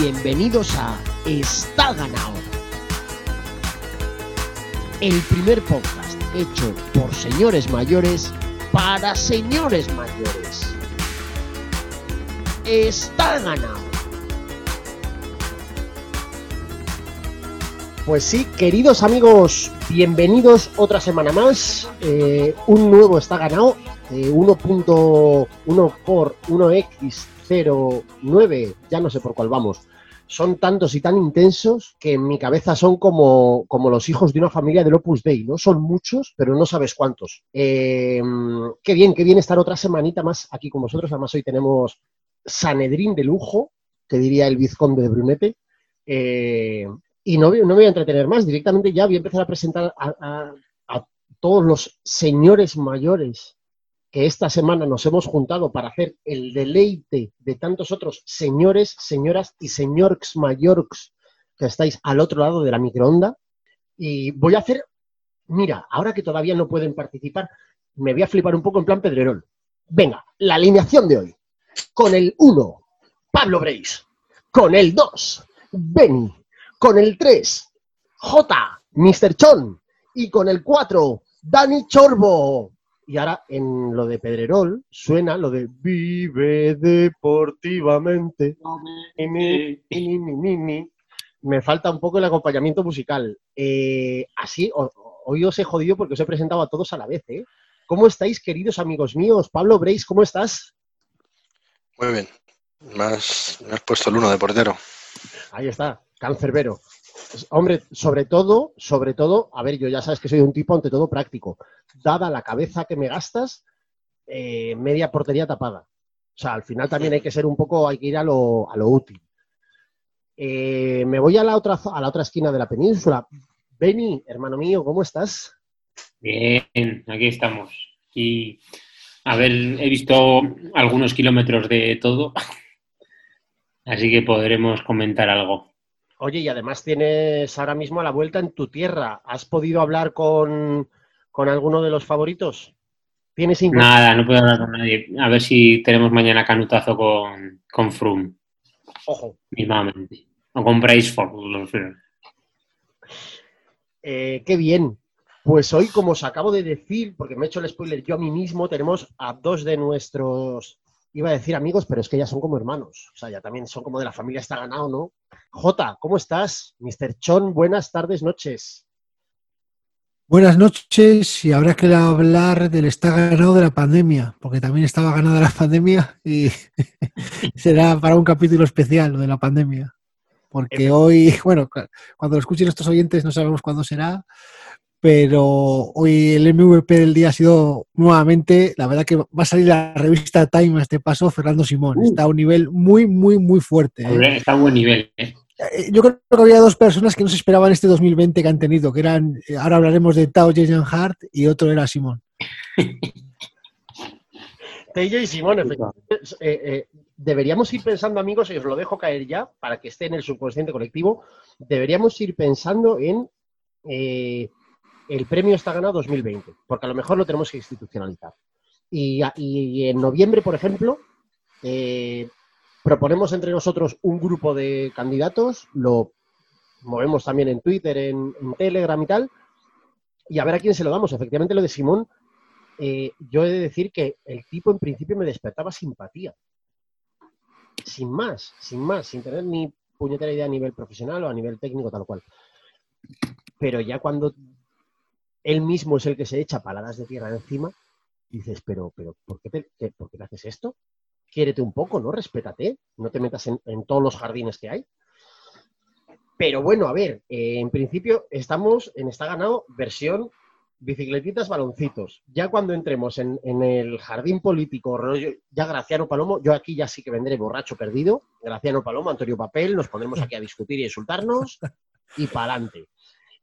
Bienvenidos a Está Ganado. El primer podcast hecho por señores mayores para señores mayores. Está ganado. Pues sí, queridos amigos, bienvenidos otra semana más. Eh, un nuevo está ganado. Eh, 1.1 por 1x09, ya no sé por cuál vamos. Son tantos y tan intensos que en mi cabeza son como, como los hijos de una familia del Opus Dei, ¿no? Son muchos, pero no sabes cuántos. Eh, qué bien, qué bien estar otra semanita más aquí con vosotros. Además, hoy tenemos Sanedrín de lujo, que diría el vizconde de Brunete. Eh, y no, no, me voy a entretener más, directamente ya voy a empezar a presentar a, todos los señores mayores que esta semana nos hemos juntado para hacer el deleite de tantos otros señores, señoras y señores mayores que estáis al otro lado de la microonda. Y voy a hacer, mira, ahora que todavía no pueden participar, me voy a flipar un poco en plan Pedrerol. Venga, la alineación de hoy. Con el 1, Pablo Breis. Con el 2, Benny. Con el 3, J, Mr. Chon. Y con el 4, Dani Chorbo. Y ahora en lo de Pedrerol suena lo de vive deportivamente. Me falta un poco el acompañamiento musical. Eh, así, hoy os he jodido porque os he presentado a todos a la vez. ¿eh? ¿Cómo estáis, queridos amigos míos? Pablo Breis, ¿cómo estás? Muy bien. Me has, me has puesto el uno de portero. Ahí está, cancerbero. Hombre, sobre todo, sobre todo, a ver, yo ya sabes que soy un tipo ante todo práctico. Dada la cabeza que me gastas, eh, media portería tapada. O sea, al final también hay que ser un poco, hay que ir a lo, a lo útil. Eh, me voy a la, otra, a la otra esquina de la península. Beni, hermano mío, ¿cómo estás? Bien, aquí estamos. Y, a ver, he visto algunos kilómetros de todo, así que podremos comentar algo. Oye, y además tienes ahora mismo a la vuelta en tu tierra. ¿Has podido hablar con, con alguno de los favoritos? ¿Tienes Nada, no puedo hablar con nadie. A ver si tenemos mañana canutazo con, con Froome. Ojo. Mismamente. O con Braceford. Eh, qué bien. Pues hoy, como os acabo de decir, porque me he hecho el spoiler yo a mí mismo, tenemos a dos de nuestros iba a decir amigos, pero es que ya son como hermanos. O sea, ya también son como de la familia está ganado, ¿no? Jota, ¿cómo estás? Mr. Chon, buenas tardes, noches. Buenas noches y habrá que hablar del está ganado de la pandemia, porque también estaba ganada la pandemia y será para un capítulo especial lo de la pandemia. Porque hoy, bueno, cuando lo escuchen estos oyentes no sabemos cuándo será, pero hoy el MVP del día ha sido nuevamente, la verdad que va a salir la revista Time a este paso, Fernando Simón. Uh. Está a un nivel muy, muy, muy fuerte. ¿eh? Está a buen nivel. ¿eh? Yo creo que había dos personas que no se esperaban este 2020 que han tenido, que eran, ahora hablaremos de Tao Jason Hart y otro era Simón. TJ y Simón, efectivamente. Eh, eh, deberíamos ir pensando, amigos, y os lo dejo caer ya, para que esté en el subconsciente colectivo, deberíamos ir pensando en eh, el premio está ganado 2020, porque a lo mejor lo tenemos que institucionalizar. Y, en noviembre, por ejemplo, eh, proponemos entre nosotros un grupo de candidatos, lo movemos también en Twitter, en, en, Telegram y tal, y a ver a quién se lo damos. Efectivamente, lo de Simón, eh, yo he de decir que el tipo en principio me despertaba simpatía. Sin más, sin más, sin tener ni puñetera idea a nivel profesional o a nivel técnico, tal cual. Pero ya cuando él mismo es el que se echa paladas de tierra encima, dices, pero, pero ¿por, qué te, ¿por qué haces esto? Quiérete un poco, ¿no? Respétate, no te metas en, todos los jardines que hay. Pero bueno, a ver, eh, en principio estamos en Está Ganado versión bicicletitas, baloncitos. Ya cuando entremos en, el jardín político, rollo, ya Graciano Palomo, yo aquí ya sí que vendré borracho perdido, Graciano Palomo, Antonio Papel, nos pondremos aquí a discutir y insultarnos y para adelante.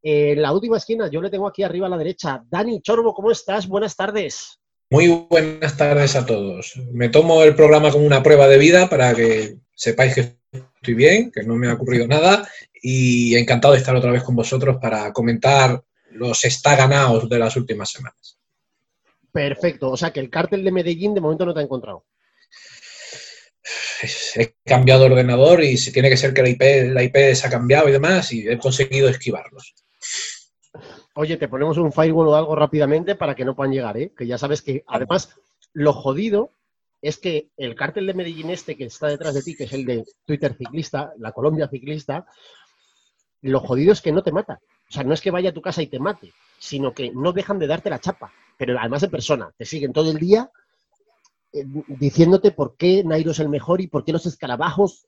En eh, la última esquina, yo le tengo aquí arriba a la derecha. Dani Chorbo, ¿cómo estás? Buenas tardes. Muy buenas tardes a todos. Me tomo el programa como una prueba de vida para que sepáis que estoy bien, que no me ha ocurrido nada y encantado de estar otra vez con vosotros para comentar los está ganados de las últimas semanas. Perfecto, o sea que el cártel de Medellín de momento no te ha encontrado. he cambiado de ordenador y si tiene que ser que la IP, la IP se ha cambiado y demás y he conseguido esquivarlos. Oye, te ponemos un firewall o algo rápidamente para que no puedan llegar, ¿eh? Que ya sabes que, además, lo jodido es que el cártel de Medellín este que está detrás de ti, que es el de Twitter ciclista, la Colombia ciclista, lo jodido es que no te mata. O sea, no es que vaya a tu casa y te mate, sino que no dejan de darte la chapa. Pero además de persona, te siguen todo el día eh, diciéndote por qué Nairo es el mejor y por qué los escarabajos.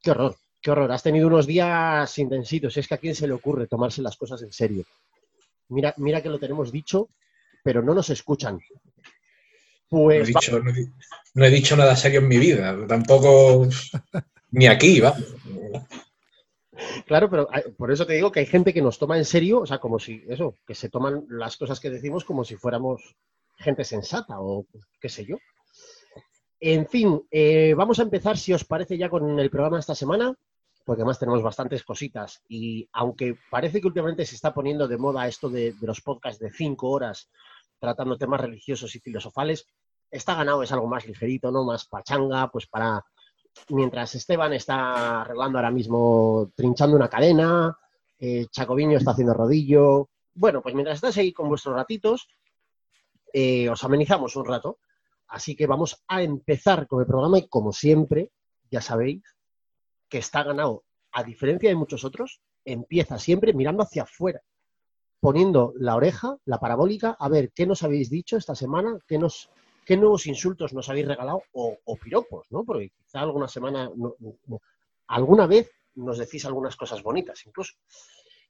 Qué horror, qué horror. Has tenido unos días intensitos. Es que a quién se le ocurre tomarse las cosas en serio. Mira, mira que lo tenemos dicho, pero no nos escuchan. No he, Pues dicho, no he- no he dicho nada serio en mi vida, tampoco ni aquí, va. Claro, pero por eso te digo que hay gente que nos toma en serio, o sea, como si eso, que se toman las cosas que decimos como si fuéramos gente sensata o qué sé yo. En fin, eh, vamos a empezar, si os parece, ya con el programa de esta semana, porque además tenemos bastantes cositas y aunque parece que últimamente se está poniendo de moda esto de, los podcasts de cinco horas tratando temas religiosos y filosofales, está ganado, es algo más ligerito, ¿no? Más pachanga, pues para mientras Esteban está arreglando ahora mismo, trinchando una cadena, eh, Chacoviño está haciendo rodillo. Bueno, pues mientras estáis ahí con vuestros ratitos, eh, os amenizamos un rato. Así que vamos a empezar con el programa y como siempre, ya sabéis que está ganado, a diferencia de muchos otros, empieza siempre mirando hacia afuera, poniendo la oreja, la parabólica, a ver qué nos habéis dicho esta semana, qué nos, qué nuevos insultos nos habéis regalado o, piropos, ¿no? Porque quizá alguna semana, alguna vez nos decís algunas cosas bonitas incluso.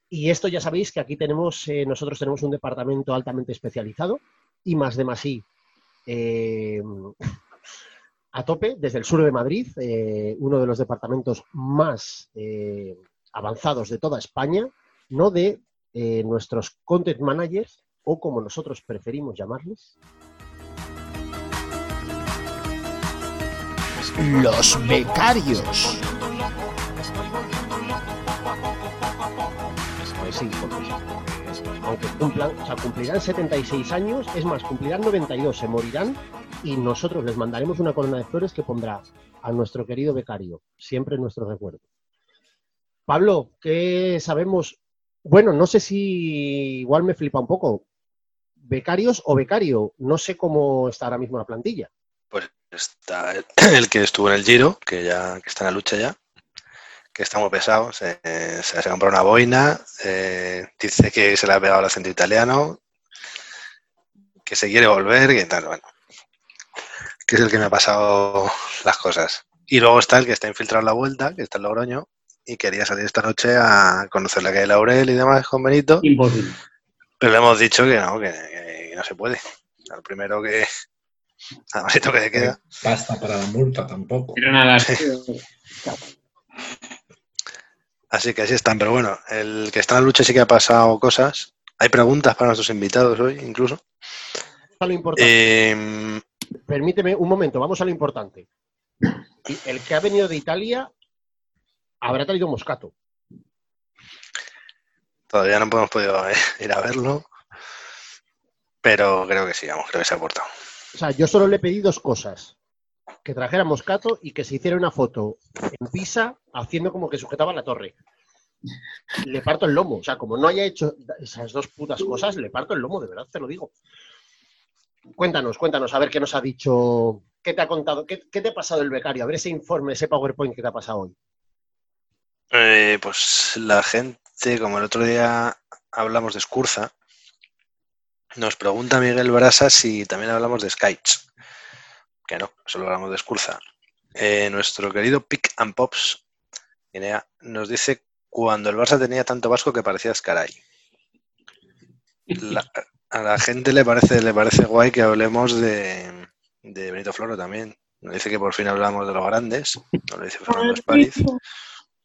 Y esto ya sabéis que aquí tenemos, eh, nosotros tenemos un departamento altamente especializado, y más de más eh, a tope, desde el sur de Madrid, eh, uno de los departamentos más eh, avanzados de toda España, no de eh, nuestros content managers, o como nosotros preferimos llamarles, Los becarios. Pues sí, porque sí. Aunque cumplan, o sea, cumplirán 76 años, es más, cumplirán 92, se morirán y nosotros les mandaremos una corona de flores que pondrá a nuestro querido becario, siempre en nuestro recuerdo. Pablo, ¿qué sabemos? Bueno, no sé si igual me flipa un poco. ¿Becarios o becario? No sé cómo está ahora mismo la plantilla. Pues está el, el que estuvo en el Giro, que ya que está en la lucha ya, que está muy pesado, se, se ha comprado una boina, eh, dice que se le ha pegado el acento italiano, que se quiere volver, que tal, bueno. Que es el que me ha pasado las cosas. Y luego está el que está infiltrado en la vuelta, que está en Logroño, y quería salir esta noche a conocer la calle Laurel y demás con Benito, Imposible. pero le hemos dicho que no, que, que no se puede. Al primero que, al masito que le queda. Basta para la multa tampoco. Pero nada, Así que así están, pero bueno, el que está en la lucha sí que ha pasado cosas. Hay preguntas para nuestros invitados hoy, incluso. A lo importante. Eh, Permíteme un momento, vamos a lo importante. El que ha venido de Italia habrá traído moscato. todavía no hemos podido eh, ir a verlo, pero creo que sí, vamos, creo que se ha portado. O sea, yo solo le pedí dos cosas. Que trajera moscato y que se hiciera una foto en Pisa haciendo como que sujetaba la torre. Le parto el lomo. O sea, como no haya hecho esas dos putas cosas, le parto el lomo, de verdad te lo digo. Cuéntanos, cuéntanos, a ver qué nos ha dicho, qué te ha contado, qué, qué te ha pasado el becario, a ver ese informe, ese PowerPoint que te ha pasado hoy. Eh, pues la gente, como el otro día hablamos de Escurza, nos pregunta Miguel Brasa si también hablamos de Skites. Que no, solo hablamos de Escurza. Eh, nuestro querido Pick and Pops nos dice cuando el Barça tenía tanto vasco que parecía Scaray. La- a la gente le parece, le parece guay que hablemos de, de Benito Floro también. Nos dice que por fin hablamos de los grandes. Nos lo dice Fernando Espariz.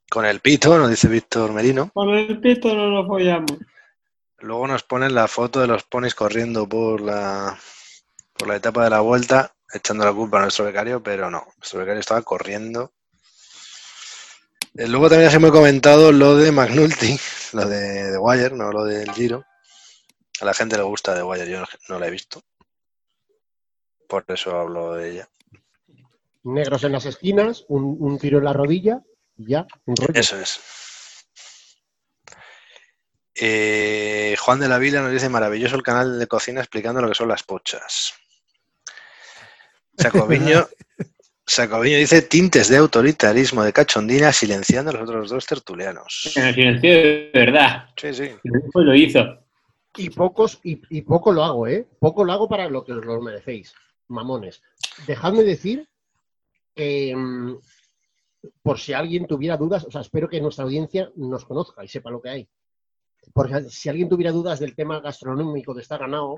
Con el pito, nos dice Víctor Merino. Con el pito no lo follamos. Luego nos ponen la foto de los ponis corriendo por la, por la etapa de la vuelta, echando la culpa a nuestro becario, pero no, nuestro becario estaba corriendo. Eh, Luego también se me ha comentado lo de McNulty, lo de, de Wire, no lo del Giro. A la gente le gusta de Wire, yo no, no la he visto. Por eso hablo de ella. negros en las esquinas, un, un tiro en la rodilla y ya, un rollo. Eso es. Eh, Juan de la Vila nos dice maravilloso el canal de cocina explicando lo que son las pochas. Sacoviño, Sacoviño dice tintes de autoritarismo de cachondina silenciando a los otros dos tertulianos. En el silencio de verdad. Sí, sí. Pues lo hizo. Y pocos, y, y poco lo hago, ¿eh? Poco lo hago para lo que os lo merecéis, mamones. Dejadme decir que, mm, por si alguien tuviera dudas, o sea, espero que nuestra audiencia nos conozca y sepa lo que hay. Porque si alguien tuviera dudas del tema gastronómico de esta ganado,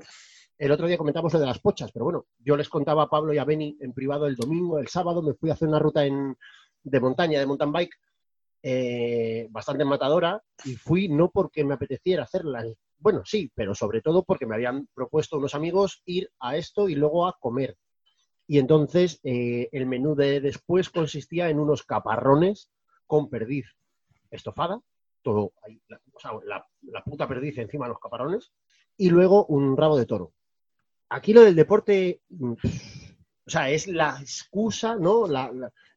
el otro día comentamos lo de las pochas, pero bueno, yo les contaba a Pablo y a Beni en privado el domingo, el sábado, me fui a hacer una ruta en- de montaña, de mountain bike, eh, bastante matadora, y fui no porque me apeteciera hacerla, bueno, sí, pero sobre todo porque me habían propuesto unos amigos ir a esto y luego a comer. Y entonces eh, el menú de después consistía en unos caparrones con perdiz estofada, todo ahí, la, o sea, la- puta perdiz encima de los caparones, y luego un rabo de toro. Aquí lo del deporte, mm, o sea, es la excusa, ¿no?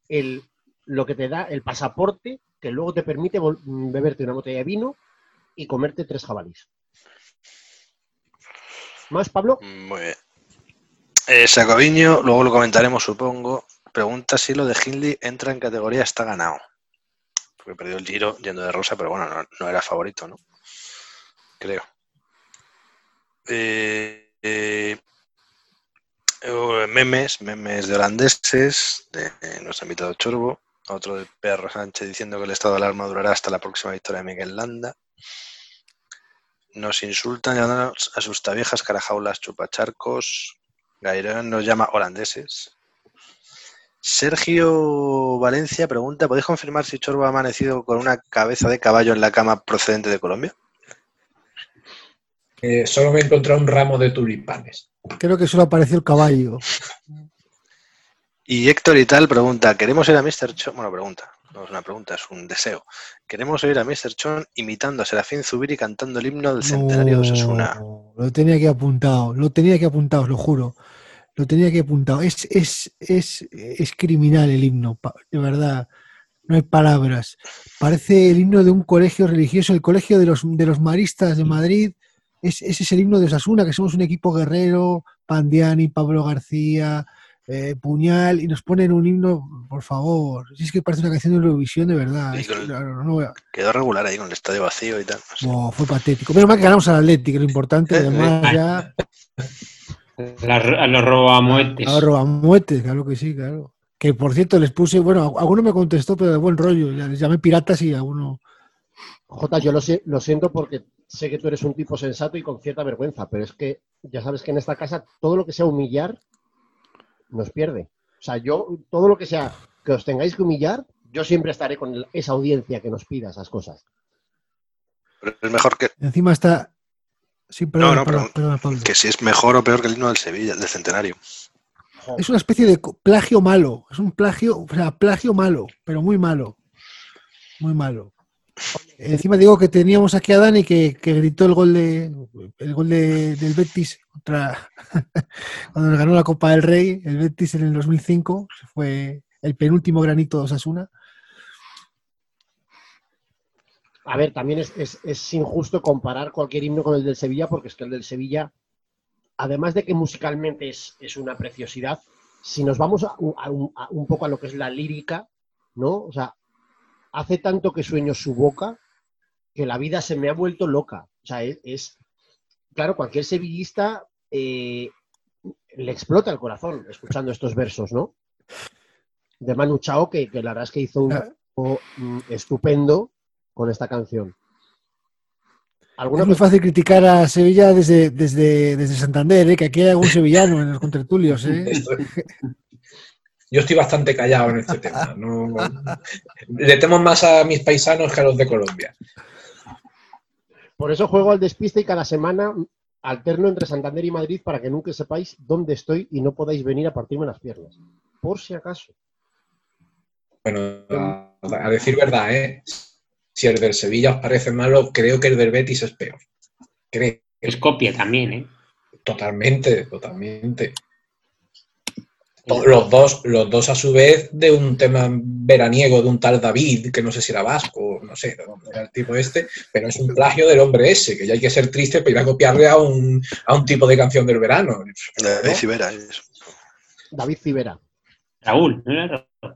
El, lo que te da el pasaporte que luego te permite mm, beberte una botella de vino y comerte tres jabalís. ¿Más, Pablo? Muy bien. Eh, Sacoviño, luego lo comentaremos, supongo. Pregunta si lo de Hindley entra en categoría está ganado. Porque perdió el giro yendo de rosa, pero bueno, no, no era favorito, ¿no? Creo. Eh, eh, memes, memes de holandeses, de, nuestro invitado Chorbo. Otro de Perro Sánchez diciendo que el estado de alarma durará hasta la próxima victoria de Miguel Landa. Nos insultan llamándonos asustaviejas, carajaulas, chupacharcos. Gairón nos llama holandeses. Sergio Valencia pregunta, ¿podéis confirmar si Chorbo ha amanecido con una cabeza de caballo en la cama procedente de Colombia? Eh, solo me he encontrado un ramo de tulipanes. Creo que solo apareció el caballo. Y Héctor y tal pregunta, ¿queremos ir a Mr. Chon? Bueno, pregunta, no es una pregunta, es un deseo. ¿Queremos oír a Mr. Chon imitando a Serafín Zubiri cantando el himno del centenario de Osasuna? Lo tenía que apuntado, lo tenía que apuntado, os lo juro. Lo tenía que apuntado. Es, es, es, es criminal el himno, de verdad. No hay palabras. Parece el himno de un colegio religioso, el colegio de los, de los maristas de Madrid. Es, ese es el himno de Osasuna, que somos un equipo guerrero, Pandiani, Pablo García, eh, Puñal, y nos ponen un himno, por favor. Si es que parece una canción de Eurovisión de verdad. Y Es que con- no, no, no voy a- Quedó regular ahí con el estadio vacío y tal. no sé. Buah, fue patético. Menos mal que ganamos al Atlético, lo importante, además ya La- a los robamuetes. a muertes, claro que sí, claro. Que por cierto les puse, bueno, alguno me contestó, pero de buen rollo, ya les llamé piratas y alguno. Jota, yo lo, sé- lo siento porque sé que tú eres un tipo sensato y con cierta vergüenza, pero es que ya sabes que en esta casa todo lo que sea humillar nos pierde. O sea, yo, todo lo que sea que os tengáis que humillar, yo siempre estaré con el- esa audiencia que nos pida esas cosas. Pero es mejor que, Encima está. Sí, perdona, No, no, pero- perdona, Pablo. que si es mejor o peor que el himno del Sevilla, del centenario. Es una especie de plagio malo. Es un plagio, o sea, plagio malo, pero muy malo. Muy malo. Encima digo que teníamos aquí a Dani que, gritó el gol de del Betis cuando ganó la Copa del Rey, el Betis en el 2005, fue el penúltimo granito de Osasuna. A ver, también es, injusto comparar cualquier himno con el del Sevilla, porque es que el del Sevilla, además de que musicalmente es, una preciosidad, si nos vamos un poco a lo que es la lírica, ¿no? O sea, hace tanto que sueño su boca que la vida se me ha vuelto loca. O sea, es, es- claro, cualquier sevillista eh, le explota el corazón escuchando estos versos, ¿no? De Manu Chao, que, que la verdad es que hizo un Ah. trabajo, mm, estupendo con esta canción. ¿Alguna Es muy fácil criticar a Sevilla desde, desde, desde Santander, ¿eh? que aquí hay algún sevillano en los contertulios. ¿eh? Yo estoy bastante callado en este tema. No, le temo más a mis paisanos que a los de Colombia. Por eso juego al despiste y cada semana alterno entre Santander y Madrid para que nunca sepáis dónde estoy y no podáis venir a partirme las piernas. Por si acaso. Bueno, a, a decir verdad, ¿eh? si el del Sevilla os parece malo, creo que el del Betis es peor. Creo. Es copia también, ¿eh? Totalmente, totalmente. Los dos, los dos a su vez de un tema veraniego de un tal David, que no sé si era vasco, no sé de dónde era el tipo este, pero es un plagio del hombre ese, que ya hay que ser triste para ir a copiarle a un, a un tipo de canción del verano. David Civera, eso. David Civera. Raúl, ¿no era Raúl?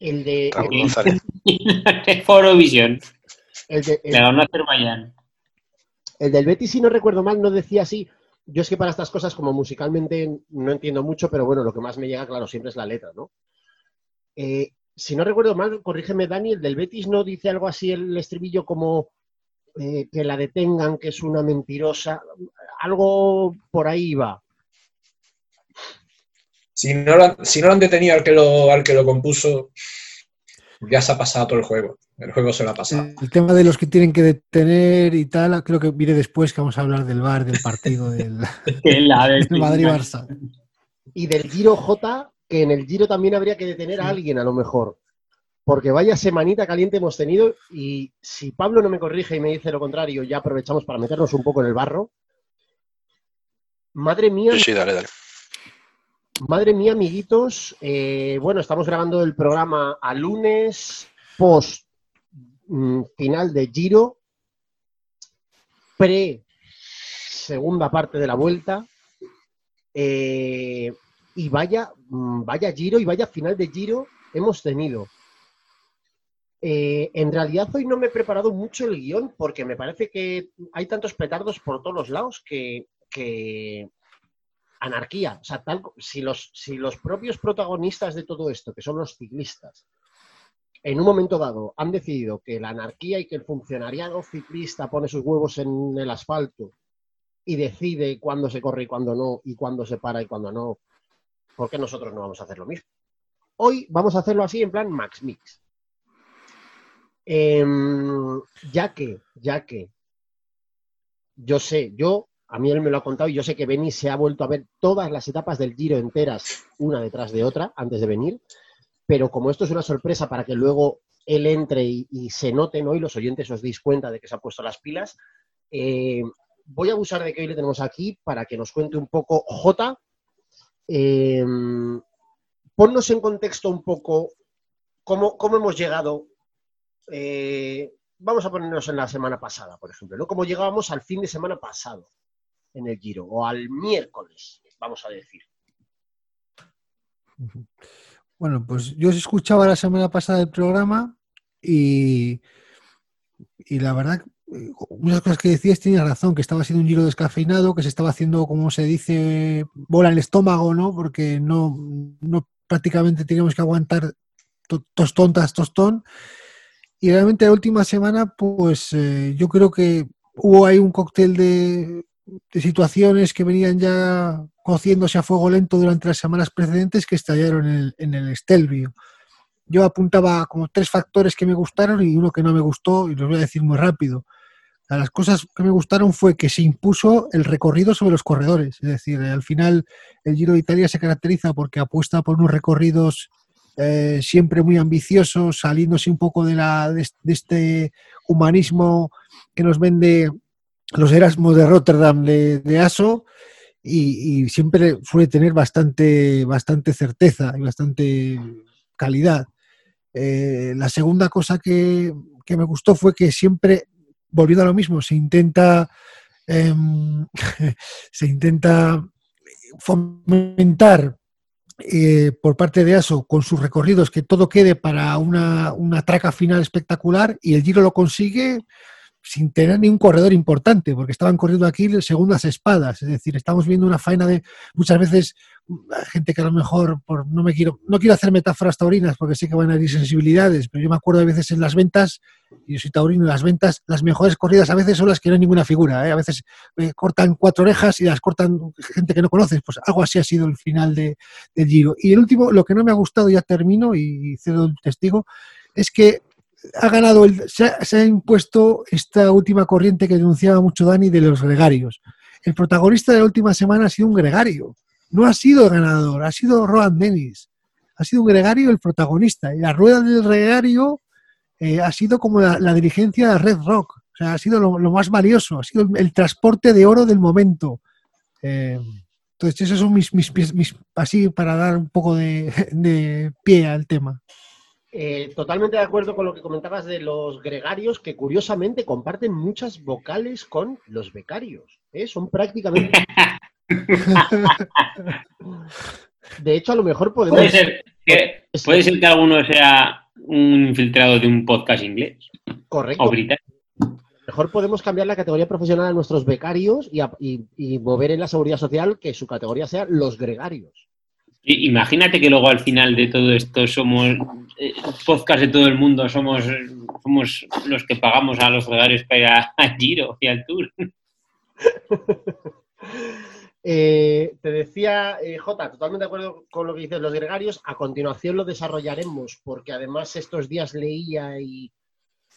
El de, Raúl el, González. Forovisión. el de- el- el del Betis, si no recuerdo mal, no decía así. Yo es que para estas cosas, como musicalmente no entiendo mucho, pero bueno, lo que más me llega, claro, siempre es la letra, ¿no? Eh, si no recuerdo mal, corrígeme, Dani, el del Betis no dice algo así el estribillo como eh, que la detengan, que es una mentirosa. Algo por ahí va. Si no, lo han, si no lo han detenido al que lo, al que lo compuso, ya se ha pasado todo el juego. El juego se lo ha pasado. El tema de los que tienen que detener y tal, creo que viene después que vamos a hablar del bar, del partido del Madrid-Barça. Y del Giro J, que en el Giro también habría que detener a alguien, a lo mejor. Porque vaya semanita caliente hemos tenido y si Pablo no me corrige y me dice lo contrario, ya aprovechamos para meternos un poco en el barro. Madre mía, Sí, sí, dale, dale. madre mía, amiguitos. eh, bueno, estamos grabando el programa a lunes, post mm, final de Giro, pre segunda parte de la vuelta. eh, y vaya, mm, vaya Giro y vaya final de Giro hemos tenido. Eh, en realidad hoy no me he preparado mucho el guion porque me parece que hay tantos petardos por todos los lados que, anarquía. O sea, si, los, si los propios protagonistas de todo esto, que son los ciclistas, en un momento dado han decidido que la anarquía y que el funcionariado ciclista pone sus huevos en el asfalto y decide cuándo se corre y cuándo no, y cuándo se para y cuándo no, ¿por qué nosotros no vamos a hacer lo mismo? Hoy vamos a hacerlo así en plan Max Mix. Em, ya que, ya que yo sé, yo, a mí él me lo ha contado y yo sé que Beni se ha vuelto a ver todas las etapas del Giro enteras, una detrás de otra, antes de venir, pero como esto es una sorpresa para que luego él entre y, se note, ¿no? Y los oyentes os deis cuenta de que se ha puesto las pilas, eh, voy a abusar de que hoy le tenemos aquí para que nos cuente un poco J. eh, ponnos en contexto un poco cómo, cómo hemos llegado eh, vamos a ponernos en la semana pasada, por ejemplo, ¿no? Como llegábamos al fin de semana pasado en el Giro, o al miércoles, vamos a decir. Bueno, pues yo os escuchaba la semana pasada el programa y, y la verdad, muchas cosas que decías tienes razón, que estaba siendo un giro descafeinado, que se estaba haciendo, como se dice, bola en el estómago, ¿no? Porque no, no prácticamente teníamos que aguantar to- tostón tras tostón. Y realmente la última semana, pues eh, yo creo que hubo ahí un cóctel de, de situaciones que venían ya cociéndose a fuego lento durante las semanas precedentes que estallaron en el, en. Yo apuntaba como tres factores que me gustaron y uno que no me gustó, y los voy a decir muy rápido. Las cosas que me gustaron fue que se impuso el recorrido sobre los corredores. Es decir, al final el Giro de Italia se caracteriza porque apuesta por unos recorridos eh, siempre muy ambiciosos, saliéndose un poco de, la, de, este humanismo que nos vende los Erasmus de Rotterdam de ASO y, siempre suele tener bastante, bastante certeza y bastante calidad. Eh, la segunda cosa que, que me gustó fue que siempre, volviendo a lo mismo, se intenta, em, se intenta fomentar eh, por parte de ASO con sus recorridos que todo quede para una, una traca final espectacular y el Giro lo consigue sin tener ni un corredor importante, porque estaban corriendo aquí segundas espadas, es decir, estamos viendo una faena de muchas veces gente que a lo mejor por no me quiero no quiero hacer metáforas taurinas porque sé que van a haber sensibilidades, pero yo me acuerdo de veces en las ventas, y yo soy taurino en las ventas, las mejores corridas a veces son las que no hay ninguna figura, ¿eh? a veces eh, cortan cuatro orejas y las cortan gente que no conoces, pues algo así ha sido el final de, Giro. Y el último, lo que no me ha gustado, ya termino y cedo el testigo, es que ha ganado, el, se, ha, se, ha, impuesto esta última corriente que denunciaba mucho Dani de los gregarios. El protagonista de la última semana ha sido un gregario, no ha sido el ganador, ha sido Rohan Dennis. Ha sido un gregario el protagonista. Y la rueda del gregario eh, ha sido como la, dirigencia de Red Rock. O sea, ha sido lo, más valioso, ha sido el, transporte de oro del momento. Eh, Entonces, esos son mis, mis, mis, así para dar un poco de pie al tema. Eh, totalmente de acuerdo con lo que comentabas de los gregarios, que curiosamente comparten muchas vocales con los becarios. ¿eh? Son prácticamente. De hecho, a lo mejor podemos. Puede ser, que, puede ser que alguno sea un infiltrado de un podcast inglés Correcto. o británico. mejor podemos cambiar la categoría profesional a nuestros becarios y, a- y- y mover en la seguridad social que su categoría sea los gregarios. Imagínate que luego al final de todo esto somos eh, podcast de todo el mundo, somos, somos los que pagamos a los gregarios para ir a- Giro y al Tour. Eh, te decía, eh, Jota, totalmente de acuerdo con lo que dicen los gregarios. A continuación lo desarrollaremos, porque además estos días leía y,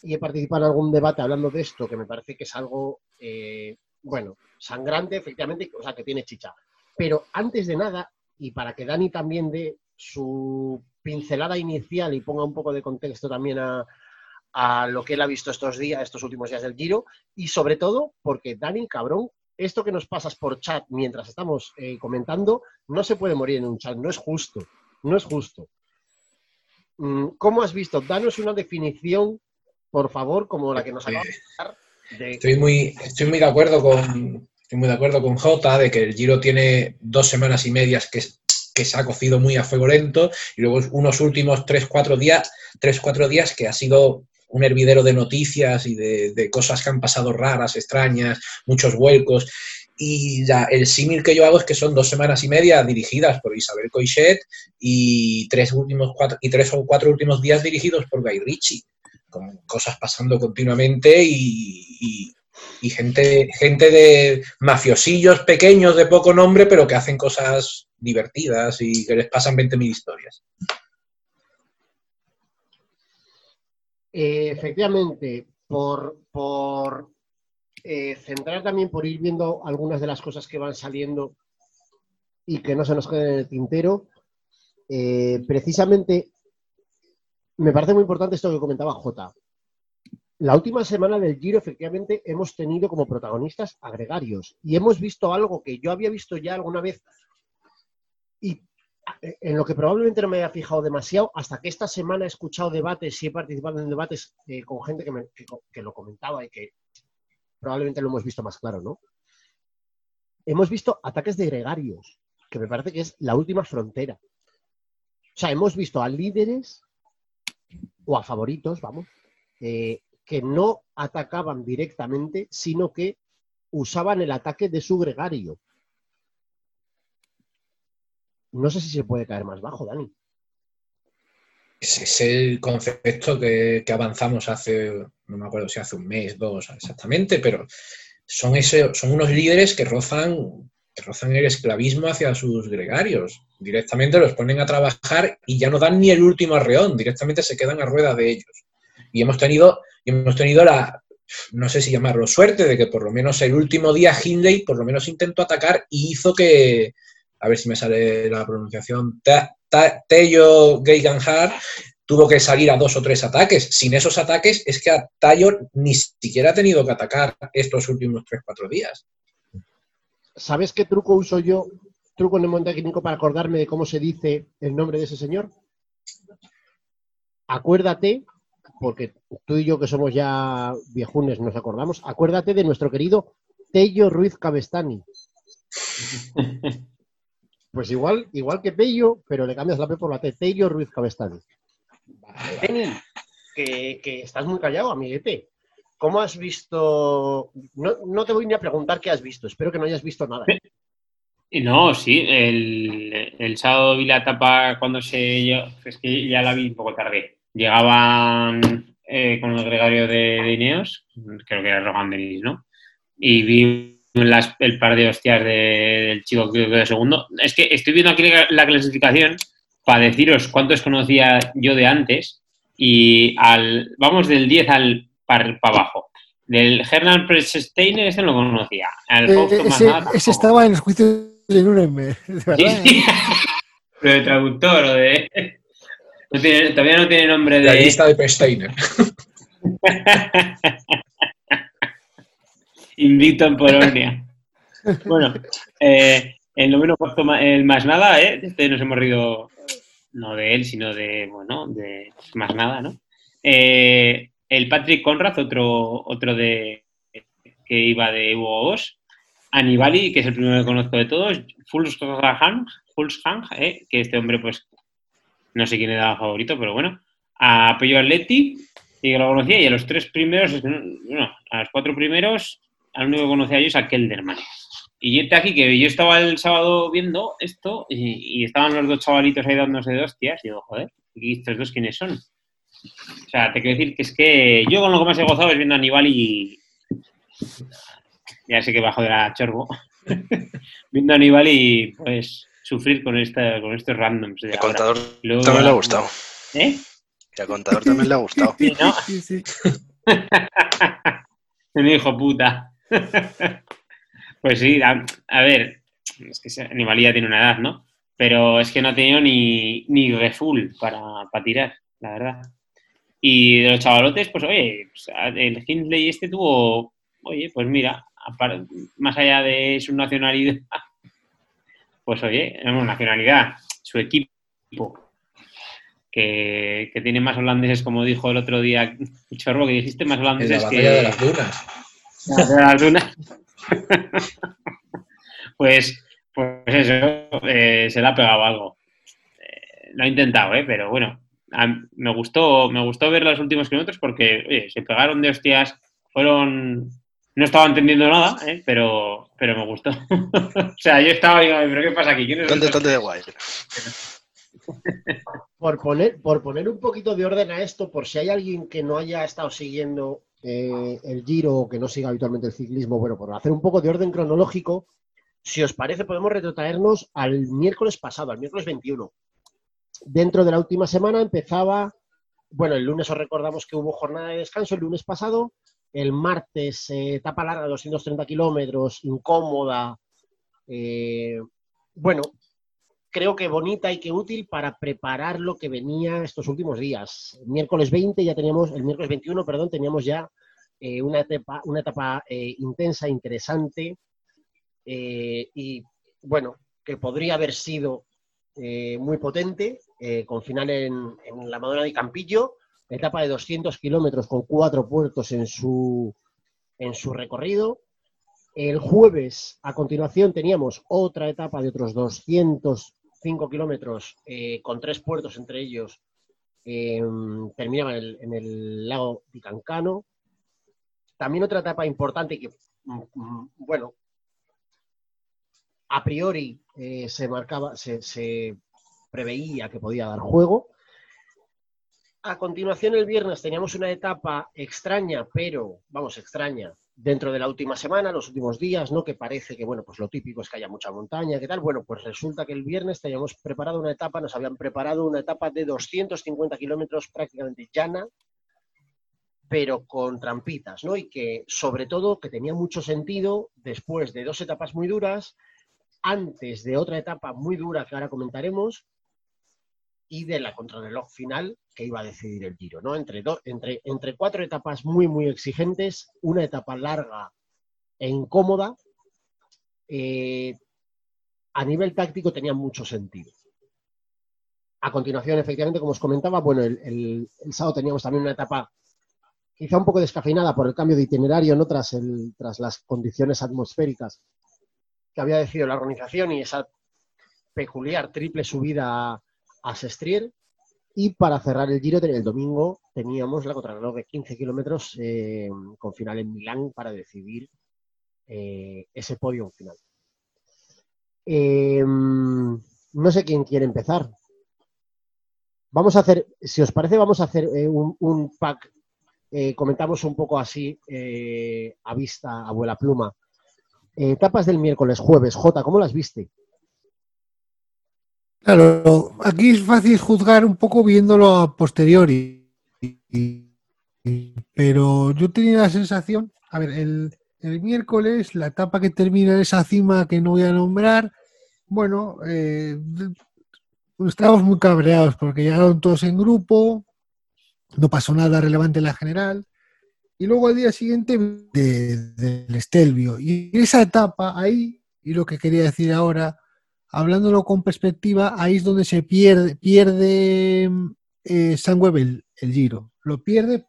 y he participado en algún debate hablando de esto, que me parece que es algo, eh, bueno, sangrante, efectivamente, o sea, que tiene chicha. Pero antes de nada, y para que Dani también dé su pincelada inicial y ponga un poco de contexto también a, a lo que él ha visto estos días, estos últimos días del Giro, y sobre todo porque Dani, cabrón, esto que nos pasas por chat mientras estamos eh, comentando, no se puede morir en un chat, no es justo, no es justo. Mm, ¿Cómo has visto? Danos una definición, por favor, como la que nos acabas de dar. de- Estoy muy, estoy muy de acuerdo con estoy muy de acuerdo con Jota de que el Giro tiene dos semanas y medias que, se ha cocido muy a fuego lento y luego unos últimos tres, cuatro días, tres, cuatro días que ha sido un hervidero de noticias y de, cosas que han pasado raras, extrañas, muchos vuelcos. Y ya, el símil que yo hago es que son dos semanas y media dirigidas por Isabel Coixet y tres, últimos cuatro, y tres o cuatro últimos días dirigidos por Guy Ritchie, con cosas pasando continuamente y- y gente, gente de mafiosillos pequeños de poco nombre, pero que hacen cosas divertidas y que les pasan 20.000 historias. Eh, efectivamente, por, por eh, centrar también, por ir viendo algunas de las cosas que van saliendo y que no se nos queden en el tintero, eh, precisamente me parece muy importante esto que comentaba Jota. La última semana del Giro, efectivamente, hemos tenido como protagonistas agregarios y hemos visto algo que yo había visto ya alguna vez y en lo que probablemente no me haya fijado demasiado, hasta que esta semana he escuchado debates y he participado en debates eh, con gente que, me- que lo comentaba y que probablemente lo hemos visto más claro, ¿no? Hemos visto ataques de gregarios, que me parece que es la última frontera. O sea, hemos visto a líderes o a favoritos, vamos, eh, que no atacaban directamente, sino que usaban el ataque de su gregario. No sé si se puede caer más bajo, Dani. Es el concepto que, que avanzamos hace, no me acuerdo si hace un mes, dos exactamente, pero son, ese, son unos líderes que rozan, que rozan el esclavismo hacia sus gregarios. Directamente los ponen a trabajar y ya no dan ni el último arreón, directamente se quedan a rueda de ellos. Y hemos tenido, y hemos tenido la, no sé si llamarlo suerte, de que por lo menos el último día Hindley por lo menos intentó atacar y hizo que, a ver si me sale la pronunciación, Tello Geigenhardt tuvo que salir a dos o tres ataques. Sin esos ataques es que a Taylor ni siquiera ha tenido que atacar estos últimos tres, cuatro días. ¿Sabes qué truco uso yo? Truco mnemotécnico para acordarme de cómo se dice el nombre de ese señor. Acuérdate, porque tú y yo que somos ya viejunes nos acordamos, acuérdate de nuestro querido Tello Ruiz Cabestani. Pues igual, igual que Tello, pero le cambias la P por la T. Tello Ruiz Cabestani. Dani, que, que estás muy callado, amiguete. ¿Cómo has visto? No, no te voy ni a preguntar qué has visto. Espero que no hayas visto nada. Y No, sí, el, el sábado vi la etapa cuando se. yo- Es que ya la vi un poco tarde. Llegaban eh, con el gregario de, de Ineos, creo que era Rogan Denis, ¿no? Y vi las- el par de hostias de- del chico que de segundo. Es que estoy viendo aquí la, la clasificación para deciros cuántos conocía yo de antes. Y al vamos del 10 al para abajo. Del Hernán Pressteiner, este no lo conocía. Al Eh, Fausto ese, estaba en los juicios de Nuremberg, de verdad. Sí. Lo de traductor o de. No tiene- todavía no tiene nombre La de. lista de Pesteiner. Invicto en Polonia. Bueno, eh, el noveno puesto, el más nada, ¿eh? Este nos hemos rido, no de él, sino de, bueno, de más nada, ¿no? Eh, el Patrick Conrad, otro, otro de que iba de Hugo Boss. Anibali, que es el primero que conozco de todos. Fulshang, Fulshang, ¿eh? que este hombre, pues, no sé quién era favorito, pero bueno. A Pello Atleti, y que lo conocía, y a los tres primeros, bueno, a los cuatro primeros, al único que conocía yo es a Kelderman. Y yo aquí que yo estaba el sábado viendo esto y, y estaban los dos chavalitos ahí dándose de hostias y digo, joder, ¿y estos dos quiénes son? O sea, te quiero decir que es que yo con lo que más he gozado es viendo a Aníbal y... Ya sé que bajo de la chorbo. viendo a Aníbal y pues sufrir con, esta, con estos randoms. de El contador Luego- también le ha gustado. ¿Eh? Que al contador también le ha gustado. Sí, ¿no? Sí, sí. Hijo puta. pues sí, a, a ver, es que ese animal ya tiene una edad, ¿no? Pero es que no ha tenido ni, ni refull para, para tirar, la verdad. Y de los chavalotes, pues oye, pues, el Hindley este tuvo, oye, pues mira, más allá de su nacionalidad, pues oye, no, nacionalidad, su equipo, que, que tiene más holandeses, como dijo el otro día Chorbo, que dijiste más En la holandeses que... de las dunas. de las dunas. pues, pues eso, eh, se le ha pegado algo. Eh, lo ha intentado, ¿eh? pero bueno, a- me gustó, me gustó ver los últimos kilómetros porque oye, se pegaron de hostias, fueron... No estaba entendiendo nada, ¿eh? pero, pero me gustó. o sea, yo estaba, digo, pero ¿qué pasa aquí? ¿Quién es están de guay? Por poner, por poner un poquito de orden a esto, por si hay alguien que no haya estado siguiendo eh, el Giro o que no siga habitualmente el ciclismo, bueno, por hacer un poco de orden cronológico, si os parece, podemos retrotraernos al miércoles pasado, al miércoles 21. Dentro de la última semana empezaba, bueno, el lunes os recordamos que hubo jornada de descanso, el lunes pasado, el martes eh, etapa larga, 230 kilómetros, incómoda, eh, bueno, creo que bonita y que útil para preparar lo que venía estos últimos días. El miércoles 20 ya teníamos, el miércoles 21, perdón, teníamos ya eh, una etapa, una etapa eh, intensa, interesante y bueno, que podría haber sido muy potente, con final en, en la Madonna de Campillo, etapa de 200 kilómetros con cuatro puertos en su, en su recorrido. El jueves, a continuación, teníamos otra etapa de otros 205 kilómetros eh, con tres puertos entre ellos. eh, terminaba en el, lago di Cancano. También otra etapa importante que, mm, mm, bueno, a priori eh, se marcaba, se, se preveía que podía dar juego. A continuación, el viernes teníamos una etapa extraña, pero, vamos, extraña, dentro de la última semana, los últimos días, ¿no? Que parece que, bueno, pues lo típico es que haya mucha montaña, ¿qué tal? Bueno, pues resulta que el viernes teníamos preparado una etapa, nos habían preparado una etapa de 250 kilómetros prácticamente llana, pero con trampitas, ¿no? Y que, sobre todo, que tenía mucho sentido después de dos etapas muy duras, antes de otra etapa muy dura que ahora comentaremos, y de la contrarreloj final que iba a decidir el Giro, ¿no? Entre, do- entre, entre cuatro etapas muy, muy exigentes, una etapa larga e incómoda, eh, a nivel táctico tenía mucho sentido. A continuación, efectivamente, como os comentaba, bueno, el, el- el sábado teníamos también una etapa quizá un poco descafeinada por el cambio de itinerario, ¿no? Tras, el, tras las condiciones atmosféricas que había decidido la organización y esa peculiar triple subida a, Sestrier. Y para cerrar el giro, el domingo, teníamos la contrarreloj de 15 kilómetros eh, con final en Milán para decidir eh, ese podio final. Eh, no sé quién quiere empezar. Vamos a hacer, si os parece, vamos a hacer eh, un, un pack. comentamos un poco así, a vista, abuela pluma. Etapas del miércoles, jueves. J, ¿cómo las viste? Claro, aquí es fácil juzgar un poco viéndolo a posteriori. Pero yo tenía la sensación, a ver, el, el miércoles, la etapa que termina en esa cima que no voy a nombrar, bueno, eh, estábamos muy cabreados porque llegaron todos en grupo, no pasó nada relevante en la general, y luego al día siguiente de- del Estelvio. Y esa etapa ahí y lo que quería decir ahora, hablándolo con perspectiva, ahí es donde se pierde, pierde eh, el, giro. Lo pierde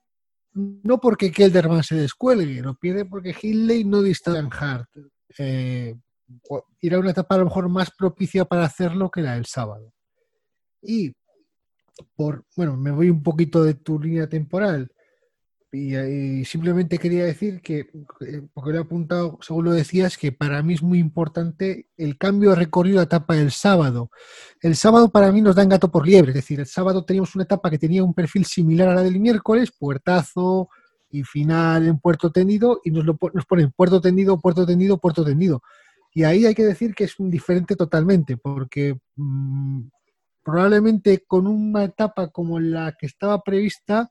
no porque Kelderman se descuelgue, lo pierde porque Hindley no dista tan hard. Eh, irá una etapa a lo mejor más propicia para hacerlo que la del sábado. Y por, bueno, me voy un poquito de tu línea temporal. Y, simplemente quería decir que, eh, porque lo he apuntado, según lo decías, que para mí es muy importante el cambio de recorrido a etapa del sábado. El sábado para mí nos dan gato por liebre, es decir, el sábado teníamos una etapa que tenía un perfil similar a la del miércoles, puertazo y final en puerto tendido, y nos, lo, nos ponen puerto tendido, puerto tendido, puerto tendido. Y ahí hay que decir que es diferente totalmente, porque mm, probablemente con una etapa como la que estaba prevista,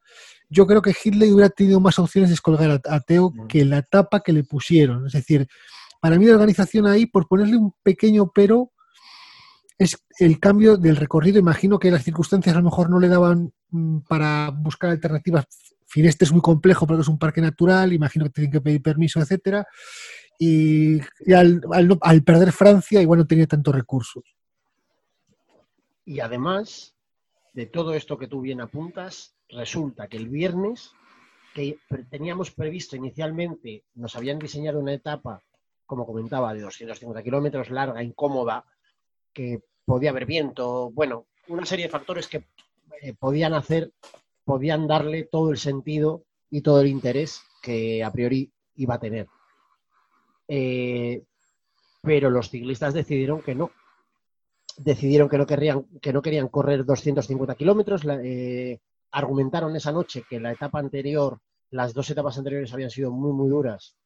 yo creo que Hitler hubiera tenido más opciones de descolgar a, Teo que la etapa que le pusieron. Es decir, para mí la organización ahí, por ponerle un pequeño pero, es el cambio del recorrido. Imagino que las circunstancias a lo mejor no le daban mm, para buscar alternativas. Fineste es muy complejo porque es un parque natural, imagino que tienen que pedir permiso, etcétera. Y, al, al perder Francia, igual no tenía tantos recursos. Y además de todo esto que tú bien apuntas, resulta que el viernes, que teníamos previsto inicialmente, nos habían diseñado una etapa, como comentaba, de 250 kilómetros, larga, incómoda, que podía haber viento, bueno, una serie de factores que eh, podían hacer, podían darle todo el sentido y todo el interés que a priori iba a tener. Eh, pero los ciclistas decidieron que no, decidieron que no, querían, que no querían correr 250 kilómetros. Eh, argumentaron esa noche que la etapa anterior, las dos etapas anteriores habían sido muy, muy duras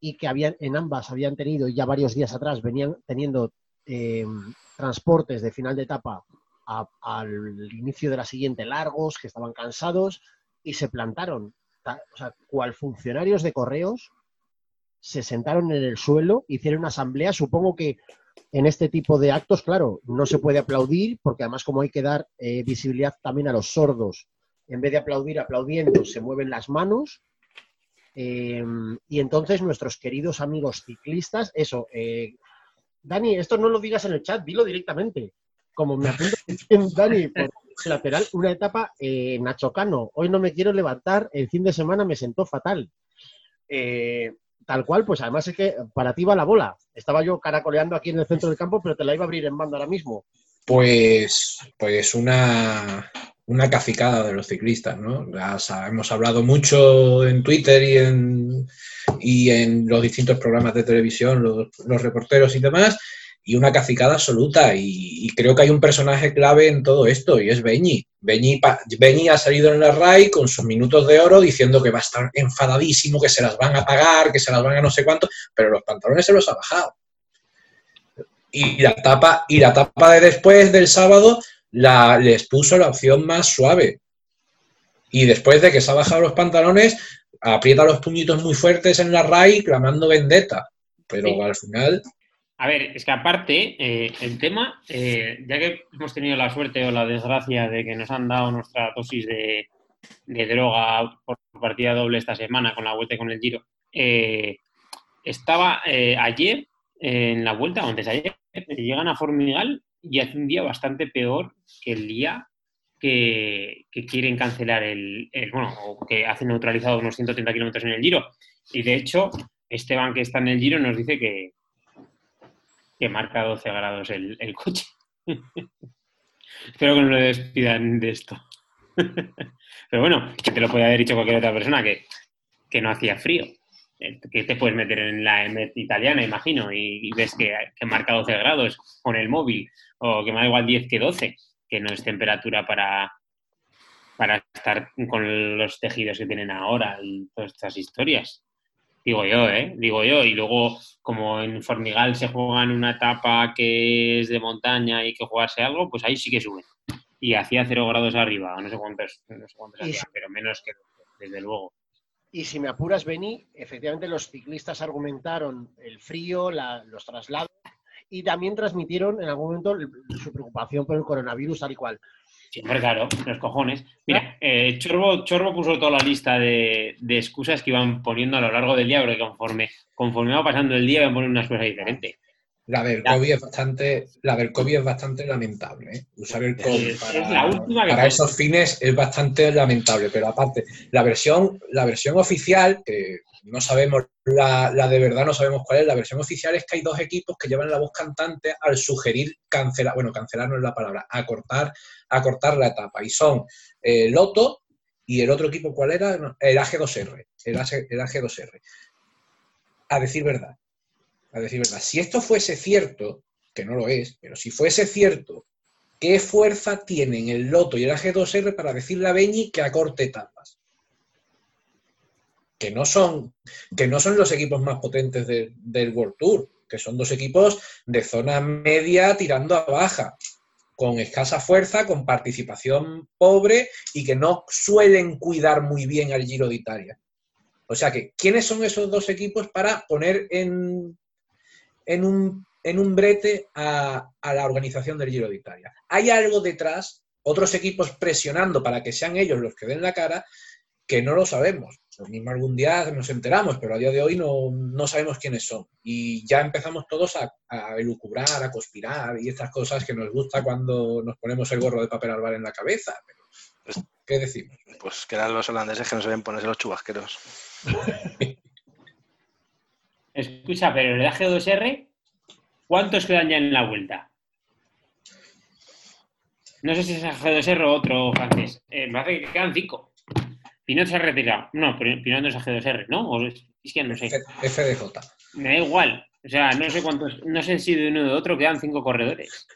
y que habían, en ambas habían tenido, ya varios días atrás, venían teniendo eh, transportes de final de etapa al inicio de la siguiente largos, que estaban cansados y se plantaron, o sea, cual funcionarios de correos, se sentaron en el suelo, hicieron una asamblea, supongo que en este tipo de actos, claro, no se puede aplaudir, porque además como hay que dar eh, visibilidad también a los sordos, en vez de aplaudir aplaudiendo, se mueven las manos. Em, y entonces nuestros queridos amigos ciclistas, eso, eh, Dani, esto no lo digas en el chat, dilo directamente. Como me apunto Dani, por lateral, una etapa eh, Nacho Cano. Hoy no me quiero levantar, el fin de semana me sentó fatal. Tal cual, pues además es que para ti va la bola. Estaba yo caracoleando aquí en el centro del campo, pero te la iba a abrir en banda ahora mismo. Pues, pues una, una cacicada de los ciclistas, ¿no? hemos hablado mucho en Twitter y en, y en los distintos programas de televisión, los reporteros y demás, y una cacicada absoluta. Y, creo que hay un personaje clave en todo esto y es Beñi. Beñi, ha salido en la RAI con sus minutos de oro diciendo que va a estar enfadadísimo, que se las van a pagar, que se las van a no sé cuánto, pero los pantalones se los ha bajado. Y la tapa, y la tapa de después del sábado la, les puso la opción más suave. Y después de que se ha bajado los pantalones, aprieta los puñitos muy fuertes en la RAI clamando vendetta. Pero al final a ver, es que aparte, eh, el tema, eh, ya que hemos tenido la suerte o la desgracia de que nos han dado nuestra dosis de, droga por partida doble esta semana con la vuelta y con el giro, eh, estaba ayer en la vuelta, antes ayer, llegan a Formigal y hace un día bastante peor que el día que, quieren cancelar el, el, bueno, que hacen neutralizado unos 130 kilómetros en el giro. Y de hecho, Esteban, que está en el giro, nos dice que, que marca 12 grados el, coche. Espero que no le despidan de esto. Pero bueno, que te lo puede haber dicho cualquier otra persona que, no hacía frío. Eh, que te puedes meter en la EMET italiana, imagino, y, ves que, que, marca 12 grados con el móvil, o que me da igual 10 que 12, que no es temperatura para, para estar con los tejidos que tienen ahora y todas estas historias. Digo yo, ¿eh? Digo yo. Y luego, como en Formigal se juega en una etapa que es de montaña y que jugarse algo, pues ahí sí que sube. Y hacía cero grados arriba, no sé cuántos, no sé cuántos hacía, pero menos que desde luego. Y si me apuras, Beni, efectivamente los ciclistas argumentaron el frío, los traslados y también transmitieron en algún momento su preocupación por el coronavirus tal y cual. Siempre, claro, los cojones. Mira, eh, Chorbo, Chorbo, puso toda la lista de, excusas que iban poniendo a lo largo del día, porque conforme, conforme iba pasando el día iban poniendo una excusa diferente. La del Ya. COVID es bastante, la del COVID es bastante lamentable. ¿eh? Usar el COVID para, es la última que para fue. esos fines es bastante lamentable. Pero aparte, la versión, la versión oficial, que no sabemos la, la de verdad, no sabemos cuál es, la versión oficial es que hay dos equipos que llevan la voz cantante al sugerir cancelar, bueno, cancelar no es la palabra, acortar, acortar la etapa. Y son eh, Loto y el otro equipo, ¿cuál era? El AG2R. El, AG, el AG2R. A decir verdad. A decir verdad. Si esto fuese cierto, que no lo es, pero si fuese cierto, ¿qué fuerza tienen el Loto y el AG2R para decirle a Beñi que acorte etapas? Que no son, que no son los equipos más potentes de- del World Tour, que son dos equipos de zona media tirando a baja, con escasa fuerza, con participación pobre y que no suelen cuidar muy bien al Giro de Italia. O sea que, ¿quiénes son esos dos equipos para poner en, en, un, en un brete a, a la organización del Giro de Italia? Hay algo detrás, otros equipos presionando para que sean ellos los que den la cara, que no lo sabemos. Lo mismo algún día nos enteramos, pero a día de hoy no, no sabemos quiénes son. Y ya empezamos todos a, a elucubrar, a conspirar y estas cosas que nos gusta cuando nos ponemos el gorro de papel albal en la cabeza. Pero, ¿Qué decimos? Pues que eran los holandeses que no sabían ponerse los chubasqueros. Escucha, pero el AG2R, ¿cuántos quedan ya en la vuelta? No sé si es AG2R o otro francés. Eh, me parece que quedan cinco. Pinot se ha retirado. No, pero Pinot no es AG2R, ¿no? O es, es que no sé. F- FDJ. Me da igual. O sea, no sé cuántos, no sé si de uno o de otro quedan cinco corredores.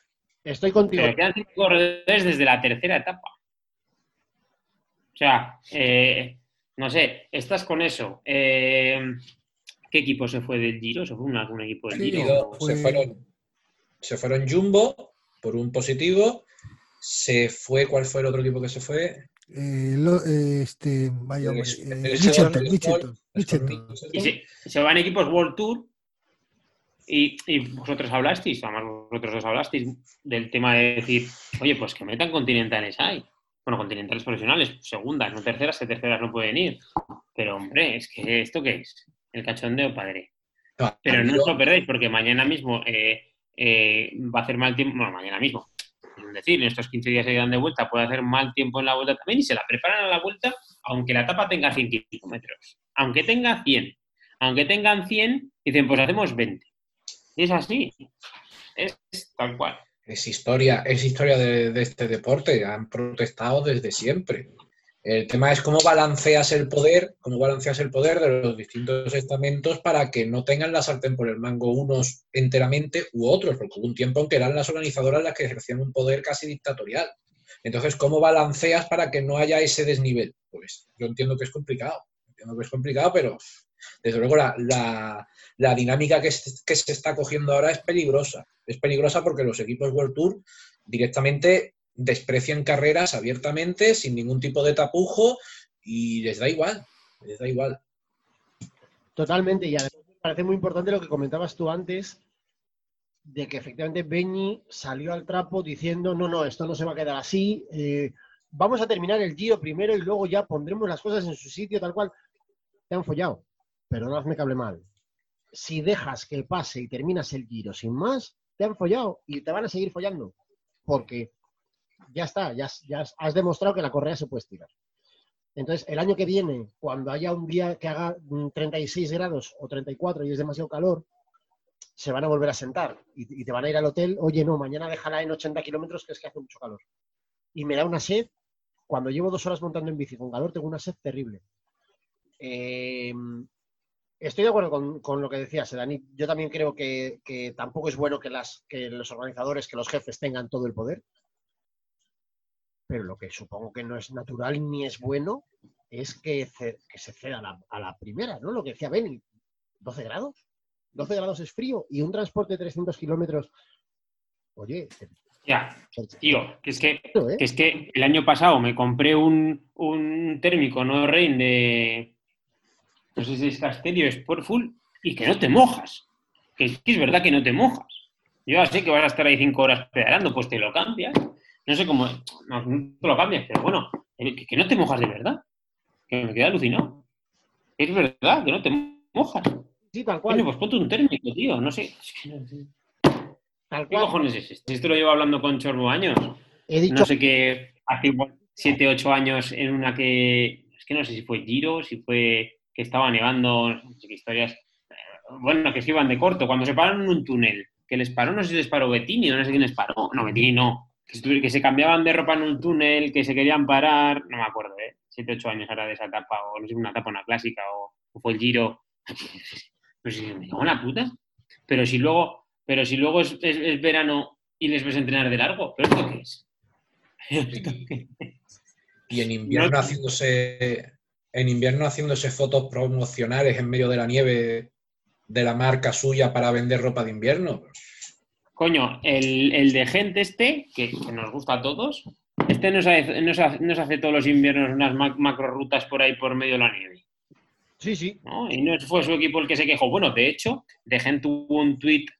Estoy contigo. Pero quedan cinco corredores desde la tercera etapa. O sea, eh, no sé, estás con eso. Eh, ¿Qué equipo se fue del Giro? ¿Se fue un, algún equipo del Sí, Giro? Fue- se, fueron, se fueron Jumbo por un positivo. Se fue, ¿cuál fue el otro equipo que se fue? Eh, lo- eh, este, vaya, eh, Mitchelton, Mitchelton, Mitchelton. Y se, se van equipos World Tour y, y vosotros hablasteis, además vosotros dos hablasteis del tema de decir, oye, pues que metan continentales ahí. Bueno, continentales profesionales, segundas, no terceras, que terceras no pueden ir. Pero hombre, es que esto qué es? El cachondeo padre. Pero no os lo perdáis porque mañana mismo eh, eh, va a hacer mal tiempo, bueno, mañana mismo. Es decir, en estos 15 días que quedan de vuelta puede hacer mal tiempo en la vuelta también y se la preparan a la vuelta aunque la etapa tenga 100 kilómetros. Aunque tenga 100. Aunque tengan 100, dicen, pues hacemos 20. Y es así. Es tal cual. Es historia, es historia de, de este deporte. Han protestado desde siempre. El tema es cómo balanceas el poder, cómo balanceas el poder de los distintos estamentos para que no tengan la sartén por el mango unos enteramente u otros, porque hubo un tiempo en que eran las organizadoras las que ejercían un poder casi dictatorial. Entonces, ¿cómo balanceas para que no haya ese desnivel? Pues yo entiendo que es complicado, entiendo que es complicado, pero desde luego la, la- la dinámica que se, que se está cogiendo ahora es peligrosa. Es peligrosa porque los equipos World Tour directamente desprecian carreras abiertamente, sin ningún tipo de tapujo, y les da igual, les da igual. Totalmente, y además me parece muy importante lo que comentabas tú antes, de que efectivamente Beñi salió al trapo diciendo, no, no, esto no se va a quedar así, eh, vamos a terminar el Giro primero y luego ya pondremos las cosas en su sitio, tal cual. Te han follado, perdonadme que hable mal. Si dejas que pase y terminas el Giro sin más, te han follado y te van a seguir follando, porque ya está, ya, has- demostrado que la correa se puede estirar. Entonces, el año que viene, cuando haya un día que haga mm, 36 grados o 34 y es demasiado calor, se van a volver a sentar y, te van a ir al hotel, oye, no, mañana déjala en 80 kilómetros que es que hace mucho calor. Y me da una sed, cuando llevo dos horas montando en bici con calor, tengo una sed terrible. Eh, estoy de acuerdo con, lo que decías, Dani. Yo también creo que, tampoco es bueno que los organizadores, que los jefes tengan todo el poder pero lo que supongo que no es natural ni es bueno es que, ce- que se ceda a la, a la primera, ¿no? Lo que decía Benny, 12 grados. 12 grados es frío y un transporte de 300 kilómetros. Oye, Ya, tío, que es que, ¿eh? que es que el año pasado me compré un, un térmico no Rein de. No sé si es Castellio, Sportful, y que no te mojas. Que es, que es verdad que no te mojas. Yo ya sé que vas a estar ahí cinco horas pedalando, pues te lo cambias. No sé cómo. No, no te lo cambias, pero bueno, eh, que, que no te mojas de verdad. Que me queda alucinado. Es verdad que no te mojas. Sí, tal cual. pues ponte un térmico, tío. No sé. Tal ¿Qué cual. cojones es esto? Esto lo llevo hablando con Chorbo años. He dicho No sé qué, hace igual 7, 8 años en una que, es que no sé si fue Giro, si fue que estaba nevando, no sé qué historias. Bueno, que se iban de corto, cuando se pararon en un túnel, que les paró, no sé si les paró Bettini o no sé quién les paró. No, Bettini no. Que, se cambiaban de ropa en un túnel, que se querían parar, no me acuerdo, ¿eh? 7, 8 años ahora de esa etapa, o no sé, una etapa, una clásica, o, o fue el Giro. No sé, me cago en la puta. Pero si luego, pero si luego es, es- es verano y les ves entrenar de largo, ¿pero esto qué es? ¿Esto qué es? Y en invierno No- haciéndose en invierno haciéndose fotos promocionales en medio de la nieve de la marca suya para vender ropa de invierno. Coño, el, el de gente este, que, que nos gusta a todos, este nos hace, nos hace- nos hace todos los inviernos unas ma- macro rutas por ahí por medio de la nieve. Sí, sí. ¿no? Y no fue su equipo el que se quejó. Bueno, de hecho, de gente tuvo un tuit,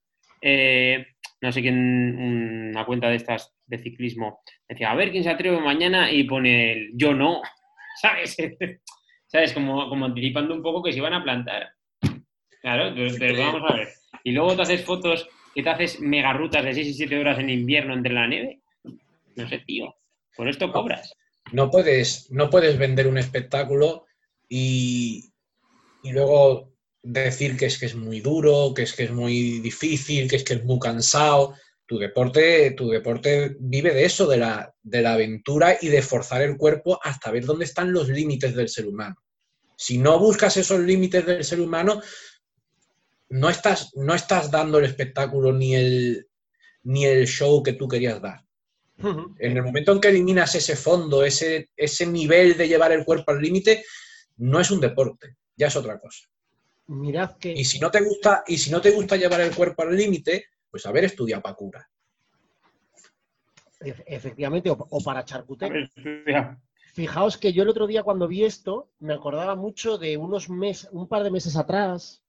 eh, no sé quién, una cuenta de estas de ciclismo, decía, a ver quién se atreve mañana y pone el yo no, ¿sabes? ¿Sabes? Como, como anticipando un poco que se iban a plantar. Claro, pero, pero vamos a ver. Y luego te haces fotos que te haces mega rutas de 6 y 7 horas en invierno entre la nieve. No sé, tío. Por esto cobras. No puedes, no puedes vender un espectáculo y, y luego decir que es que es muy duro, que es que es muy difícil, que es que es muy cansado. Tu deporte, tu deporte vive de eso, de la, de la aventura y de forzar el cuerpo hasta ver dónde están los límites del ser humano. Si no buscas esos límites del ser humano, no estás, no estás dando el espectáculo ni el, ni el show que tú querías dar. En el momento en que eliminas ese fondo, ese, ese nivel de llevar el cuerpo al límite, no es un deporte, ya es otra cosa. Mirad que Y si no te gusta, y si no te gusta llevar el cuerpo al límite, pues haber estudiado para cura. efectivamente, o, o para charcutero. Fijaos que yo el otro día cuando vi esto, me acordaba mucho de unos meses, un par de meses atrás,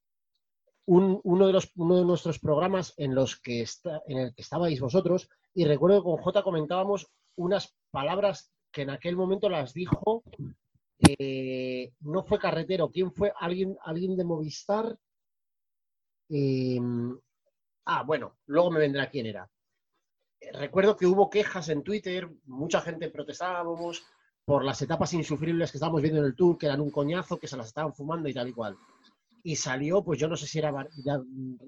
un- uno, de los, uno de nuestros programas en los que está, en el que estabais vosotros, y recuerdo que con J comentábamos unas palabras que en aquel momento las dijo, eh, no fue carretero, ¿quién fue? ¿Alguien, alguien de Movistar? Eh, ah, bueno, luego me vendrá quién era. Recuerdo que hubo quejas en Twitter, mucha gente protestábamos por las etapas insufribles que estábamos viendo en el tour, que eran un coñazo, que se las estaban fumando y tal y cual. Y salió, pues yo no sé si era, ya,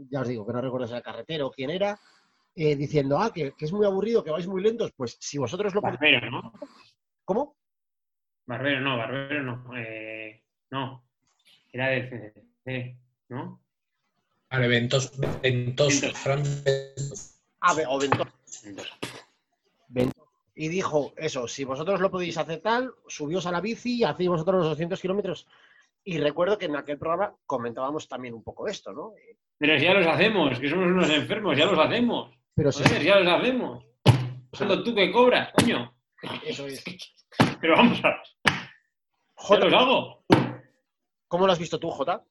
ya os digo, que no recuerdo si era carretero o quién era, eh, diciendo, ah, que, que es muy aburrido, que vais muy lentos, pues si vosotros lo. Barbero, ¿no? ¿Cómo? Barbero no, Barbero no. Eh, no. Era del CCC, ¿no? Vale, ventoso, Ventoso. Fran Ventoso. Ah, o Ventoso. Y dijo, eso, si vosotros lo podéis hacer tal, subíos a la bici y hacéis vosotros los 200 kilómetros. Y recuerdo que en aquel programa comentábamos también un poco esto, ¿no? Pero si ya los hacemos, que somos unos enfermos, ya los hacemos. Pero sí, Joder, ya los hacemos. Solo tú que cobras, coño. eso es. Pero vamos a Jota, los hago. ¿cómo lo has visto tú, Jota?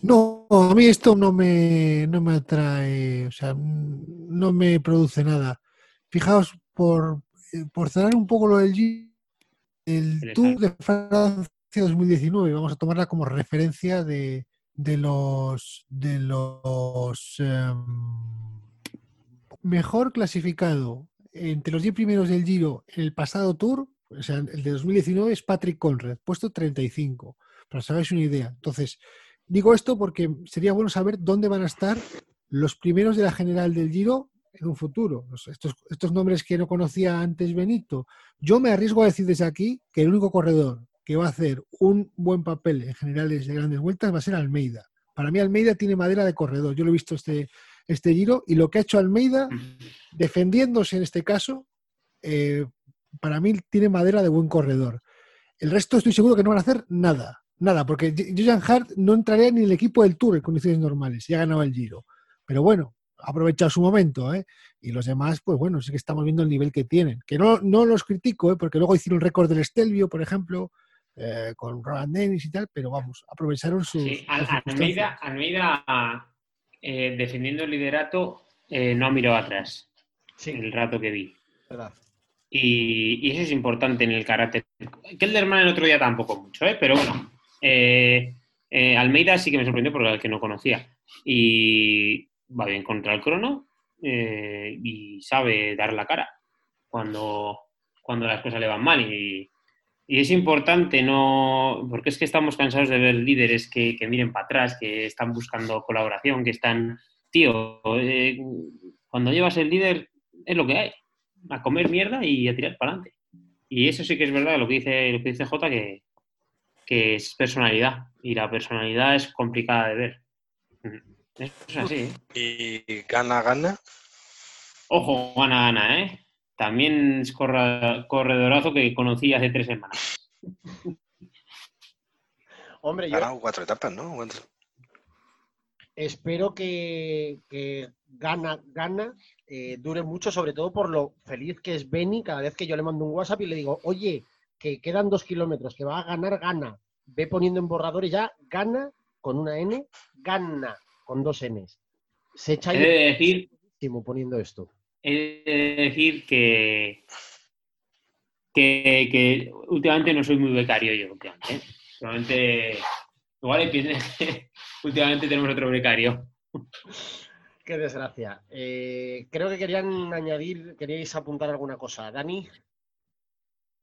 No, a mí esto no me, no me atrae, o sea, no me produce nada. Fijaos, por, eh, por cerrar un poco lo del el El Tour de Francia 2019, vamos a tomarla como referencia de, de los, de los em, mejor clasificado entre los 10 primeros del Giro en el pasado Tour, o sea, el de 2019 es Patrick Conrad, puesto 35, para que hagáis una idea. Entonces, digo esto porque sería bueno saber dónde van a estar los primeros de la general del Giro en un futuro. Estos, estos nombres que no conocía antes Benito. Yo me arriesgo a decir desde aquí que el único corredor que va a hacer un buen papel en generales de grandes vueltas va a ser Almeida. Para mí Almeida tiene madera de corredor. Yo lo he visto este, este Giro y lo que ha hecho Almeida, defendiéndose en este caso, eh, para mí tiene madera de buen corredor. El resto estoy seguro que no van a hacer nada. Nada, porque Jojan Hart no entraría ni en el equipo del Tour en condiciones normales, ya ganaba el Giro. Pero bueno, ha aprovechado su momento, ¿eh? Y los demás, pues bueno, sí que estamos viendo el nivel que tienen. Que no, no los critico, ¿eh? Porque luego hicieron récord del Estelvio, por ejemplo, eh, con Roland Dennis y tal, pero vamos, aprovecharon sus. Sí. Almeida, Almeida eh, defendiendo el liderato, eh, no miró atrás Sí, el rato que vi. verdad. Y, y eso es importante en el carácter. Kelderman el otro día tampoco mucho, ¿eh? pero bueno. eh, eh, Almeida sí que me sorprendió porque era el que no conocía. Y va bien contra el crono. eh, y sabe dar la cara cuando, cuando las cosas le van mal. Y, y es importante, no porque es que estamos cansados de ver líderes que, que miren para atrás, que están buscando colaboración, que están, tío, eh, cuando llevas el líder es lo que hay, a comer mierda y a tirar para adelante. Y eso sí que es verdad, lo que dice, lo que dice Jota, que, que es personalidad. Y la personalidad es complicada de ver. Eso es así. ¿eh? ¿Y gana, gana? Ojo, gana, gana, ¿eh? También es corra- corredorazo que conocí hace tres semanas. Hombre, yo cuatro etapas, ¿no? Espero que, que gana, gana, eh, dure mucho, sobre todo por lo feliz que es Benny cada vez que yo le mando un WhatsApp y le digo, oye, que quedan dos kilómetros, que va a ganar, gana. Ve poniendo en borradores ya, gana con una N, gana con dos Ns. Se echa He de ahí decir, poniendo esto. He de decir que, que, que últimamente no soy muy becario yo. Últimamente, ¿eh? Últimamente- igual últimamente tenemos otro becario. Qué desgracia. Eh, creo que querían añadir, queríais apuntar alguna cosa. Dani,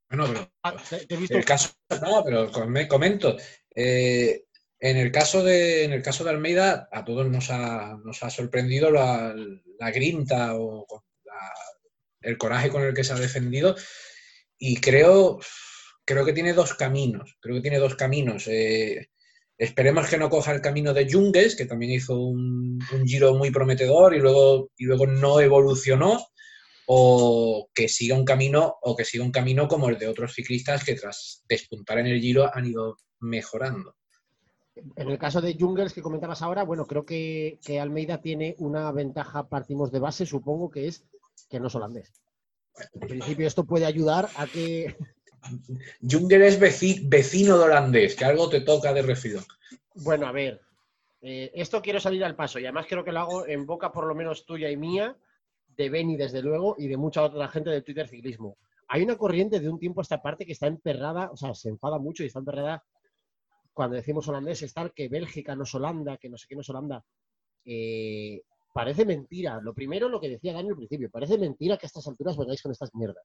Bueno, pero Ah, te, te he visto el caso, no, pero com- comento. eh, en el caso de, en el caso de Almeida, a todos nos ha, nos ha sorprendido la, la grinta o el coraje con el que se ha defendido. Y creo, creo que tiene dos caminos. Creo que tiene dos caminos. Eh, esperemos que no coja el camino de Junges, que también hizo un, giro muy prometedor y luego, y luego no evolucionó o que siga un camino o que siga un camino como el de otros ciclistas que tras despuntar en el Giro han ido mejorando. En el caso de Jungles que comentabas ahora, bueno, creo que, que Almeida tiene una ventaja, partimos de base, supongo que es que no es holandés. En principio esto puede ayudar a que, Junger es veci- vecino de holandés, que algo te toca de refidón. bueno, a ver, eh, esto quiero salir al paso y además creo que lo hago en boca por lo menos tuya y mía, de Beni desde luego y de mucha otra gente del Twitter ciclismo. Hay una corriente de un tiempo a esta parte que está emperrada, o sea, se enfada mucho y está emperrada cuando decimos holandés, estar que Bélgica no es Holanda, que no sé qué no es Holanda. Eh, parece mentira. Lo primero, lo que decía Dani al principio, parece mentira que a estas alturas vengáis con estas mierdas.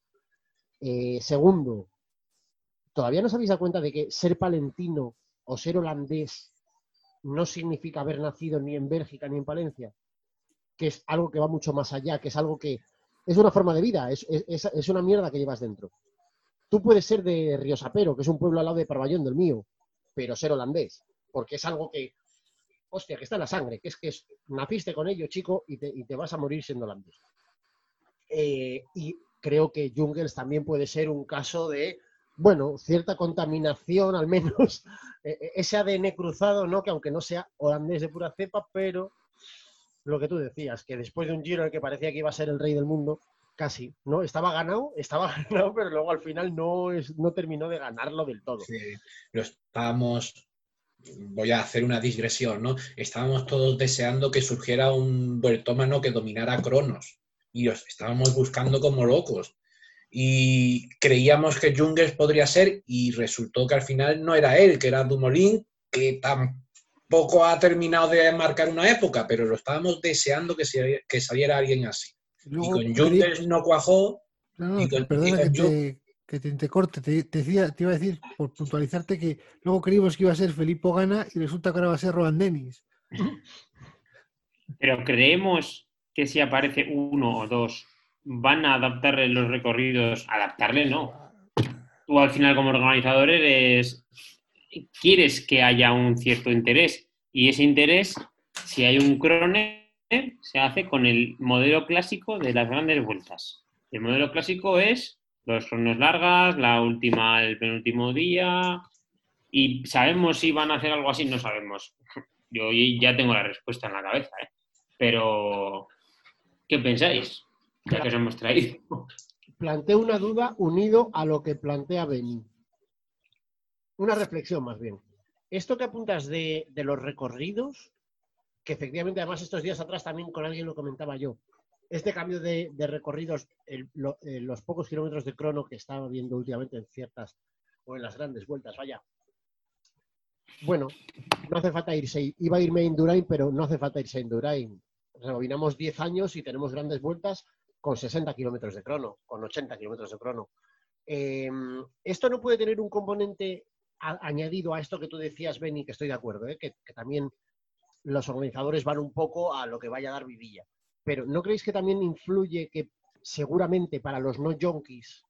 Eh, segundo, ¿todavía no os habéis dado cuenta de que ser palentino o ser holandés no significa haber nacido ni en Bélgica ni en Palencia? Que es algo que va mucho más allá, que es algo que es una forma de vida, es, una mierda que llevas dentro. Tú puedes ser de Riosapero, que es un pueblo al lado de Parvallón del mío, pero ser holandés, porque es algo que, hostia, que está la sangre, que es que naciste con ello, chico, y te, vas a morir siendo holandés. Eh, y creo que Jungels también puede ser un caso de, bueno, cierta contaminación, al menos, eh, eh, ese ADN cruzado, ¿no? Que aunque no sea holandés de pura cepa, pero lo que tú decías, que después de un giro en el que parecía que iba a ser el rey del mundo, casi, ¿no? Estaba ganado, estaba ganado, pero luego al final no terminó de ganarlo del todo. Sí, lo estábamos, voy a hacer una digresión, ¿no? Estábamos todos deseando que surgiera un Bertómano que dominara Cronos y los estábamos buscando como locos. Y creíamos que Jungers podría ser y resultó que al final no era él, que era Dumoulin, que tampoco ha terminado de marcar una época, pero lo estábamos deseando que, se- que saliera alguien así. Y con Jungers no cuajó, No, no, y con- perdona y que te, que te, te corte. Te, decía, iba a decir, por puntualizarte, que luego creímos que iba a ser Felipe Gana y resulta que ahora va a ser Roland Dennis. Pero creemos que si aparece uno o dos, van a adaptarle los recorridos. Adaptarle no. Tú al final como organizador eres, quieres que haya un cierto interés. Y ese interés, si hay un crone, se hace con el modelo clásico de las grandes vueltas. El modelo clásico es dos cronos largas, la última, el penúltimo día. Y sabemos si van a hacer algo así, no sabemos. Yo ya tengo la respuesta en la cabeza, ¿eh? Pero, ¿qué pensáis? Ya que os hemos traído. Planteo una duda unido a lo que plantea Beni. Una reflexión más bien. Esto que apuntas de, de los recorridos, que efectivamente además estos días atrás también con alguien lo comentaba yo, este cambio de, recorridos, eh, los pocos kilómetros de crono que estaba viendo últimamente en ciertas o en las grandes vueltas, vaya. Bueno, no hace falta irse, iba a irme a Indurain, pero no hace falta irse a Indurain. rebobinamos 10 años y tenemos grandes vueltas con 60 kilómetros de crono, con 80 kilómetros de crono. Eh, esto no puede tener un componente añadido a esto que tú decías, Benny, que estoy de acuerdo, ¿eh? que, que también los organizadores van un poco a lo que vaya a dar vidilla. Pero ¿no creéis que también influye que seguramente para los no junkies,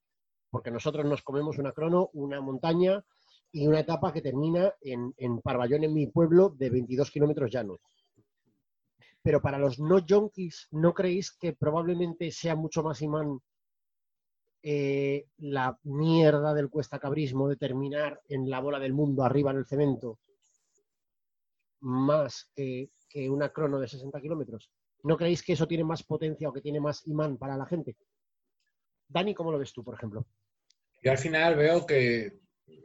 porque nosotros nos comemos una crono, una montaña y una etapa que termina en, en en mi pueblo, de 22 kilómetros llanos. Pero para los no junkies, ¿no creéis que probablemente sea mucho más imán eh, la mierda del cuestacabrismo de terminar en la bola del mundo arriba en el cemento más que, que una crono de 60 kilómetros? ¿No creéis que eso tiene más potencia o que tiene más imán para la gente? Dani, ¿cómo lo ves tú, por ejemplo? Yo al final veo que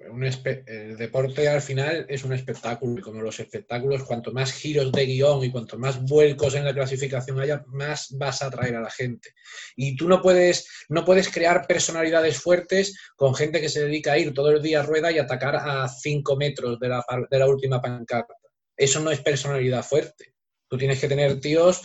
un el deporte al final es un espectáculo y como los espectáculos, cuanto más giros de guion y cuanto más vuelcos en la clasificación haya, más vas a atraer a la gente. Y tú no puedes, no puedes crear personalidades fuertes con gente que se dedica a ir todo el día a rueda y atacar a 5 metros de la, de la última pancarta. Eso no es personalidad fuerte. Tú tienes que tener tíos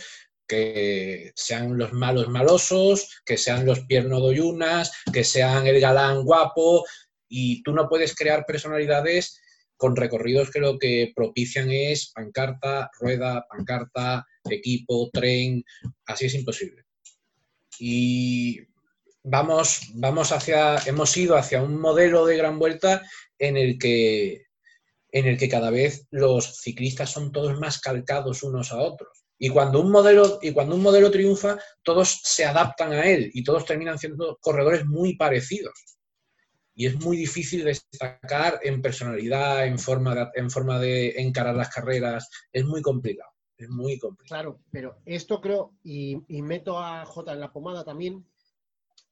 que sean los malos malosos, que sean los piernodoyunas, que sean el galán guapo, y tú no puedes crear personalidades con recorridos que lo que propician es pancarta, rueda, pancarta, equipo, tren, así es imposible. Y vamos, vamos hacia, hemos ido hacia un modelo de gran vuelta en el que en el que cada vez los ciclistas son todos más calcados unos a otros. Y cuando un modelo, y cuando un modelo triunfa, todos se adaptan a él y todos terminan siendo corredores muy parecidos. Y es muy difícil destacar en personalidad, en forma de, en forma de encarar las carreras. Es muy complicado. Es muy complicado. Claro, pero esto creo, y, meto a J en la pomada también,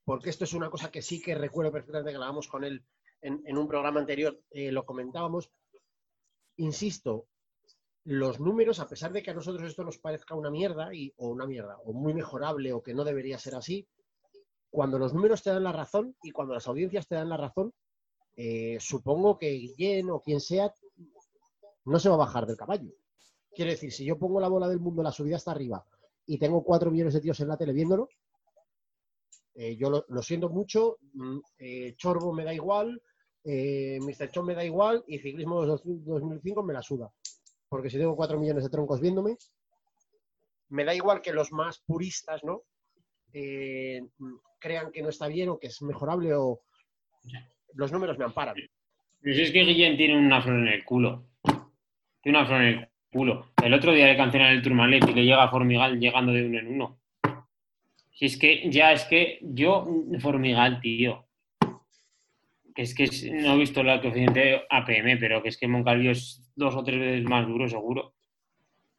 porque esto es una cosa que sí que recuerdo perfectamente que hablábamos con él en, en un programa anterior, eh, lo comentábamos. Insisto, los números, a pesar de que a nosotros esto nos parezca una mierda, y, o una mierda, o muy mejorable, o que no debería ser así, cuando los números te dan la razón y cuando las audiencias te dan la razón, eh, supongo que Guillén o quien sea no se va a bajar del caballo. Quiero decir, si yo pongo la bola del mundo, la subida hasta arriba, y tengo cuatro millones de tíos en la tele viéndolo, eh, yo lo, siento mucho, mm, eh, Chorbo me da igual, eh, Mr. Chon me da igual, y Ciclismo 2005 me la suda. Porque si tengo cuatro millones de troncos viéndome, me da igual que los más puristas, ¿no? Eh, crean que no está bien o que es mejorable o los números me amparan. Pues es que Guillén tiene una flor en el culo. Tiene una flor en el culo. El otro día le cancelan el Tourmalet y le llega a Formigal llegando de uno en uno. Si es que ya es que yo, Formigal, tío. Que es que es- no he visto el coeficiente APM, pero que es que Moncalvio es dos o tres veces más duro, seguro.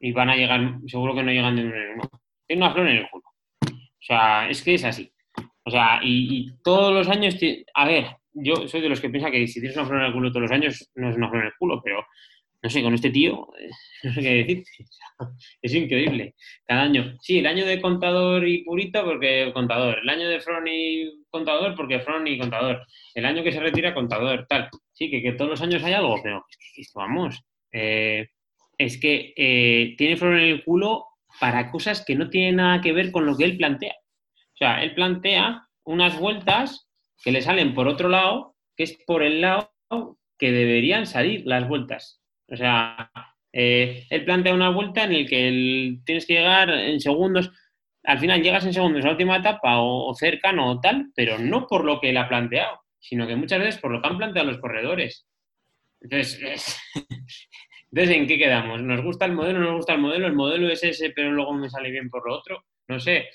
Y van a llegar, seguro que no llegan de uno en uno. Tiene una flor en el culo. O sea, es que es así. O sea, y, y todos los años, a ver, yo soy de los que piensa que si tienes una flor en el culo todos los años, no es una flor en el culo, pero no sé, con este tío, eh, no sé qué decir. Es increíble. Cada año. Sí, el año de contador y purito porque contador. El año de Fron y contador porque Fron y contador. El año que se retira contador, tal. Sí, que, que todos los años hay algo, pero vamos. eh, es que eh, tiene flor en el culo para cosas que no tienen nada que ver con lo que él plantea. O sea, él plantea unas vueltas que le salen por otro lado, que es por el lado que deberían salir las vueltas. O sea, eh, él plantea una vuelta en el que el- tienes que llegar en segundos. Al final llegas en segundos a la última etapa o, o cercano o tal, pero no por lo que él ha planteado, sino que muchas veces por lo que han planteado los corredores. Entonces, es- entonces, ¿en qué quedamos? ¿Nos gusta el modelo? ¿No nos gusta el modelo? ¿El modelo es ese, pero luego me sale bien por lo otro? No sé.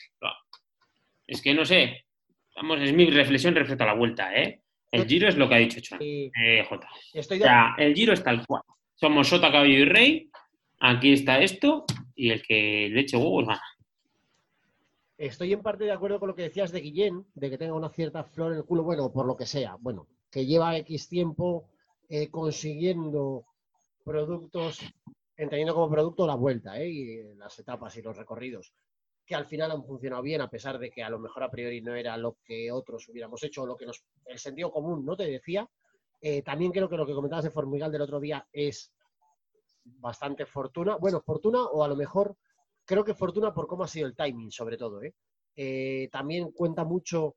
Es que no sé. Vamos, es mi reflexión respecto a la vuelta, ¿eh? El giro es lo que ha dicho Chon. Eh, Jota. O sea, el giro es tal cual. Somos Sota, Caballo y Rey. Aquí está esto. Y el que le eche huevos gana. Estoy en parte de acuerdo con lo que decías de Guillén, de que tenga una cierta flor en el culo, bueno, por lo que sea, bueno, que lleva X tiempo eh, consiguiendo productos, entendiendo como producto la vuelta, ¿eh? y eh, las etapas y los recorridos, que al final han funcionado bien, a pesar de que a lo mejor a priori no era lo que otros hubiéramos hecho, o lo que nos, el sentido común no te decía. Eh, también creo que lo que comentabas de Formigal del otro día es bastante fortuna, bueno, fortuna o a lo mejor creo que fortuna por cómo ha sido el timing, sobre todo. ¿eh? Eh, también cuenta mucho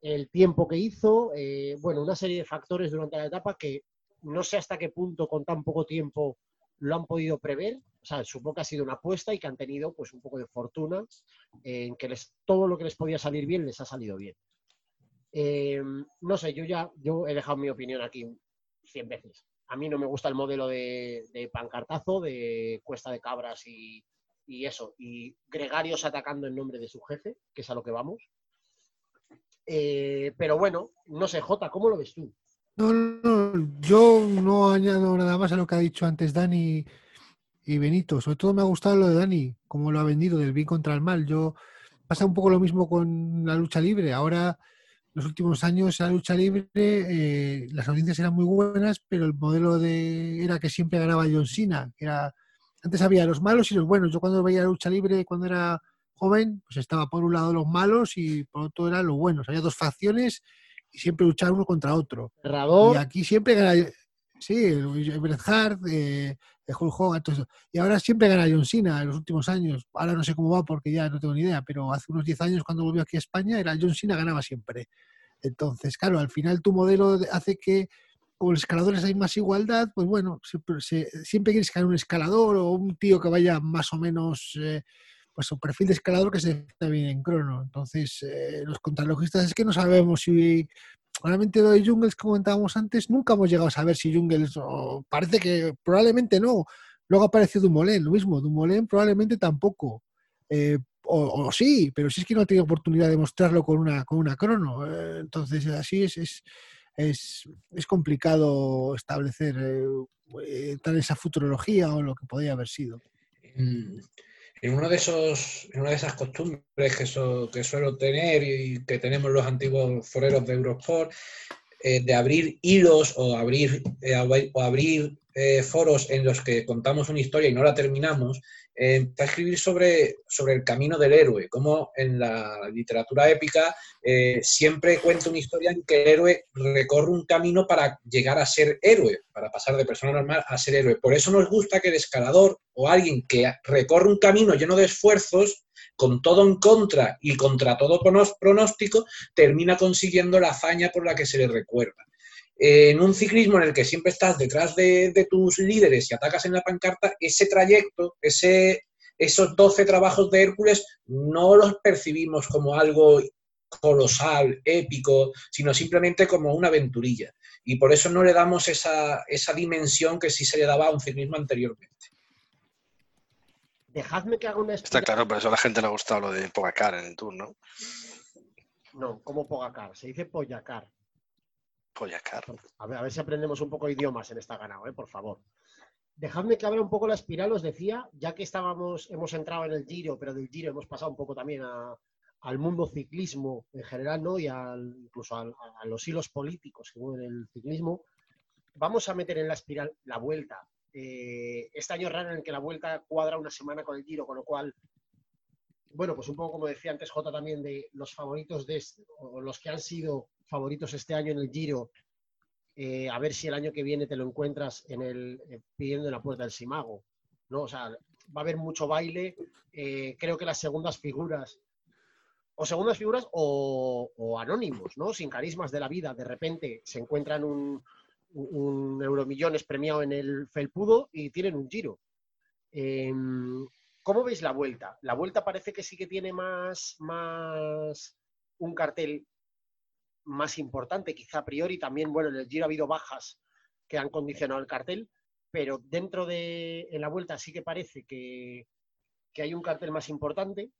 el tiempo que hizo, eh, bueno, una serie de factores durante la etapa que no sé hasta qué punto con tan poco tiempo lo han podido prever. O sea, supongo que ha sido una apuesta y que han tenido pues un poco de fortuna en que les, todo lo que les podía salir bien les ha salido bien. Eh, no sé, yo ya yo he dejado mi opinión aquí 100 veces. A mí no me gusta el modelo de, pancartazo, de cuesta de cabras y, y eso, y gregarios atacando en nombre de su jefe, que es a lo que vamos. Eh, pero bueno, no sé, Jota, ¿cómo lo ves tú? No, no, yo no añado nada más a lo que ha dicho antes Dani y Benito. Sobre todo me ha gustado lo de Dani, cómo lo ha vendido del bien contra el mal. Yo pasa un poco lo mismo con la lucha libre. Ahora, los últimos años, la lucha libre, eh, las audiencias eran muy buenas, pero el modelo de era que siempre ganaba John Cena. Era, antes había los malos y los buenos. Yo cuando veía la lucha libre, cuando era joven, pues estaba por un lado los malos y por otro eran los buenos. Había dos facciones y siempre luchar uno contra otro. Rador, Y aquí siempre gana, sí, Bret Hart, eh, Hulk Hogan. Y ahora siempre gana John Cena en los últimos años. Ahora no sé cómo va porque ya no tengo ni idea, pero hace unos 10 años cuando volvió aquí a España era John Cena ganaba siempre. Entonces, claro, al final tu modelo de- hace que como los escaladores hay más igualdad, pues bueno, siempre, se- siempre quieres un escalador o un tío que vaya más o menos, eh, pues un perfil de escalador que se defienda bien en crono. Entonces, eh, los contralogistas es que no sabemos si realmente lo de Jungles que comentábamos antes, nunca hemos llegado a saber si Jungles, o parece que probablemente no. Luego apareció Dumoulin, lo mismo, Dumoulin probablemente tampoco. Eh, o, o sí, pero si es que no ha tenido oportunidad de mostrarlo con una, con una crono. Eh, entonces, así es, es, es, complicado establecer eh, tal esa futurología o lo que podría haber sido. En, uno de esos, en una de esas costumbres que, suelo tener y que tenemos los antiguos foreros de Eurosport, eh, de abrir hilos o abrir, eh, o abrir eh, foros en los que contamos una historia y no la terminamos, eh, a escribir sobre, el camino del héroe, como en la literatura épica eh, siempre cuenta una historia en que el héroe recorre un camino para llegar a ser héroe, para pasar de persona normal a ser héroe. Por eso nos gusta que el escalador o alguien que recorre un camino lleno de esfuerzos, con todo en contra y contra todo pronóstico, termina consiguiendo la hazaña por la que se le recuerda. En un ciclismo en el que siempre estás detrás de, de tus líderes y atacas en la pancarta, ese trayecto, ese, esos 12 trabajos de Hércules, no los percibimos como algo colosal, épico, sino simplemente como una aventurilla. Y por eso no le damos esa, esa dimensión que sí se le daba a un ciclismo anteriormente. dejadme que haga una Está claro, por eso a la gente le ha gustado lo de Pogacar en el Tour, ¿no? No, como Pogacar, se dice Poyacar. A ver, a ver si aprendemos un poco de idiomas en esta ganado, ¿eh? por favor. Dejadme que abra un poco la espiral, os decía, ya que estábamos, hemos entrado en el Giro, pero del Giro hemos pasado un poco también a- al mundo ciclismo en general, ¿no? Y al- incluso a, los hilos políticos que mueven el ciclismo. Vamos a meter en la espiral la vuelta. Eh, este año raro en el que la vuelta cuadra una semana con el Giro, con lo cual, bueno, pues un poco como decía antes Jota también, de los favoritos de este- o los que han sido favoritos este año en el Giro, eh, a ver si el año que viene te lo encuentras en el, eh, pidiendo en la puerta del Simago. ¿no? O sea, va a haber mucho baile. eh, creo que las segundas figuras, o segundas figuras o, anónimos, ¿no? Sin carismas de la vida, de repente se encuentran un, un Euromillones premiado en el Felpudo y tienen un giro. Em, ¿Cómo veis la vuelta? La vuelta parece que sí que tiene más, más un cartel más importante, quizá a priori. También, bueno, en el Giro ha habido bajas que han condicionado el cartel, pero dentro de en la vuelta sí que parece que, que hay un cartel más importante,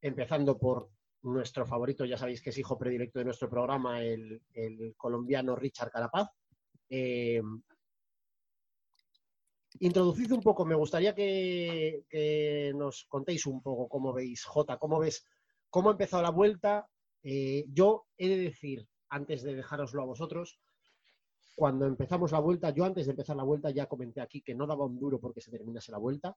empezando por nuestro favorito, ya sabéis que es hijo predilecto de nuestro programa, el, el colombiano Richard Carapaz. Eh, introducid un poco, me gustaría que, nos contéis un poco cómo veis, Jota, cómo ves, cómo ha empezado la vuelta. Eh, yo he de decir, antes de dejároslo a vosotros, cuando empezamos la vuelta, yo antes de empezar la vuelta ya comenté aquí que no daba un duro porque se terminase la vuelta.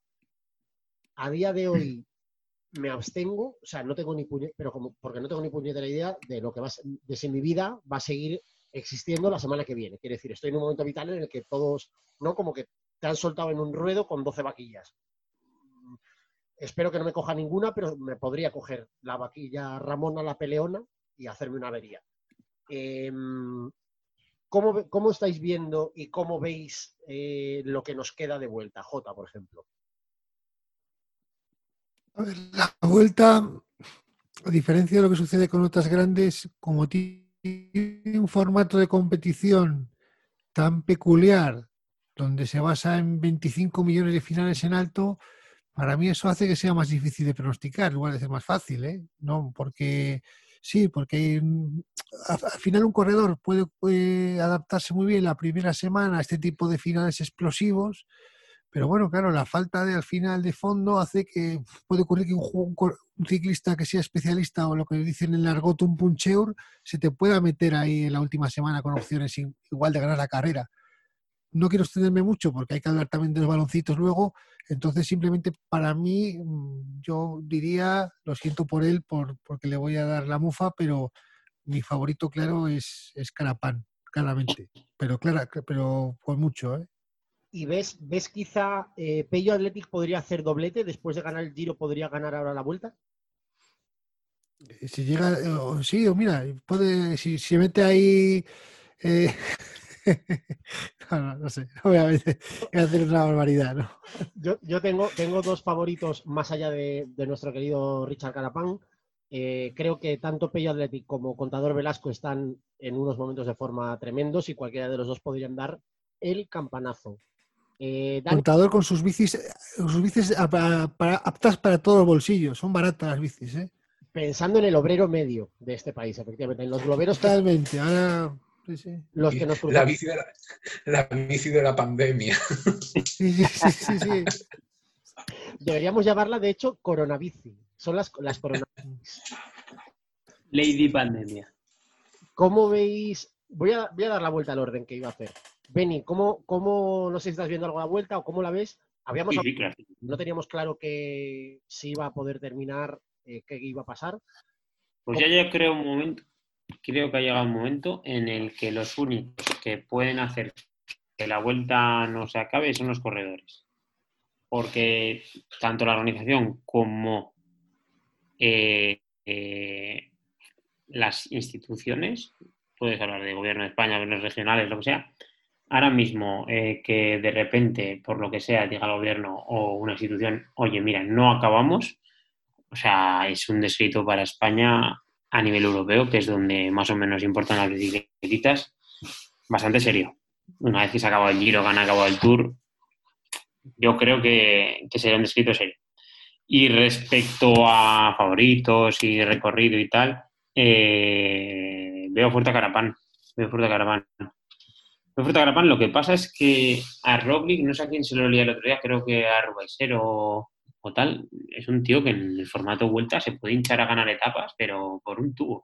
A día de hoy me abstengo, o sea, no tengo ni puñe- pero como porque no tengo ni puñetera idea de lo que va a, ser- de si mi vida va a seguir existiendo la semana que viene. Quiere decir, estoy en un momento vital en el que todos, ¿no? Como que te han soltado en un ruedo con 12 vaquillas. Espero que no me coja ninguna, pero me podría coger la vaquilla Ramona la peleona y hacerme una avería. Em, ¿cómo, cómo estáis viendo y cómo veis eh, lo que nos queda de vuelta? Jota, por ejemplo. A ver, la vuelta, a diferencia de lo que sucede con otras grandes, como tiene un formato de competición tan peculiar, donde se basa en 25 millones de finales en alto, para mí eso hace que sea más difícil de pronosticar, lugar de ser más fácil, ¿eh? No, porque sí, porque al final un corredor puede, adaptarse muy bien la primera semana a este tipo de finales explosivos, pero bueno, claro, la falta de al final de fondo hace que puede ocurrir que un, un ciclista que sea especialista o lo que dicen en el argot un puncheur se te pueda meter ahí en la última semana con opciones igual de ganar la carrera. No quiero extenderme mucho porque hay que hablar también de los baloncitos luego, entonces simplemente para mí mm, yo diría, lo siento por él por, porque le voy a dar la mufa, pero mi favorito claro es, es Carapán, claramente, pero clara, pero por mucho, ¿eh? ¿Y ves, ves quizá eh, Pello Athletic podría hacer doblete? Después de ganar el Giro, ¿podría ganar ahora la vuelta? Eh, Si llega, eh, sí, o mira, puede, si se mete ahí. eh, no, no, no sé, no voy a, meter- voy a hacer una barbaridad, ¿no? Yo, yo tengo, tengo dos favoritos más allá de, de nuestro querido Richard Carapán. Eh, creo que tanto Pello Athletic como Contador Velasco están en unos momentos de forma tremendos y cualquiera de los dos podrían dar el campanazo. Eh, Dani, Contador con sus bicis, eh, sus bicis aptas para todos los bolsillos, son baratas las bicis, ¿eh? pensando en el obrero medio de este país, efectivamente, en los globeros, que- Totalmente, ahora. Sí, sí, los que nos La bici, de la, la bici de la pandemia. sí, sí, sí, sí, sí. Deberíamos llamarla, de hecho, coronabici. Son las, las coronabicis. Lady Pandemia. ¿Cómo veis? Voy a, voy a dar la vuelta al orden que iba a hacer. Benny, ¿cómo, cómo no sé si estás viendo algo a la vuelta o cómo la ves? Habíamos Sí, sí, claro. no teníamos claro que si iba a poder terminar, eh, qué iba a pasar. Pues ya yo creo un momento, creo que ha llegado un momento en el que los únicos que pueden hacer que la vuelta no se acabe son los corredores. Porque tanto la organización como eh, eh, las instituciones, puedes hablar de gobierno de España, gobiernos regionales, lo que sea, ahora mismo eh, que de repente, por lo que sea, diga el gobierno o una institución, oye, mira, no acabamos, o sea, es un descrito para España a nivel europeo, que es donde más o menos importan las bicicletas, bastante serio. Una vez que se ha acabado el Giro, han acabado el Tour, yo creo que, que un descrito serio. Y respecto a favoritos y recorrido y tal, eh, veo fuerte Carapán. Veo fuerte Carapán. Veo fuerte Carapán. Lo que pasa es que a Roglic, no sé a quién se lo leía el otro día, creo que a Rubaisero o, es un tío que en el formato vuelta se puede hinchar a ganar etapas, pero por un tubo.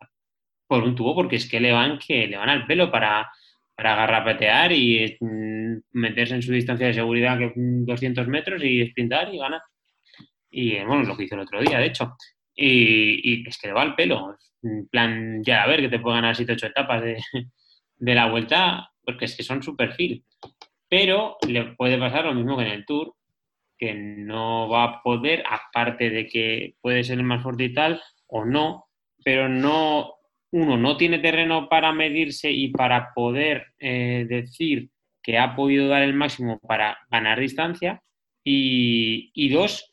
Por un tubo, porque es que le van, que le van al pelo para, para garrapatear y mm, meterse en su distancia de seguridad que mm, 200 metros y sprintar y ganar. Y bueno, lo que hizo el otro día, de hecho. Y, y es que le va al pelo. En plan, ya a ver que te puede ganar 7-8 etapas de, de la vuelta, porque es que son su perfil. Pero le puede pasar lo mismo que en el Tour, que no va a poder, aparte de que puede ser el más fuerte y tal, o no, pero no, uno, no tiene terreno para medirse y para poder eh, decir que ha podido dar el máximo para ganar distancia, y, dos,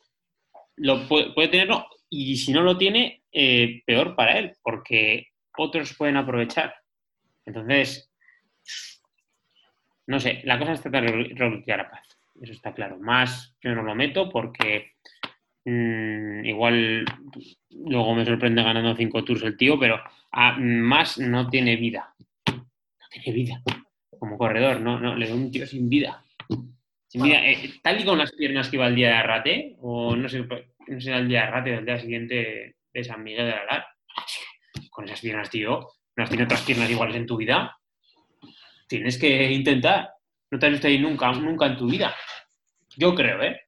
lo puede, puede tenerlo, y si no lo tiene, eh, peor para él, porque otros pueden aprovechar. Entonces, no sé, la cosa está tan Roglic Carapaz, eso está claro. Más yo no lo meto porque mmm, igual luego me sorprende ganando cinco tours el tío, pero a, más no tiene vida. No tiene vida. Como corredor, no, no, le veo un tío sin vida. Sin vida. Eh, tal y con las piernas que iba el día de Arrate, o no sé, no sé el día de Arrate o el día siguiente de San Miguel de Alar. Con esas piernas, tío, no has tenido otras piernas iguales en tu vida. Tienes que intentar. No te has visto ahí nunca, nunca en tu vida. Yo creo, ¿eh?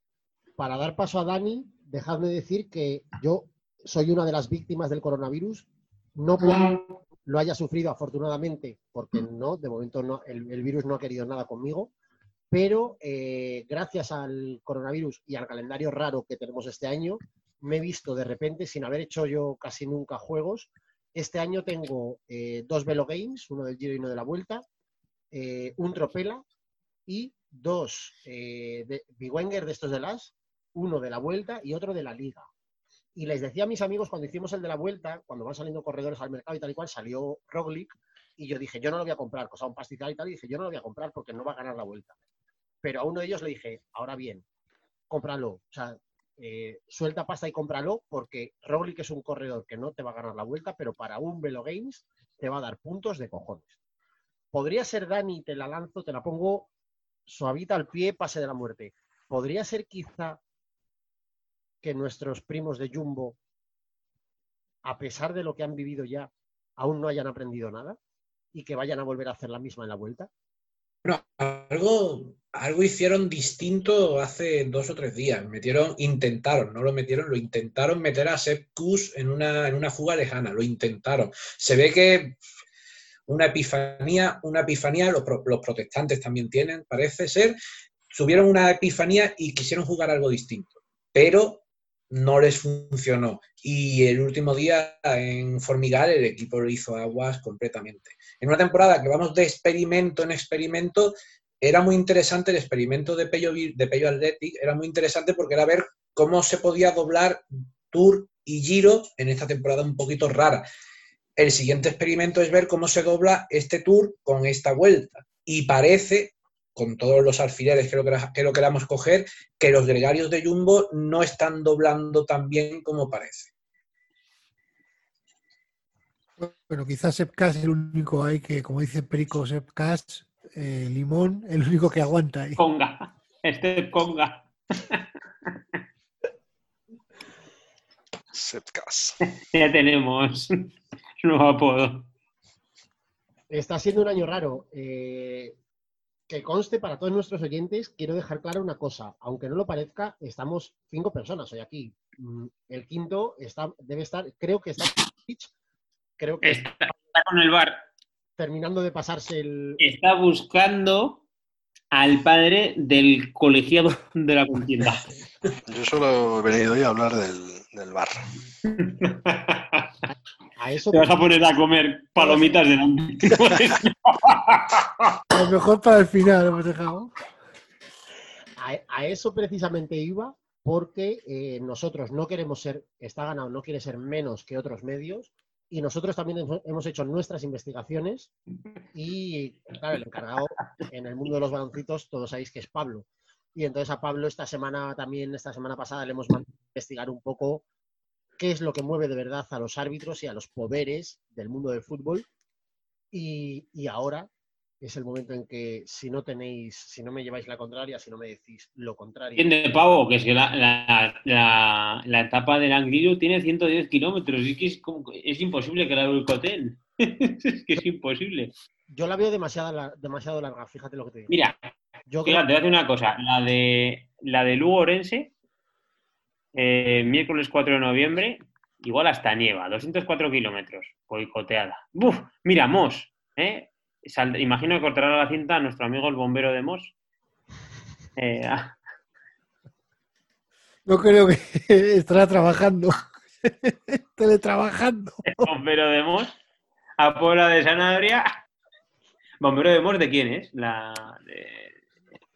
Para dar paso a Dani, dejadme decir que yo soy una de las víctimas del coronavirus. No porque lo haya sufrido afortunadamente, porque no, de momento no, el, el virus no ha querido nada conmigo, pero eh, gracias al coronavirus y al calendario raro que tenemos este año, me he visto de repente, sin haber hecho yo casi nunca juegos, este año tengo eh, dos Velo Games, uno del Giro y uno de la Vuelta, eh, un Tropela y dos eh, de Biwenger de estos de las, uno de la Vuelta y otro de la Liga. Y les decía a mis amigos cuando hicimos el de la Vuelta, cuando van saliendo corredores al mercado y tal y cual, salió Roglic y yo dije, yo no lo voy a comprar, costaba un pastizal y tal, y dije, yo no lo voy a comprar porque no va a ganar la Vuelta. Pero a uno de ellos le dije, ahora bien, cómpralo. O sea, eh, suelta pasta y cómpralo porque Roglic es un corredor que no te va a ganar la vuelta, pero para un Velo Games te va a dar puntos de cojones. Podría ser Dani, te la lanzo, te la pongo suavita al pie, pase de la muerte. Podría ser quizá que nuestros primos de Jumbo, a pesar de lo que han vivido ya, aún no hayan aprendido nada y que vayan a volver a hacer la misma en la vuelta. Bueno, algo, algo hicieron distinto hace dos o tres días. Metieron, intentaron, no lo metieron, lo intentaron meter a Sepp Kuss en una, en una fuga lejana, lo intentaron. Se ve que una epifanía, una epifanía, los, los protestantes también tienen, parece ser, tuvieron una epifanía y quisieron jugar algo distinto, pero no les funcionó. Y el último día en Formigal el equipo lo hizo aguas completamente. En una temporada que vamos de experimento en experimento, era muy interesante el experimento de Pello, de Pello Athletic, era muy interesante porque era ver cómo se podía doblar Tour y Giro en esta temporada un poquito rara. El siguiente experimento es ver cómo se dobla este Tour con esta vuelta. Y parece, con todos los alfileres que lo, quera- que lo queramos coger, que los gregarios de Jumbo no están doblando tan bien como parece. Bueno, quizás Sepcas es el único ahí que, como dice Perico Sepcas, eh, Limón, el único que aguanta ahí. Conga. Este es Conga. Sepcas. Ya tenemos nuevo apodo. Está siendo un año raro. Eh, que conste para todos nuestros oyentes, quiero dejar clara una cosa. Aunque no lo parezca, estamos cinco personas hoy aquí. Mm, El quinto está, debe estar, creo que está creo que está Está, está con el bar. terminando de pasarse el. Está buscando al padre del colegiado de la contienda. Yo solo he venido hoy a hablar del, del bar. A eso, Te vas a poner a comer palomitas delante. A lo mejor para el final hemos dejado. a, a eso precisamente iba, porque eh, nosotros no queremos ser, está ganado, no quiere ser menos que otros medios, y nosotros también hemos- hemos hecho nuestras investigaciones, y claro, el encargado en el mundo de los baloncitos, todos sabéis que es Pablo. Y entonces a Pablo esta semana también, esta semana pasada, le hemos mandado a investigar un poco qué es lo que mueve de verdad a los árbitros y a los poderes del mundo del fútbol. Y, y ahora es el momento en que si no tenéis, si no me lleváis la contraria, si no me decís lo contrario, Bien de pavo, que es que la, la, la, la etapa del Angliru tiene 110 kilómetros. Es que es, como- es imposible que la boicoteen. es que es imposible. yo la veo demasiado, demasiado larga, fíjate lo que te digo. Mira, Yo creo fíjate, te voy a decir una cosa. La de, la de Lugo Orense, eh, miércoles 4 de noviembre, igual hasta nieva, 204 kilómetros, boicoteada. ¡Buf! Mira, Mos, ¿eh? Sal- imagino que cortará la cinta a nuestro amigo el bombero de Mos. Eh, ah, No creo que estará trabajando. Teletrabajando. el bombero de Mos, a Puebla de Sanabria. ¿Bombero de Mos de quién es? La de-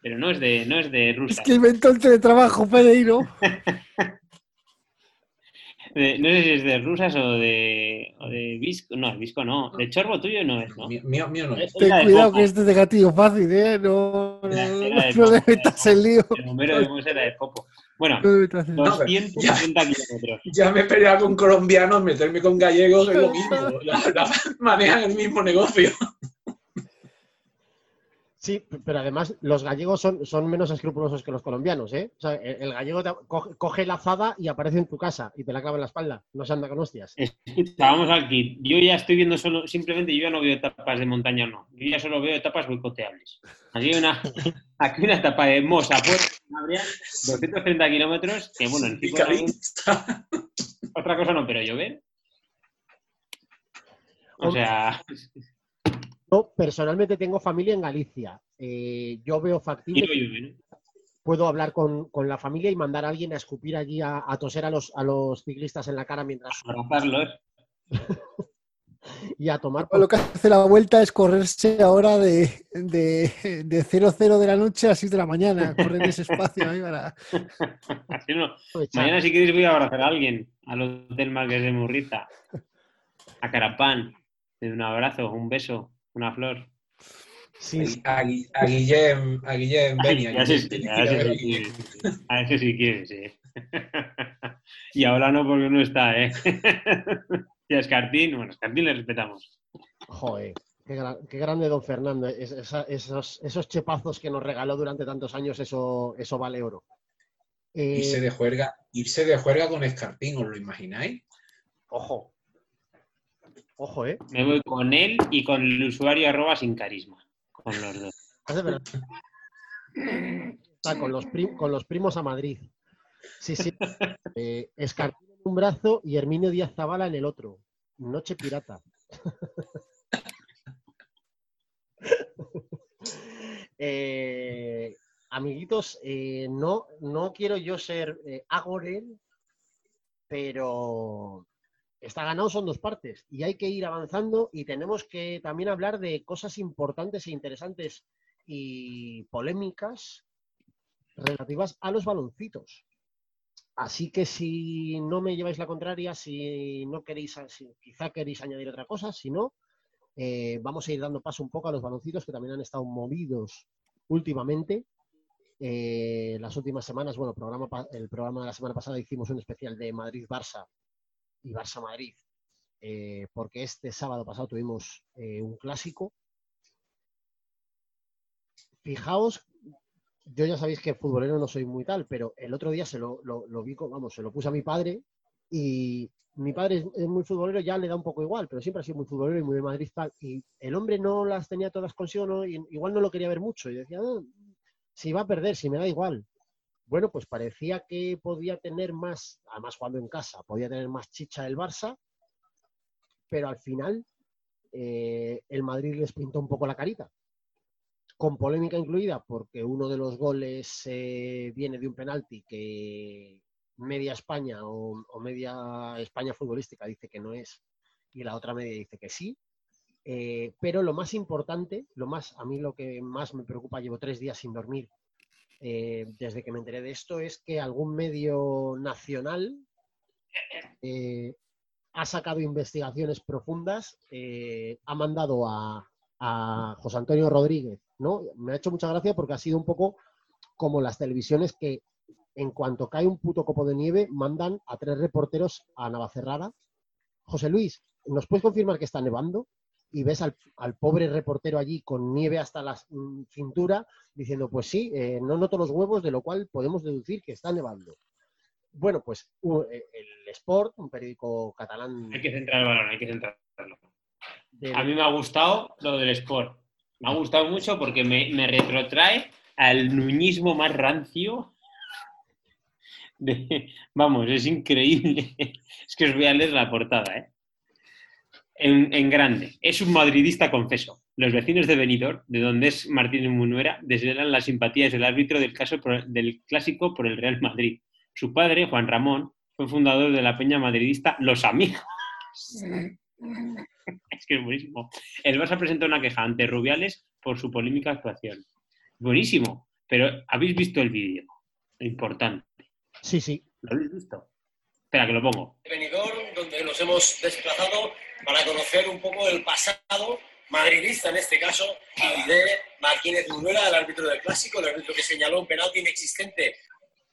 Pero no es de, no es de Es Rusia. que inventó el teletrabajo, Pereiro. De- no sé si es de rusas o de, o de Visco. No, Visco no. De Chorbo tuyo no es, ¿no? Mío, mío, mío no. Es Ten de cuidado que este es de gatillo fácil, ¿eh? No, no, no, le metas el lío. El bombero de Mos era de Popo. Bueno, el. No, 270 kilómetros. Ya me he peleado con colombianos, meterme con gallegos es lo mismo. La- la- manejan el mismo negocio. Sí, pero además los gallegos son, son menos escrupulosos que los colombianos, ¿eh? O sea, el, el gallego te coge, coge la azada y aparece en tu casa y te la clava en la espalda. No se anda con hostias. Escucha, vamos al kit. Yo ya estoy viendo solo, simplemente yo ya no veo etapas de montaña, no. Yo ya solo veo etapas boicoteables. Aquí hay una, aquí hay una etapa de Mosa, pues, Sanabria, 230 kilómetros, que bueno, en tipo Picadita. otra cosa no, pero llover. O sea, Yo personalmente tengo familia en Galicia eh, yo veo Y factible ¿no? puedo hablar con, con la familia y mandar a alguien a escupir allí, a, a toser a los, a los ciclistas en la cara mientras Abrazarlos. y a tomar Lo que hace la vuelta es correrse ahora de, de, de 0-0 de la noche a 6 de la mañana. Correr ese espacio ahí para... Así no. por echar. Mañana si queréis voy a abrazar a alguien al Hotel Marqués de Murrita. A Carapán. Doy Un abrazo, un beso, una flor. Sí, sí. A, Gui- a Guillem, a Guillem Beni. a sé si quieres. A ese sí quieres, sí. Y ahora no porque no está, ¿eh? Y a Escartín, bueno, a Escartín le respetamos. Joder, qué, gra- qué grande don Fernando. Es- esa- esos, esos chepazos que nos regaló durante tantos años, eso, eso vale oro. Eh, Irse de juerga, irse de juerga con Escarpín, ¿os lo imagináis? Ojo. Ojo, ¿eh? Me voy con él y con el usuario arroba sin carisma. Con los dos. Está con los, con los primos a Madrid. Sí, sí. Eh, Escarpín en un brazo y Herminio Díaz Zabala en el otro. Noche pirata. Eh, amiguitos, eh, no, no quiero yo ser eh, agorel, pero está ganado son dos partes y hay que ir avanzando y tenemos que también hablar de cosas importantes e interesantes y polémicas relativas a los baloncitos. Así que si no me lleváis la contraria, si no queréis, quizá queréis añadir otra cosa, si no, eh, vamos a ir dando paso un poco a los baloncitos que también han estado movidos últimamente. Eh, las últimas semanas, bueno, el programa de la semana pasada hicimos un especial de Madrid-Barça y Barça-Madrid, eh, porque este sábado pasado tuvimos eh, un clásico. Fijaos, yo ya sabéis que futbolero no soy muy tal, pero el otro día se lo, lo, vi, con- vamos, se lo puse a mi padre y mi padre es, es muy futbolero, ya le da un poco igual, pero siempre ha sido muy futbolero y muy de Madrid tal. Y el hombre no las tenía todas consigo, ¿no? y igual no lo quería ver mucho. Y decía, "Ah, si va a perder, si me da igual. Bueno, pues parecía que podía tener más, además jugando en casa, podía tener más chicha el Barça, pero al final eh, el Madrid les pintó un poco la carita. Con polémica incluida, porque uno de los goles eh, viene de un penalti que media España o, media España futbolística dice que no es y la otra media dice que sí. Eh, pero lo más importante, lo más, a mí lo que más me preocupa, llevo tres días sin dormir eh, desde que me enteré de esto, es que algún medio nacional eh, ha sacado investigaciones profundas, eh, ha mandado a, José Antonio Rodríguez, ¿no? Me ha hecho mucha gracia porque ha sido un poco como las televisiones que en cuanto cae un puto copo de nieve mandan a tres reporteros a Navacerrada. José Luis, ¿nos puedes confirmar que está nevando? Y ves al, al pobre reportero allí con nieve hasta la cintura diciendo, pues sí, eh, no noto los huevos, de lo cual podemos deducir que está nevando. Bueno, pues eh, el Sport, un periódico catalán Hay que centrar el balón, hay que centrarlo. A mí me ha gustado lo del sport. Me ha gustado mucho porque me, me retrotrae al nuñismo más rancio. de- vamos, es increíble. Es que os voy a leer la portada, ¿eh? En, en grande. Es un madridista confeso. Los vecinos de Benidorm, de donde es Martínez Munuera, desvelan las simpatías del árbitro del, caso por- del clásico por el Real Madrid. Su padre, Juan Ramón, fue fundador de la peña madridista Los Amigos. Es que es buenísimo. El Barça presentó una queja ante Rubiales por su polémica actuación. Buenísimo. Pero ¿habéis visto el vídeo? Importante. Sí, sí. ¿Lo habéis visto? Espera, que lo pongo. Benidorm, donde nos hemos desplazado para conocer un poco del pasado madridista en este caso de Martínez Munuera, el árbitro del clásico, el árbitro que señaló un penalti inexistente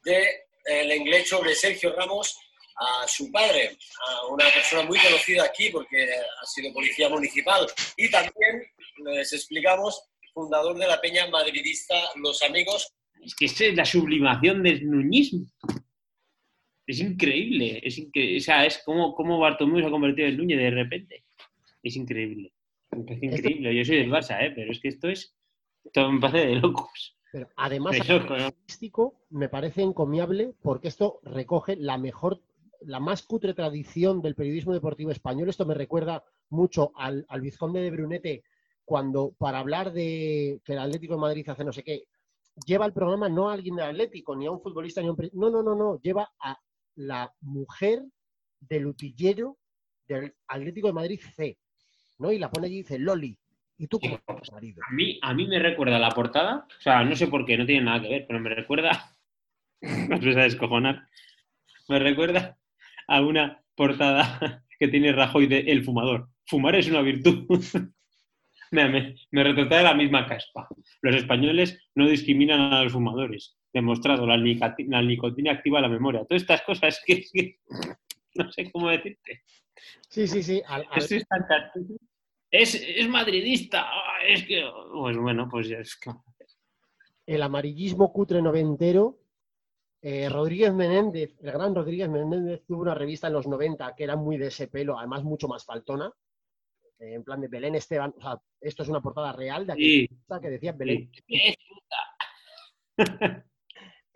de eh, Lenglet sobre Sergio Ramos a su padre, a una persona muy conocida aquí porque ha sido policía municipal y también les explicamos fundador de la peña madridista Los Amigos, Es que esa es la sublimación del nuñismo. Es increíble. Es, incre- o sea, es como, como Bartomeu se ha convertido en Núñez de repente. Es increíble. Parece increíble. Yo soy del Barça, ¿eh? pero es que esto es. Esto me parece de locos. Pero además, De loco, ¿no? artístico, me parece encomiable porque esto recoge la mejor, la más cutre tradición del periodismo deportivo español. Esto me recuerda mucho al, al vizconde de Brunete cuando para hablar de que el Atlético de Madrid hace no sé qué, lleva el programa no a alguien del Atlético, ni a un futbolista, ni a un... No, no, no, no, lleva a la mujer del utillero del Atlético de Madrid C, ¿no? Y la pone allí y dice, Loli, ¿y tú cómo marido? A mí, a mí me recuerda la portada, o sea, no sé por qué, no tiene nada que ver, pero me recuerda, os vais a descojonar, me recuerda a una portada que tiene Rajoy de El fumador. Fumar es una virtud. me, me, me retrata de la misma caspa. Los españoles no discriminan a los fumadores. Demostrado, la, nicotina activa la memoria. Todas estas cosas que, es que no sé cómo decirte. Sí, sí, sí. al- al- es. Es, es madridista. ah, Es que, pues bueno, pues ya es que... el amarillismo cutre noventero. eh, Rodríguez Menéndez, el gran Rodríguez Menéndez, tuvo una revista en los 90 que era muy de ese pelo, además mucho más faltona. Eh, en plan de Belén Esteban. O sea, esto es una portada real de Sí, revista que decía Belén. sí.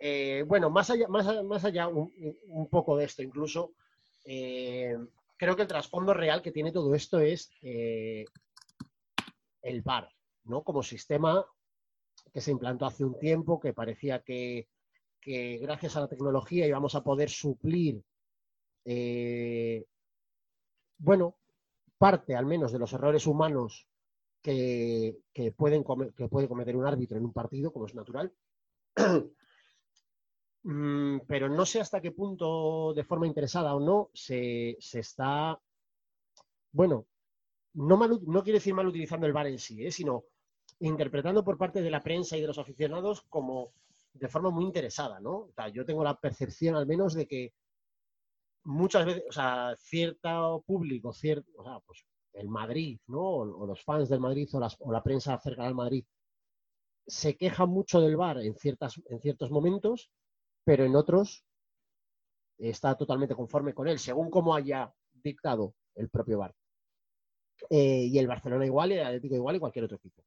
Eh, bueno, más allá, más, más allá un, un poco de esto, incluso, eh, creo que el trasfondo real que tiene todo esto es eh, el VAR, ¿no? Como sistema que se implantó hace un tiempo, que parecía que, que gracias a la tecnología íbamos a poder suplir, eh, bueno, parte al menos de los errores humanos que, que pueden que puede cometer un árbitro en un partido, como es natural. Mm, pero no sé hasta qué punto, de forma interesada o no, se, se está, bueno, no, mal, no quiero decir mal utilizando el VAR en sí, ¿eh? sino interpretando por parte de la prensa y de los aficionados como de forma muy interesada, ¿no? Yo tengo la percepción al menos de que muchas veces, o sea, cierto público, cierto, o sea, pues el Madrid, ¿no? O, los fans del Madrid o, las- o la prensa cercana al Madrid se queja mucho del VAR en, ciertas, en ciertos momentos, pero en otros está totalmente conforme con él, según como haya dictado el propio VAR. Eh, y el Barcelona igual, y el Atlético igual, y cualquier otro equipo.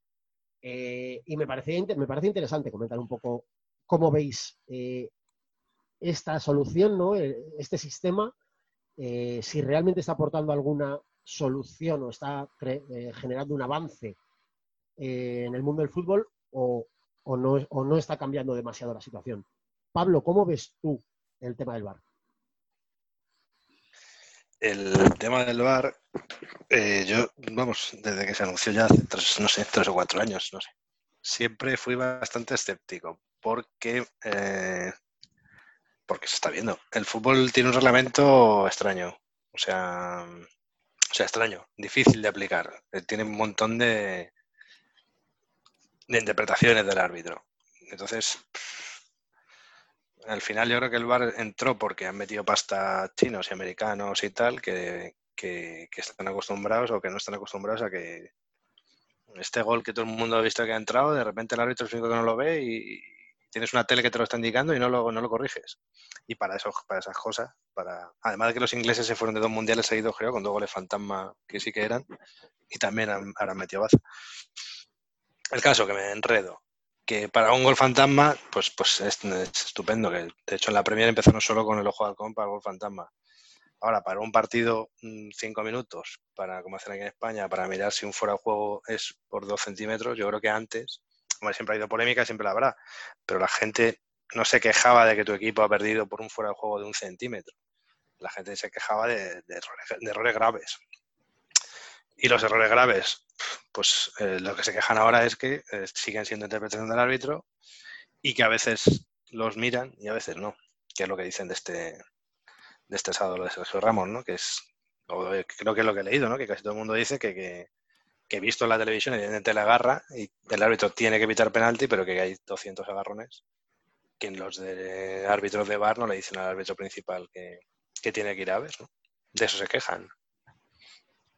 Eh, y me parece, me parece interesante comentar un poco cómo veis eh, esta solución, ¿no? Eh, este sistema, eh, si realmente está aportando alguna solución o está eh, generando un avance en el mundo del fútbol o, o no, o no está cambiando demasiado la situación. Pablo, ¿cómo ves tú el tema del VAR? El tema del VAR, yo, vamos, desde que se anunció ya hace tres, no sé, tres o cuatro años, no sé, siempre fui bastante escéptico porque, porque se está viendo. El fútbol tiene un reglamento extraño, o sea, o sea, extraño, difícil de aplicar. Eh, Tiene un montón de, de interpretaciones del árbitro. Entonces, al final yo creo que el VAR entró porque han metido pasta chinos y americanos y tal que, que- que están acostumbrados o que no están acostumbrados a que este gol que todo el mundo ha visto que ha entrado, de repente el árbitro es el único que no lo ve y tienes una tele que te lo está indicando y no lo, no lo corriges. Y para eso, para esas cosas, para además de que los ingleses se fueron de dos mundiales seguidos, creo, con dos goles fantasma que sí que eran, y también han, han metido baza. El caso que me enredo que para un gol fantasma, pues, pues es, es estupendo. Que de hecho en la Premier empezó no solo con el ojo de halcón para el gol fantasma. Ahora, para un partido, mm, cinco minutos, para como hacen aquí en España, para mirar si un fuera de juego es por dos centímetros, yo creo que antes, hombre, siempre ha habido polémica, siempre la habrá, pero la gente no se quejaba de que tu equipo ha perdido por un fuera de juego de un centímetro. La gente se quejaba de, errores, de errores graves. Y los errores graves, pues eh, lo que se quejan ahora es que eh, siguen siendo interpretación del árbitro y que a veces los miran y a veces no, que es lo que dicen de este, de este sábado, de Sergio Ramos, ¿no? Que es, eh, creo que es lo que he leído, ¿no? Que casi todo el mundo dice que, que visto en la televisión, evidentemente le agarra y el árbitro tiene que evitar penalti, pero que hay 200 agarrones que en los de árbitros de VAR no le dicen al árbitro principal que, que tiene que ir a ver, ¿no? De eso se quejan.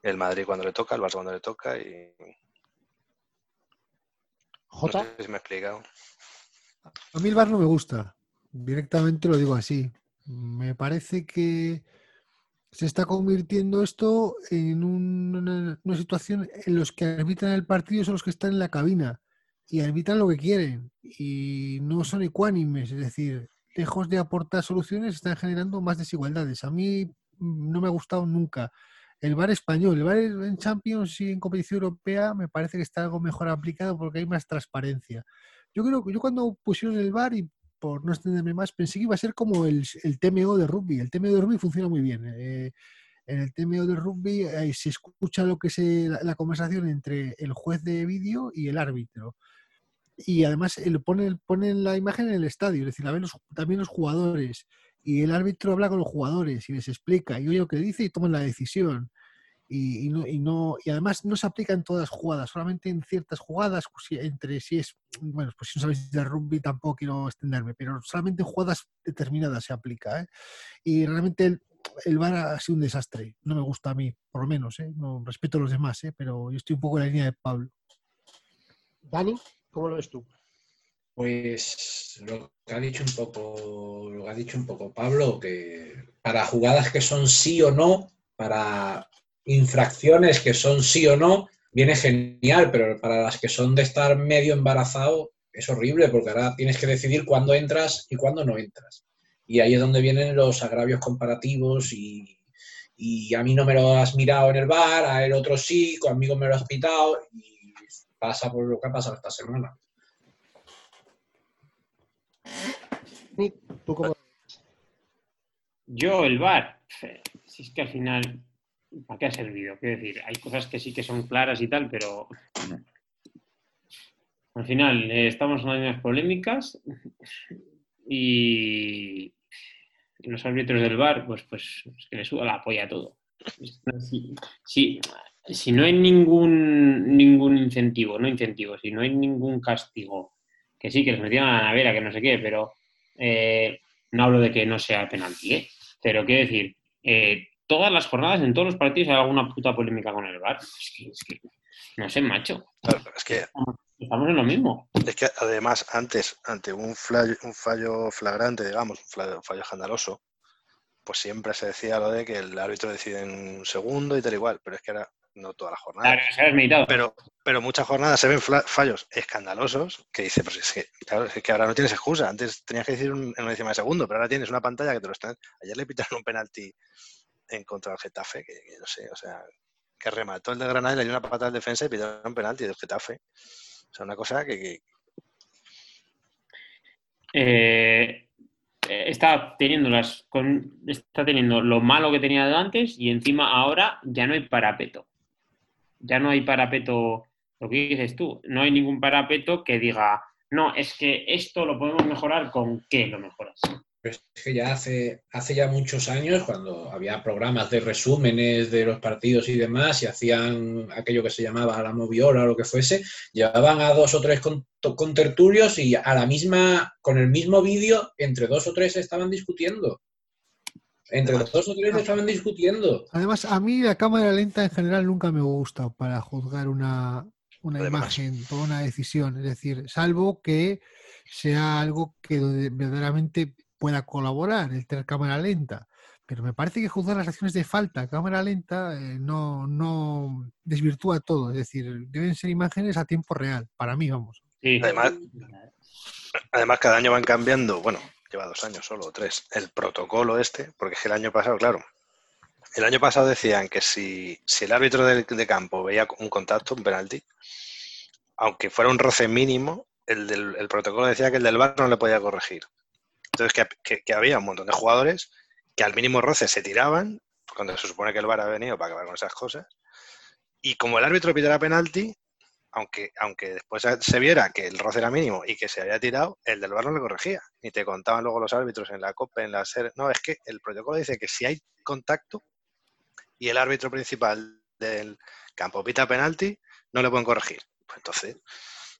El Madrid cuando le toca, el Barça cuando le toca y... No Jota, sé si me he explicado. A mí el VAR no me gusta. Directamente lo digo así. Me parece que se está convirtiendo esto en una, situación en los que arbitran el partido son los que están en la cabina y arbitran lo que quieren y no son ecuánimes. Es decir, lejos de aportar soluciones, están generando más desigualdades. A mí no me ha gustado nunca el bar español. El bar en Champions y en competición europea me parece que está algo mejor aplicado porque hay más transparencia. Yo creo que yo cuando pusieron el bar y por no extenderme más, pensé que iba a ser como el, el TMO de rugby. El TMO de rugby funciona muy bien. Eh, en el TMO de rugby eh, se escucha lo que es eh, la, conversación entre el juez de vídeo y el árbitro y además él pone, pone la imagen en el estadio, es decir, la ven los, también los jugadores y el árbitro habla con los jugadores y les explica y oye lo que dice y toman la decisión. Y, y, no, y, no, y además no se aplica en todas las jugadas, solamente en ciertas jugadas, entre si es, bueno, pues si no sabéis de rugby tampoco quiero extenderme, pero solamente en jugadas determinadas se aplica. ¿eh? Y realmente el, el VAR ha sido un desastre, no me gusta a mí, por lo menos, ¿eh? no respeto a los demás, ¿eh? pero yo estoy un poco en la línea de Pablo. Dani, ¿cómo lo ves tú? Pues lo que ha dicho un poco, lo que ha dicho un poco Pablo, que para jugadas que son sí o no, para infracciones que son sí o no, viene genial, pero para las que son de estar medio embarazado es horrible, porque ahora tienes que decidir cuándo entras y cuándo no entras. Y ahí es donde vienen los agravios comparativos y, y a mí no me lo has mirado en el bar, a el otro sí, conmigo me lo has pitado y pasa por lo que ha pasado esta semana. ¿Tú cómo? Yo, el bar, si es que al final, ¿para qué ha servido? Quiero decir, hay cosas que sí que son claras y tal, pero al final eh, estamos en las mismas polémicas y los árbitros del bar, pues, pues es que le suda la polla a todo. Si, si, si no hay ningún, ningún incentivo, no incentivo, si no hay ningún castigo, que sí, que les metieron a la nevera, que no sé qué, pero eh, no hablo de que no sea penalti, ¿eh? pero quiero decir, eh, todas las jornadas, en todos los partidos hay alguna puta polémica con el bar. Es que, es que no sé, macho. Claro, es que Estamos en lo mismo. Es que además, antes, ante un, fallo, un fallo flagrante, digamos, un fallo, un fallo escandaloso, pues siempre se decía lo de que el árbitro decide en un segundo y tal igual, pero es que ahora no toda la jornada. Claro. Pero, pero muchas jornadas se ven fallos escandalosos que dice, pues es que, claro, es que ahora no tienes excusa. Antes tenías que decir un- en una décima de segundo, pero ahora tienes una pantalla que te lo están. Ayer le pitaron un penalti en contra del Getafe, que, no sé, o sea, que remató el de Granada y le dio una patada al defensa y pitaron un penalti del Getafe. O sea, una cosa que, Eh, eh, está teniendo las está teniendo lo malo que tenía antes y encima ahora ya no hay parapeto. Ya no hay parapeto, lo que dices tú, no hay ningún parapeto que diga, no, es que esto lo podemos mejorar con qué lo mejoras. Pero es que ya hace, hace ya muchos años, cuando había programas de resúmenes de los partidos y demás, y hacían aquello que se llamaba la moviola o lo que fuese, llevaban a dos o tres con, con tertulios y a la misma, con el mismo vídeo, entre dos o tres estaban discutiendo. Entre Además- dos o tres estaban discutiendo. Además, a mí la cámara lenta en general nunca me gusta para juzgar una, una Además. imagen o una decisión. Es decir, salvo que sea algo que de- verdaderamente pueda colaborar, el tener cámara lenta. Pero me parece que juzgar las acciones de falta a cámara lenta eh, no, no desvirtúa todo. Es decir, deben ser imágenes a tiempo real, para mí, vamos. Sí. Además- Además, cada año van cambiando, bueno, lleva dos años solo, o tres, el protocolo este, porque es que el año pasado, claro, el año pasado decían que si, si el árbitro de, de campo veía un contacto, un penalti, aunque fuera un roce mínimo, el, del, el protocolo decía que el del VAR no le podía corregir. Entonces, que, que- que había un montón de jugadores que al mínimo roce se tiraban, cuando se supone que el VAR ha venido para acabar con esas cosas, y como el árbitro pidiera penalti, aunque, aunque después se viera que el roce era mínimo y que se había tirado, el del VAR no le corregía. Y te contaban luego los árbitros en la COPE, en la SER. No, es que el protocolo dice que si hay contacto y el árbitro principal del campo pita penalti, no le pueden corregir. Pues entonces,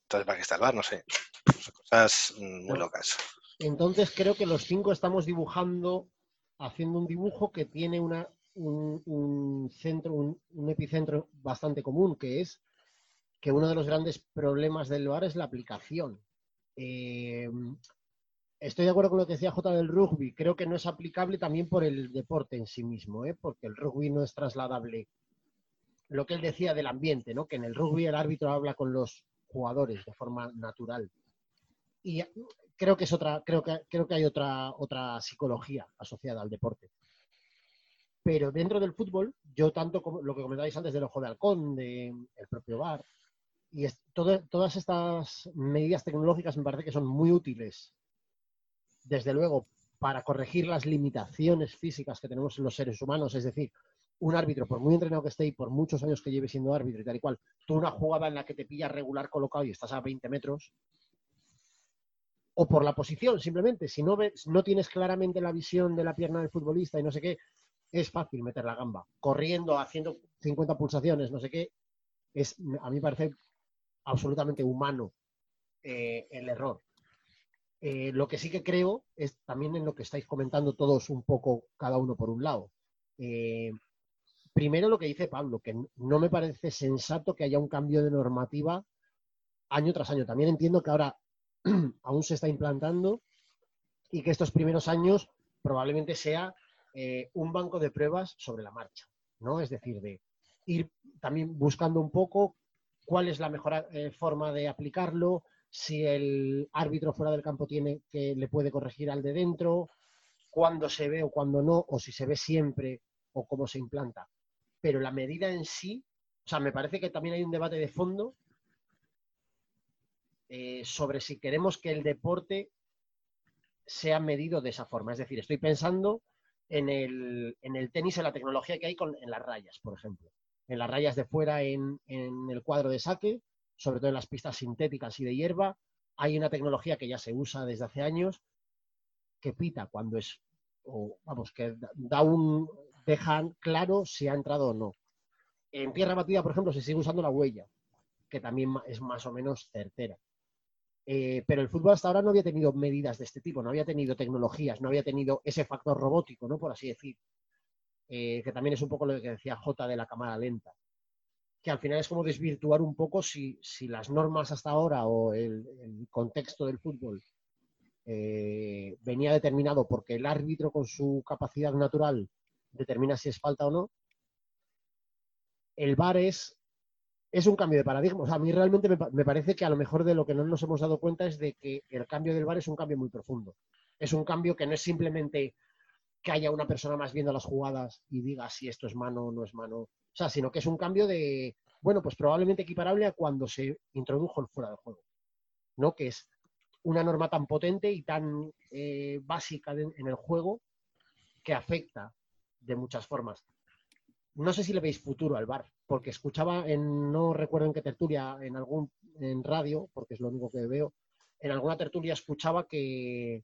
entonces ¿para qué está el VAR? No sé. Son cosas muy locas. Entonces creo que los cinco estamos dibujando, haciendo un dibujo que tiene una, un, centro, un, epicentro bastante común, que es que uno de los grandes problemas del VAR es la aplicación. Eh, estoy de acuerdo con lo que decía J del rugby. Creo que no es aplicable también por el deporte en sí mismo, ¿eh? porque el rugby no es trasladable. Lo que él decía del ambiente, ¿no? que en el rugby el árbitro habla con los jugadores de forma natural. Y creo que es otra, creo que, creo que hay otra, otra psicología asociada al deporte. Pero dentro del fútbol, yo tanto como lo que comentáis antes del ojo de halcón, del propio bar, y todas estas medidas tecnológicas me parece que son muy útiles, desde luego, para corregir las limitaciones físicas que tenemos los seres humanos, es decir, un árbitro, por muy entrenado que esté y por muchos años que lleve siendo árbitro y tal y cual, tú una jugada en la que te pillas regular colocado y estás a 20 metros, o por la posición, simplemente, si no, ves, no tienes claramente la visión de la pierna del futbolista y no sé qué, es fácil meter la gamba. Corriendo, haciendo 50 pulsaciones, no sé qué, es, a mí parece absolutamente humano eh, el error. Eh, lo que sí que creo es también en lo que estáis comentando todos un poco, cada uno por un lado. Eh, primero lo que dice Pablo, que no me parece sensato que haya un cambio de normativa año tras año. También entiendo que ahora aún se está implantando y que estos primeros años probablemente sea eh, un banco de pruebas sobre la marcha, ¿no? Es decir, de ir también buscando un poco cuál es la mejor eh, forma de aplicarlo, si el árbitro fuera del campo tiene que le puede corregir al de dentro, cuándo se ve o cuándo no, o si se ve siempre o cómo se implanta. Pero la medida en sí, o sea, me parece que también hay un debate de fondo eh, sobre si queremos que el deporte sea medido de esa forma. Es decir, estoy pensando en el, tenis, en la tecnología que hay con, en las rayas, por ejemplo. En las rayas de fuera, en, el cuadro de saque, sobre todo en las pistas sintéticas y de hierba, hay una tecnología que ya se usa desde hace años que pita cuando es, o vamos, que da un, dejan claro si ha entrado o no. En tierra batida, por ejemplo, se sigue usando la huella, que también es más o menos certera. Eh, pero el fútbol hasta ahora no había tenido medidas de este tipo, no había tenido tecnologías, no había tenido ese factor robótico, ¿no? Por así decir. Eh, que también es un poco lo que decía J de la cámara lenta. Que al final es como desvirtuar un poco si, las normas hasta ahora o el, contexto del fútbol eh, venía determinado porque el árbitro con su capacidad natural determina si es falta o no. El VAR es es un cambio de paradigma. O sea, a mí realmente me, parece que a lo mejor de lo que no nos hemos dado cuenta es de que el cambio del bar es un cambio muy profundo. Es un cambio que no es simplemente que haya una persona más viendo las jugadas y diga si esto es mano o no es mano. O sea, sino que es un cambio de, bueno, pues probablemente equiparable a cuando se introdujo el fuera de juego. ¿No? Que es una norma tan potente y tan eh, básica en el juego que afecta de muchas formas no sé si le veis futuro al bar, porque escuchaba en, no recuerdo en qué tertulia, en algún, en radio, porque es lo único que veo, en alguna tertulia escuchaba que,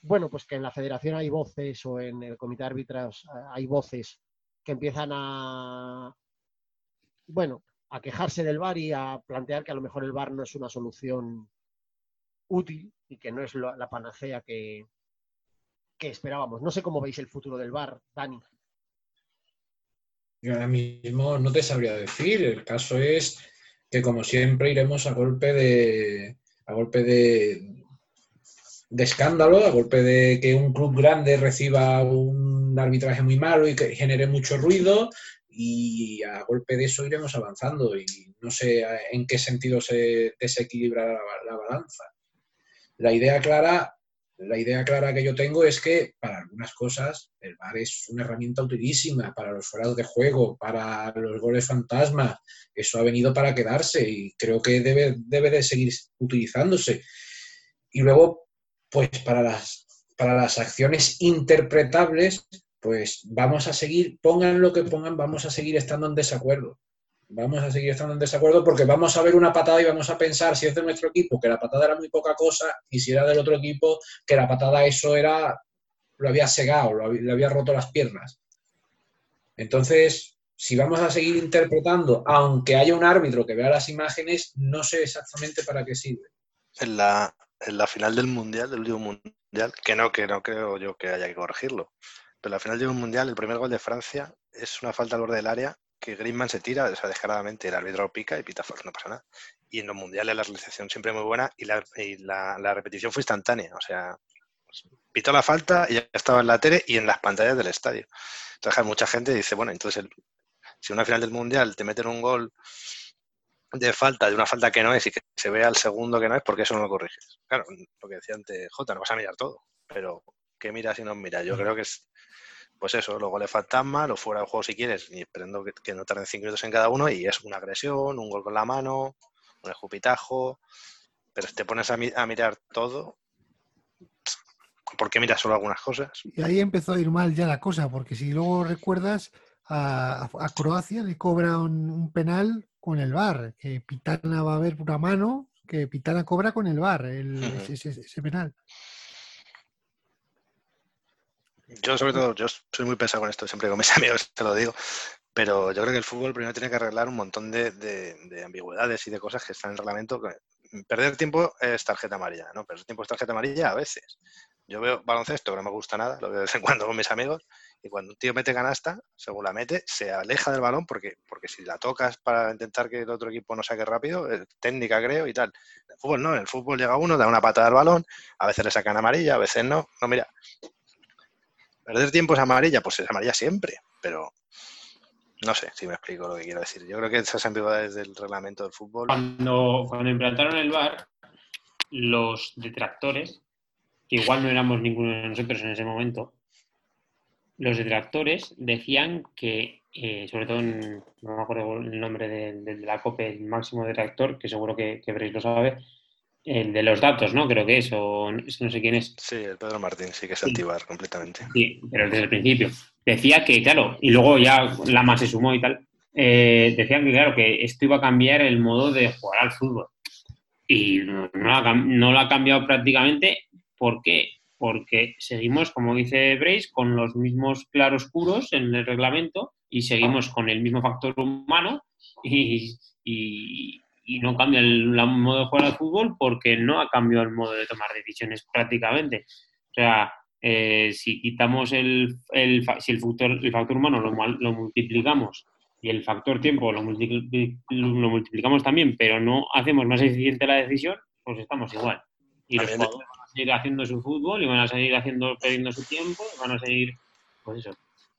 bueno, pues que en la federación hay voces o en el comité de árbitros hay voces que empiezan a, bueno, a quejarse del bar y a plantear que a lo mejor el bar no es una solución útil y que no es la panacea que, que esperábamos. No sé cómo veis el futuro del bar, Dani. Yo ahora mismo no te sabría decir. El caso es que, como siempre, iremos a golpe de. a golpe de. de escándalo, a golpe de que un club grande reciba un arbitraje muy malo y que genere mucho ruido. Y a golpe de eso iremos avanzando. Y no sé en qué sentido se desequilibra la balanza. La idea clara la idea clara que yo tengo es que para algunas cosas el VAR es una herramienta utilísima para los fueras de juego, para los goles fantasma. Eso ha venido para quedarse y creo que debe, debe de seguir utilizándose. Y luego, pues para las, para las acciones interpretables, pues vamos a seguir, pongan lo que pongan, vamos a seguir estando en desacuerdo vamos a seguir estando en desacuerdo porque vamos a ver una patada y vamos a pensar si es de nuestro equipo que la patada era muy poca cosa y si era del otro equipo que la patada eso era lo había segado, lo había, roto las piernas. Entonces, si vamos a seguir interpretando, aunque haya un árbitro que vea las imágenes, no sé exactamente para qué sirve. En la, en la final del Mundial, del último Mundial, que no, que no creo yo que haya que corregirlo, pero en la final del Mundial, el primer gol de Francia es una falta al borde del área que Griezmann se tira, o sea, descaradamente, el árbitro pica y pita falta, no pasa nada. Y en los mundiales la realización siempre muy buena y la, la, repetición fue instantánea, o sea, pues, pitó la falta y ya estaba en la tele y en las pantallas del estadio. Entonces mucha gente dice, bueno, entonces si una final del mundial te meten un gol de falta, de una falta que no es y que se vea al segundo que no es, ¿por qué eso no lo corriges? Claro, lo que decía antes Jota, no vas a mirar todo, pero ¿qué miras y no miras? Yo creo que es pues eso, los goles fantasma, los fuera de juego si quieres, y esperando que, que no tarden cinco minutos en cada uno, y es una agresión, un gol con la mano, un escupitajo, pero si te pones a, mi- a mirar todo, ¿por qué miras solo algunas cosas? Y ahí empezó a ir mal ya la cosa, porque si luego recuerdas, a, a Croacia le cobra un, un penal con el VAR, que Pitana va a ver una mano, que Pitana cobra con el VAR, el- ese- ese penal. Yo, sobre todo, yo soy muy pesado con esto, siempre con mis amigos te lo digo, pero yo creo que el fútbol primero tiene que arreglar un montón de, de- de ambigüedades y de cosas que están en el reglamento. Perder tiempo es tarjeta amarilla, ¿no? Perder tiempo es tarjeta amarilla a veces. Yo veo baloncesto que no me gusta nada, lo veo de vez en cuando con mis amigos, y cuando un tío mete canasta, según la mete, se aleja del balón porque, porque si la tocas para intentar que el otro equipo no saque rápido, es técnica creo y tal. En el fútbol no, en el fútbol llega uno, da una patada al balón, a veces le sacan amarilla, a veces no. No, mira, perder tiempo es amarilla, pues es amarilla siempre, pero no sé si me explico lo que quiero decir. Yo creo que esas ambigüedades del reglamento del fútbol. Cuando, cuando implantaron el VAR, los detractores, que igual no éramos ninguno de nosotros en ese momento, los detractores decían que, eh, sobre todo, en- no me acuerdo el nombre del de, la COPE, el máximo detractor, que seguro que, que Breis lo sabe, el de los datos, ¿no? Creo que es, o no sé quién es. Sí, el Pedro Martín sí que es Sí. antivar completamente. Sí, pero desde el principio. Decía que, claro, y luego ya Lama se sumó y tal, eh, decían que, claro, que esto iba a cambiar el modo de jugar al fútbol. Y no, no ha no lo ha cambiado prácticamente. ¿Por qué? Porque seguimos, como dice Brace, con los mismos claroscuros en el reglamento y seguimos con el mismo factor humano y, y- y no cambia el, la- modo de jugar al fútbol porque no ha cambiado el modo de tomar decisiones prácticamente. O sea, eh, si quitamos el, el si el factor, el factor humano lo, lo multiplicamos y el factor tiempo lo, multipli- lo multiplicamos también, pero no hacemos más eficiente la decisión, pues estamos igual. Y los jugadores van a seguir haciendo su fútbol y van a seguir haciendo, perdiendo su tiempo, y van a seguir, pues eso.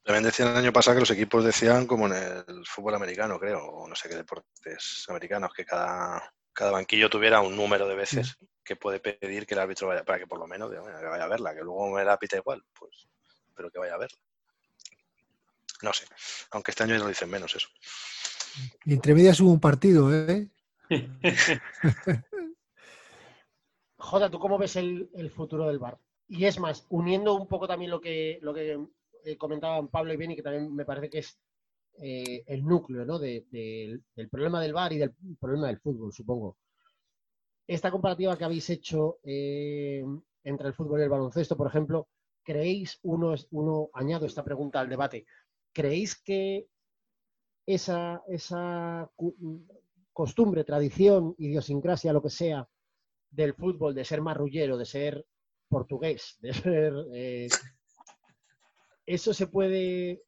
También decían el año pasado que los equipos decían, como en el fútbol americano, creo, o no sé qué deportes americanos, que cada, cada banquillo tuviera un número de veces que puede pedir que el árbitro vaya, para que por lo menos diga, "Bueno, que vaya a verla, que luego me la pita igual, pues, pero que vaya a verla. No sé, aunque este año ya lo dicen menos eso. Y entre medias hubo un partido, ¿eh? Joda, ¿tú cómo ves el, el futuro del bar? Y es más, uniendo un poco también lo que, lo que eh, comentaban Pablo y Beni, que también me parece que es eh, el núcleo ¿no? de- de- del problema del bar y del problema del fútbol, supongo. Esta comparativa que habéis hecho eh, entre el fútbol y el baloncesto, por ejemplo, ¿creéis, uno, uno añado esta pregunta al debate, ¿creéis que esa, esa costumbre, tradición, idiosincrasia, lo que sea, del fútbol, de ser marrullero, de ser portugués, de ser... ¿Eso se puede,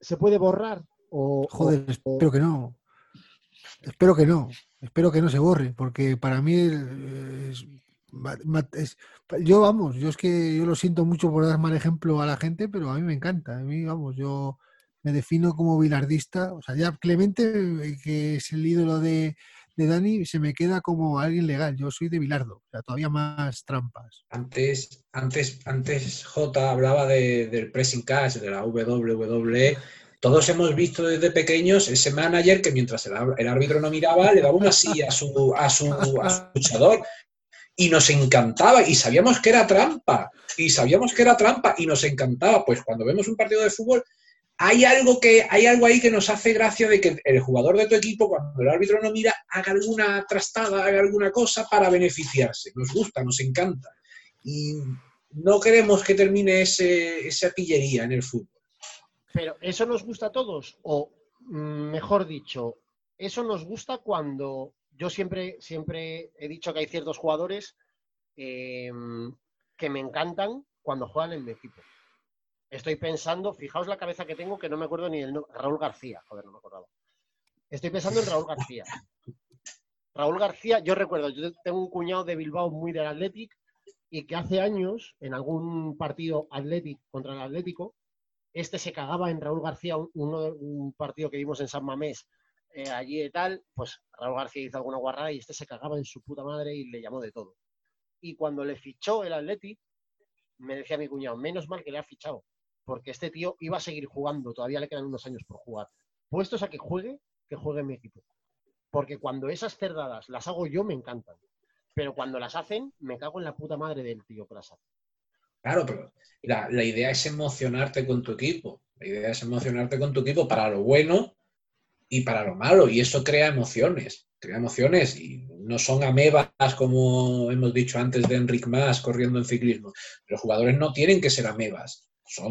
se puede borrar? O, Joder, o- espero que no. Espero que no. Espero que no se borre, porque para mí eh, es, es- yo vamos, yo es que yo lo siento mucho por dar mal ejemplo a la gente, pero a mí me encanta. A mí, vamos, yo me defino como bilardista. O sea, ya Clemente, eh, que es el ídolo de, de Dani, se me queda como alguien legal. Yo soy de Bilardo, o sea, todavía más trampas. Antes, antes, antes J hablaba de- del pressing catch, de la WWE. Todos hemos visto desde pequeños ese manager que mientras el, el árbitro no miraba, le daba una silla a su, a su, a su luchador. Y nos encantaba, y sabíamos que era trampa, y sabíamos que era trampa, y nos encantaba. Pues cuando vemos un partido de fútbol, hay algo, que, hay algo ahí que nos hace gracia de que el jugador de tu equipo, cuando el árbitro no mira, haga alguna trastada, haga alguna cosa para beneficiarse. Nos gusta, nos encanta. Y no queremos que termine ese, esa pillería en el fútbol. Pero ¿eso nos gusta a todos? O, mm, mejor dicho, eso nos gusta cuando yo siempre, siempre he dicho que hay ciertos jugadores eh, que me encantan cuando juegan en mi equipo. Estoy pensando, fijaos la cabeza que tengo, que no me acuerdo ni el nombre. Raúl García, joder, no me acordaba. Estoy pensando en Raúl García. Raúl García, yo recuerdo, yo tengo un cuñado de Bilbao muy del Athletic y que hace años, en algún partido Athletic contra el Atlético, este se cagaba en Raúl García, un, un partido que vimos en San Mamés, eh, allí y tal, pues Raúl García hizo alguna guarrada y este se cagaba en su puta madre y le llamó de todo. Y cuando le fichó el Athletic, me decía mi cuñado, menos mal que le ha fichado, porque este tío iba a seguir jugando, todavía le quedan unos años por jugar. Puestos a que juegue, que juegue mi equipo. Porque cuando esas cerdadas las hago yo, me encantan. Pero cuando las hacen, me cago en la puta madre del tío que. Claro, pero la, la idea es emocionarte con tu equipo. La idea es emocionarte con tu equipo para lo bueno y para lo malo. Y eso crea emociones. Crea emociones y no son amebas como hemos dicho antes de Enric Mas corriendo en ciclismo. Los jugadores no tienen que ser amebas.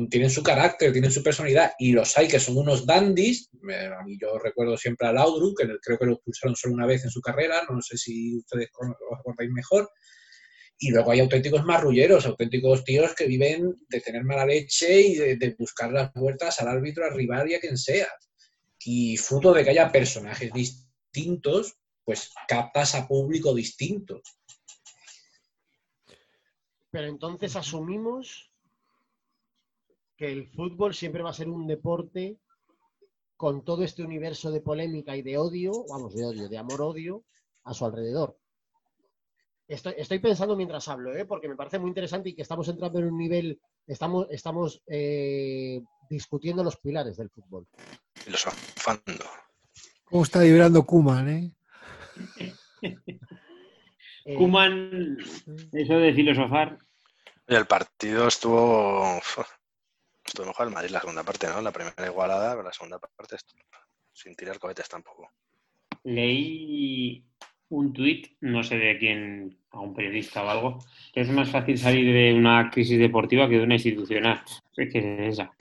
Tienen su carácter, tienen su personalidad y los hay que son unos dandies. A mí yo recuerdo siempre a Laudrup, que creo que lo expulsaron solo una vez en su carrera, no sé si ustedes os acordáis mejor. Y luego hay auténticos marrulleros, auténticos tíos que viven de tener mala leche y de, de buscar las vueltas al árbitro, al rival y a quien sea. Y fruto de que haya personajes distintos, pues captas a público distinto. Pero entonces asumimos que el fútbol siempre va a ser un deporte con todo este universo de polémica y de odio, vamos, de odio, de amor-odio a su alrededor. Estoy, estoy pensando mientras hablo, ¿eh? porque me parece muy interesante y que estamos entrando en un nivel, estamos, estamos eh, discutiendo los pilares del fútbol. Filosofando. ¿Cómo está vibrando Kuman, eh? Eh, Kuman, eso de filosofar, el partido estuvo. Estuvo mejor el Madrid la segunda parte, ¿no? La primera igualada, pero la segunda parte sin tirar cohetes tampoco. leí un tuit, no sé de quién, a un periodista o algo, que es más fácil salir de una crisis deportiva que de una institucional. Es que es esa.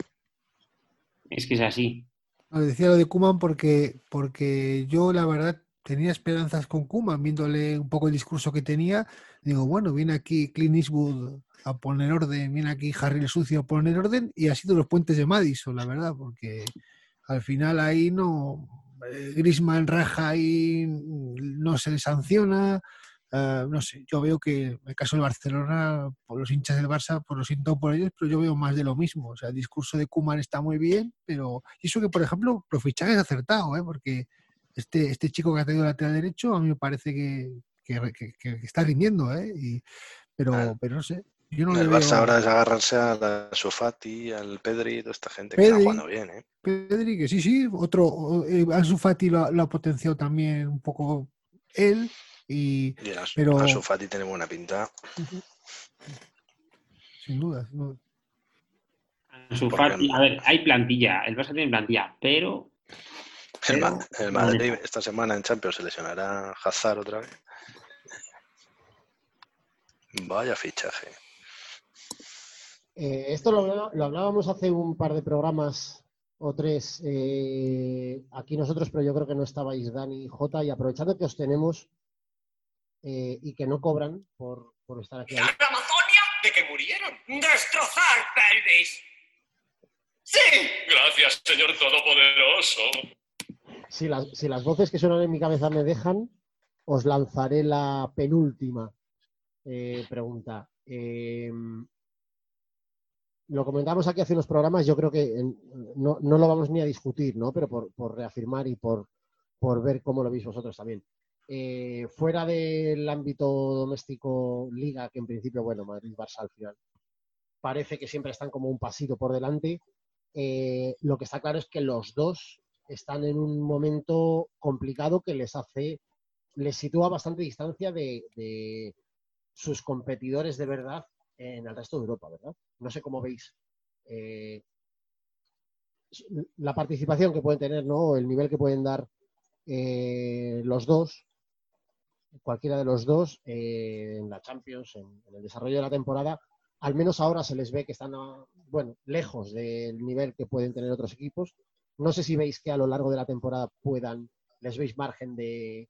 Es que es así. No, decía lo de Kuman porque, porque yo la verdad tenía esperanzas con Kuman, viéndole un poco el discurso que tenía. Digo, bueno, viene aquí Clint Eastwood a poner orden, viene aquí Harry el Sucio a poner orden y ha sido los puentes de Madison, la verdad, porque al final ahí no. eh, Griezmann raja y no se le sanciona. eh, no sé, yo veo que en el caso del Barcelona, por los hinchas del Barça, pues lo siento por ellos, pero yo veo más de lo mismo. O sea, el discurso de Kuman está muy bien, pero y eso que, por ejemplo, los fichajes acertado, ¿eh? porque este, este chico que ha tenido lateral derecho a mí me parece que, que, que- que está rindiendo, ¿eh? Y, pero, Claro. pero no sé. Yo no el Barça veo ahora es agarrarse a la Sofati, al Pedri y toda esta gente que está jugando bien, ¿eh? Pedri, que sí, sí, otro, eh, Ansu Fati lo, ha- lo ha potenciado también un poco él, y Y el Pero- Ansu Fati tiene buena pinta. sin duda, sin duda. Ansu Porque- Fati- a ver, hay plantilla, el Barça tiene plantilla, pero El, Pero- Ma- el Madrid esta semana en Champions se lesionará Hazard otra vez. Vaya fichaje. Eh, esto lo, hablábamos hace un par de programas o tres eh, aquí nosotros, pero yo creo que no estabais Dani y Jota, y aprovechando que os tenemos eh, y que no cobran por, por estar aquí. ¿La Amazonia? ¿De que murieron? ¡Destrozar pelvis! ¡Sí! Gracias, Señor Todopoderoso. Si las, si las voces que suenan en mi cabeza me dejan, os lanzaré la penúltima eh, pregunta. Eh, lo comentamos aquí hace unos programas, yo creo que no, no lo vamos ni a discutir, ¿no? Pero por, por reafirmar y por, por ver cómo lo veis vosotros también. Eh, fuera del ámbito doméstico liga, que en principio, bueno, Madrid-Barça al final, parece que siempre están como un pasito por delante. lo que está claro es que los dos están en un momento complicado que les hace, les sitúa bastante distancia de, sus competidores de verdad en el resto de Europa, ¿verdad? No sé cómo veis eh, la participación que pueden tener, ¿no? El nivel que pueden dar eh, los dos, cualquiera de los dos, eh, en la Champions, en, en el desarrollo de la temporada. Al menos ahora se les ve que están, a- bueno, lejos del nivel que pueden tener otros equipos. No sé si veis que a lo largo de la temporada puedan, les veis margen de,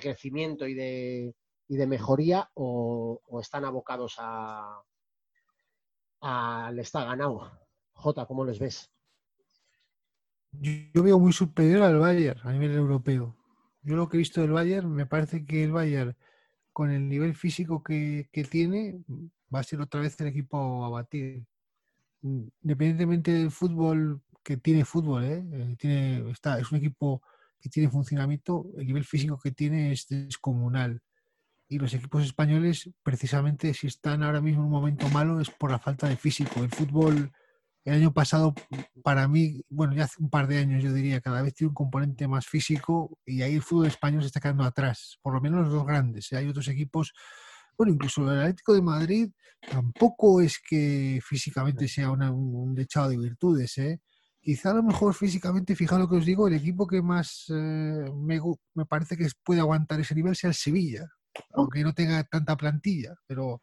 crecimiento y de, mejoría o, están abocados a al está ganado. Jota, ¿cómo les ves? Yo, veo muy superior al Bayern a nivel europeo. Yo lo que he visto del Bayern, me parece que el Bayern, con el nivel físico que, que tiene, va a ser otra vez el equipo a batir. Independientemente del fútbol, que tiene fútbol, ¿eh? Eh, tiene, está, es un equipo que tiene funcionamiento, el nivel físico que tiene es descomunal. Y los equipos españoles, precisamente, si están ahora mismo en un momento malo, es por la falta de físico. El fútbol El año pasado, para mí, bueno, ya hace un par de años yo diría, cada vez tiene un componente más físico y ahí el fútbol español se está quedando atrás, por lo menos los dos grandes. ¿eh? Hay otros equipos, bueno, incluso el Atlético de Madrid tampoco es que físicamente sea una- un dechado de virtudes, ¿eh? Quizá a lo mejor físicamente, fijaos lo que os digo, el equipo que más eh, me, me parece que puede aguantar ese nivel sea el Sevilla, aunque no tenga tanta plantilla, pero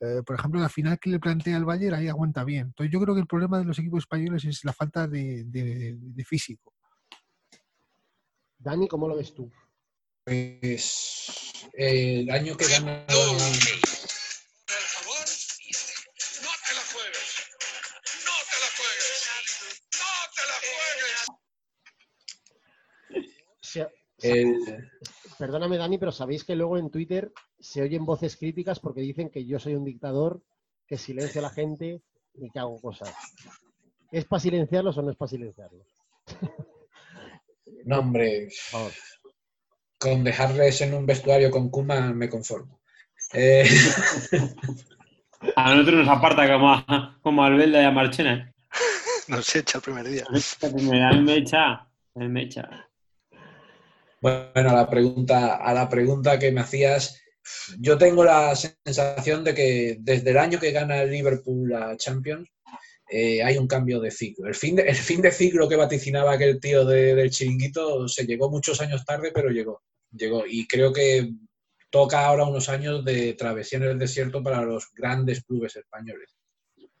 eh, por ejemplo, la final que le plantea el Bayern ahí aguanta bien. Entonces yo creo que el problema de los equipos españoles es la falta de, de- de físico. Dani, ¿cómo lo ves tú? Pues el año que gana. El- Perdóname, Dani, pero sabéis que luego en Twitter se oyen voces críticas porque dicen que yo soy un dictador, que silencio a la gente y que hago cosas. ¿Es para silenciarlos o no es para silenciarlos? no, hombre, Por con dejarles en un vestuario con Kuma me conformo. Eh, A nosotros nos aparta como a, como a Albelda y a Marchena. Nos echa el primer día. Me echa. Me echa. Bueno, a la pregunta, a la pregunta que me hacías, yo tengo la sensación de que desde el año que gana el Liverpool la Champions eh, hay un cambio de ciclo. El fin de, el fin de ciclo que vaticinaba aquel tío de- del chiringuito se llegó muchos años tarde, pero llegó. Llegó. Y creo que toca ahora unos años de travesía en el desierto para los grandes clubes españoles.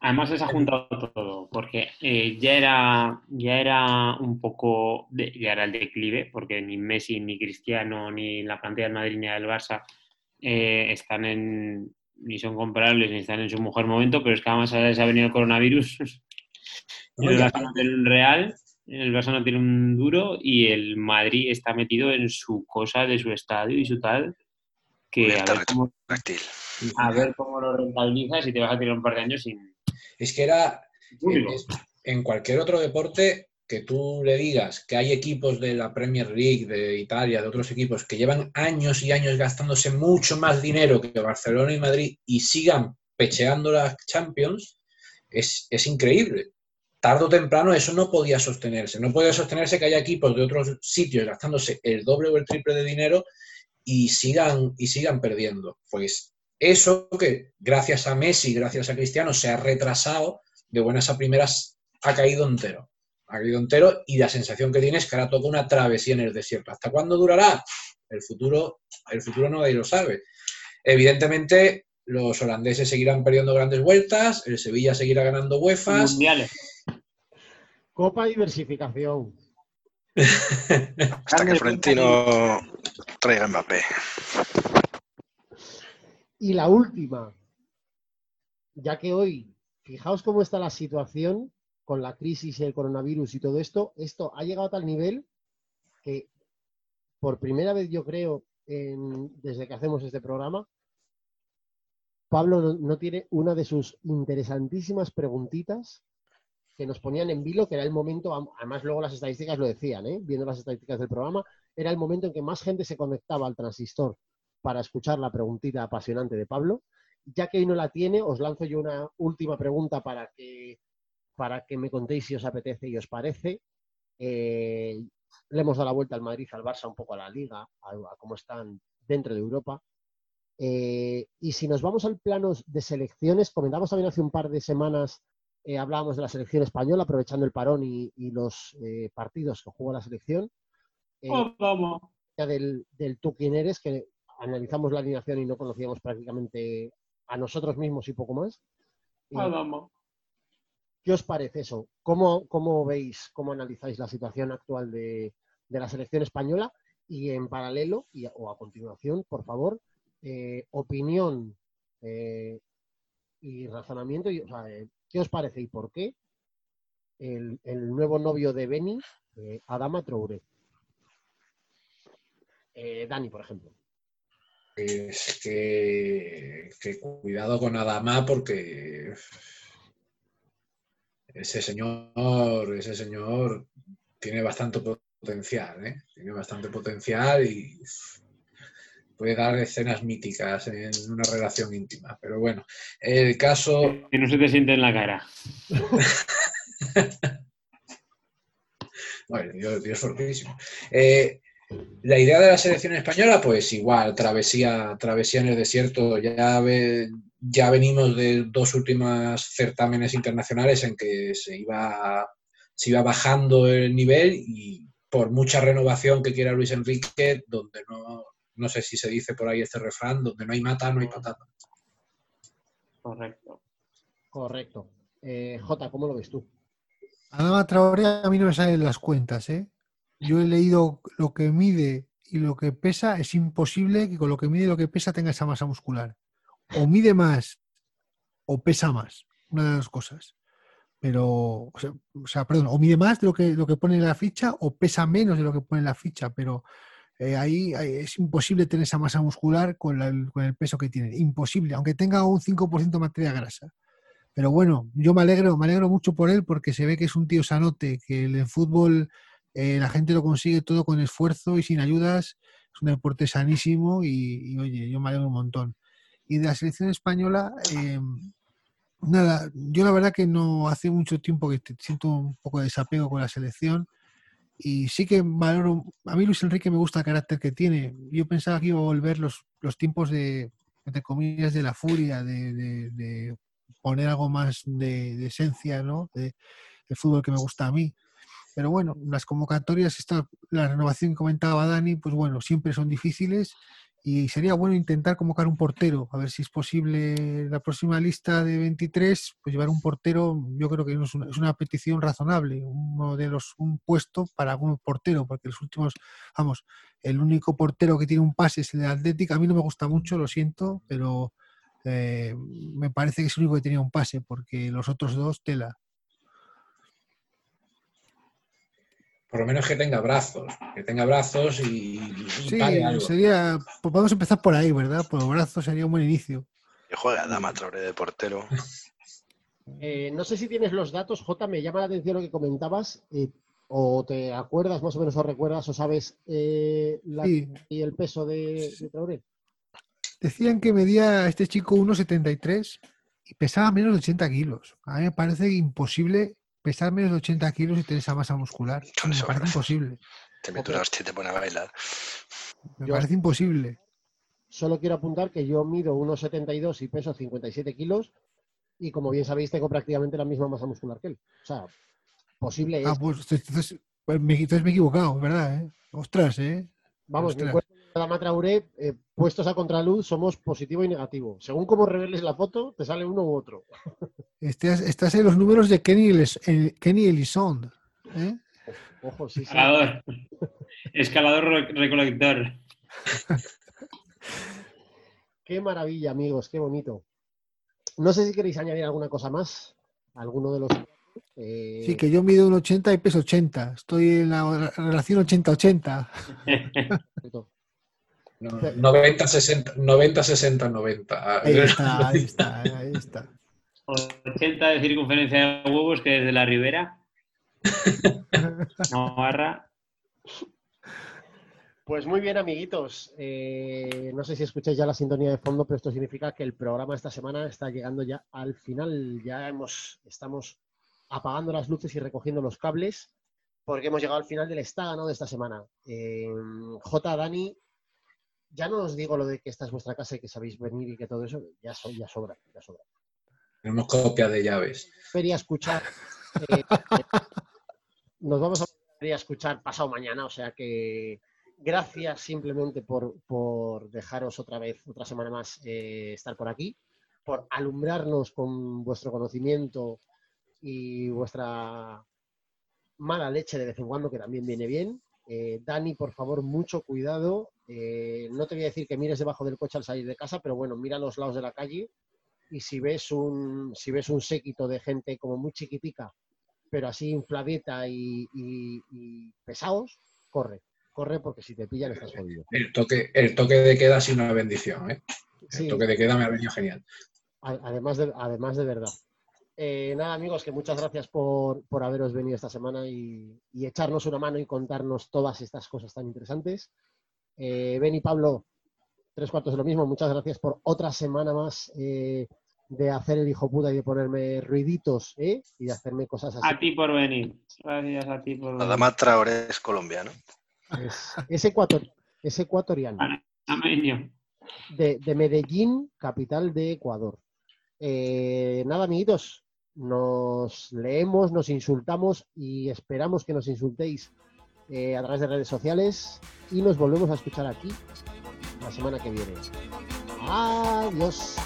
Además se ha juntado todo, porque eh, ya, era, ya era un poco, de- ya era el declive, porque ni Messi, ni Cristiano, ni la plantilla del Madrid, ni la del Barça eh, están en, ni son comparables, ni están en su mejor momento, pero es que además ahora les ha venido el coronavirus y el Barça no tiene un real, el Barça no tiene un duro y el Madrid está metido en su cosa de su estadio y su tal, que a Cubierta ver cómo, retráctil. a ver cómo lo rentabilizas y te vas a tirar un par de años sin Es que era. Es- en cualquier otro deporte que tú le digas que hay equipos de la Premier League, de Italia, de otros equipos que llevan años y años gastándose mucho más dinero que Barcelona y Madrid y sigan pecheando las Champions, es, es increíble. Tardo o temprano eso no podía sostenerse. No podía sostenerse que haya equipos de otros sitios gastándose el doble o el triple de dinero y sigan, y sigan perdiendo. Pues eso que gracias a Messi, gracias a Cristiano, se ha retrasado, de buenas a primeras ha caído entero. Ha caído entero y la sensación que tiene es que ahora toca una travesía en el desierto. ¿Hasta cuándo durará? El futuro, el futuro nadie lo sabe. Evidentemente, los holandeses seguirán perdiendo grandes vueltas, el Sevilla seguirá ganando UEFAs. mundiales. Copa diversificación. Hasta que Florentino traiga Mbappé. Y la última, ya que hoy, fijaos cómo está la situación con la crisis y el coronavirus y todo esto, esto ha llegado a tal nivel que por primera vez yo creo en- desde que hacemos este programa, Pablo no, no tiene una de sus interesantísimas preguntitas que nos ponían en vilo, que era el momento, además luego las estadísticas lo decían, ¿eh? viendo las estadísticas del programa, era el momento en que más gente se conectaba al transistor para escuchar la preguntita apasionante de Pablo. Ya que hoy no la tiene, os lanzo yo una última pregunta para que, para que me contéis si os apetece y os parece. Eh, le hemos dado la vuelta al Madrid, al Barça, un poco a la Liga, a, a cómo están dentro de Europa. Eh, y si nos vamos al plano de selecciones, comentamos también hace un par de semanas, eh, hablábamos de la selección española, aprovechando el parón y, y los eh, partidos que juega la selección. Oh, vamos. ya del, del tú quién eres, que analizamos la alineación y no conocíamos prácticamente a nosotros mismos y poco más. Ah, vamos. ¿Qué os parece eso? ¿Cómo, cómo veis, cómo analizáis la situación actual de, de la selección española? Y en paralelo, y, o a continuación, por favor, eh, opinión eh, y razonamiento. y, o sea, eh, ¿Qué os parece y por qué el, el nuevo novio de Beni, Adama Traoré? Eh, Dani, por ejemplo. Es que, que cuidado con Adama porque ese señor, ese señor tiene bastante potencial, ¿eh? Tiene bastante potencial y puede dar escenas míticas en una relación íntima. Pero bueno, el caso, Que no se te siente en la cara. Bueno, Dios, Dios fortísimo. Eh, la idea de la selección española, pues igual, travesía, travesía en el desierto. Ya, ve- ya venimos de dos últimas certámenes internacionales en que se iba, se iba bajando el nivel y por mucha renovación que quiera Luis Enrique, donde no, no sé si se dice por ahí este refrán, donde no hay mata, no hay patata. Correcto. Correcto. Eh, Jota, ¿cómo lo ves tú? Adama Traoré a mí no me salen las cuentas, ¿eh? Yo he leído lo que mide y lo que pesa, es imposible que con lo que mide y lo que pesa tenga esa masa muscular. O mide más o pesa más, una de las cosas. Pero, o sea, perdón, o mide más de lo que, lo que pone en la ficha o pesa menos de lo que pone en la ficha, pero eh, ahí, ahí es imposible tener esa masa muscular con, la- con el peso que tiene. Imposible, aunque tenga un 5% de materia grasa. Pero bueno, yo me alegro, me alegro mucho por él porque se ve que es un tío sanote, que el fútbol eh, la gente lo consigue todo con esfuerzo y sin ayudas. Es un deporte sanísimo y, y, oye, yo me alegro un montón. Y de la selección española, eh, nada, yo la verdad que no hace mucho tiempo que te- siento un poco de desapego con la selección y sí que valoro, a mí Luis Enrique me gusta el carácter que tiene. Yo pensaba que iba a volver los, los tiempos de, entre comillas, de la furia, de, poner algo más de, esencia, ¿no? De, del fútbol que me gusta a mí. Pero bueno, las convocatorias, esta, la renovación que comentaba Dani, pues bueno, siempre son difíciles y sería bueno intentar convocar un portero, a ver si es posible la próxima lista de 23, pues llevar un portero, yo creo que es una, es una petición razonable, uno de los, un puesto para algún portero, porque los últimos, vamos, el único portero que tiene un pase es el de Atlético, a mí no me gusta mucho, lo siento, pero eh, me parece que es el único que tenía un pase, porque los otros dos, tela. Por lo menos que tenga brazos, que tenga brazos y, y Sí, pare algo. sería, pues vamos a empezar por ahí, ¿verdad? Por los brazos sería un buen inicio. Que juega Dama Traoré de portero. Eh, no sé si tienes los datos, Jota, me llama la atención lo que comentabas, eh, o te acuerdas más o menos, o recuerdas, o sabes eh, la- Sí. y el peso de, de Traoré. Decían que medía este chico 1,73 y pesaba menos de 80 kilos. A mí me parece imposible pesar menos de 80 kilos y tener esa masa muscular. Me parece imposible. Te mete una hostia y te pone a bailar. Me Yo- parece imposible. Solo quiero apuntar que yo mido 1,72 y peso 57 kilos y como bien sabéis tengo prácticamente la misma masa muscular que él. O sea, posible es. Ah, pues entonces, pues me, entonces me he equivocado, ¿verdad? eh? Ostras, ¿eh? Vamos, mi ostras. cuerpo de Dama Traoré, eh, puestos a contraluz, somos positivo y negativo. Según cómo reveles la foto, te sale uno u otro. Estás, estás en los números de Kenny, el- Kenny Elison. ¿eh? Ojo, sí, sí. Escalador. Escalador re- recolector. Qué maravilla, amigos, qué bonito. No sé si queréis añadir alguna cosa más. Alguno de los. eh, Sí, que yo mido un 80 y peso 80. Estoy en la relación 80-80. perfecto. No, 90, 60, 90, 60, 90. Ahí está, ahí está, ahí está. 80 de circunferencia de huevos que desde la ribera. Navarra. Pues muy bien, amiguitos. Eh, no sé si escucháis ya la sintonía de fondo, pero esto significa que el programa esta semana está llegando ya al final. Ya hemos, estamos apagando las luces y recogiendo los cables, porque hemos llegado al final del estágano de esta semana. Eh, J. Dani, ya no os digo lo de que esta es vuestra casa y que sabéis venir y que todo eso, ya, so- ya sobra, ya sobra. Tenemos copias de llaves. Feria a escuchar. eh, nos vamos a a escuchar pasado mañana, o sea que gracias simplemente por, por dejaros otra vez, otra semana más, eh, estar por aquí, por alumbrarnos con vuestro conocimiento y vuestra mala leche de vez en cuando, que también viene bien. Eh, Dani, por favor, mucho cuidado. Eh, no te voy a decir que mires debajo del coche al salir de casa, pero bueno, mira los lados de la calle y si ves un, si ves un séquito de gente como muy chiquitica, pero así infladita y, y- y pesados, corre, corre porque si te pillan estás jodido. El toque, el toque de queda ha sido una bendición. ¿eh? El Sí, toque de queda me ha venido genial. además de, además de verdad. Eh, nada, amigos, que muchas gracias por, por haberos venido esta semana y, y echarnos una mano y contarnos todas estas cosas tan interesantes. Eh, ben y Pablo, tres cuartos de lo mismo, muchas gracias por otra semana más eh, de hacer el hijo puta y de ponerme ruiditos, ¿eh? Y de hacerme cosas así. A ti por venir. Gracias a ti por venir. Además, Traoré es colombiano. Es, es ecuator- es ecuatoriano. De, de Medellín, capital de Ecuador. Eh, nada, amiguitos, nos leemos, nos insultamos y esperamos que nos insultéis eh, a través de redes sociales y nos volvemos a escuchar aquí la semana que viene. Adiós.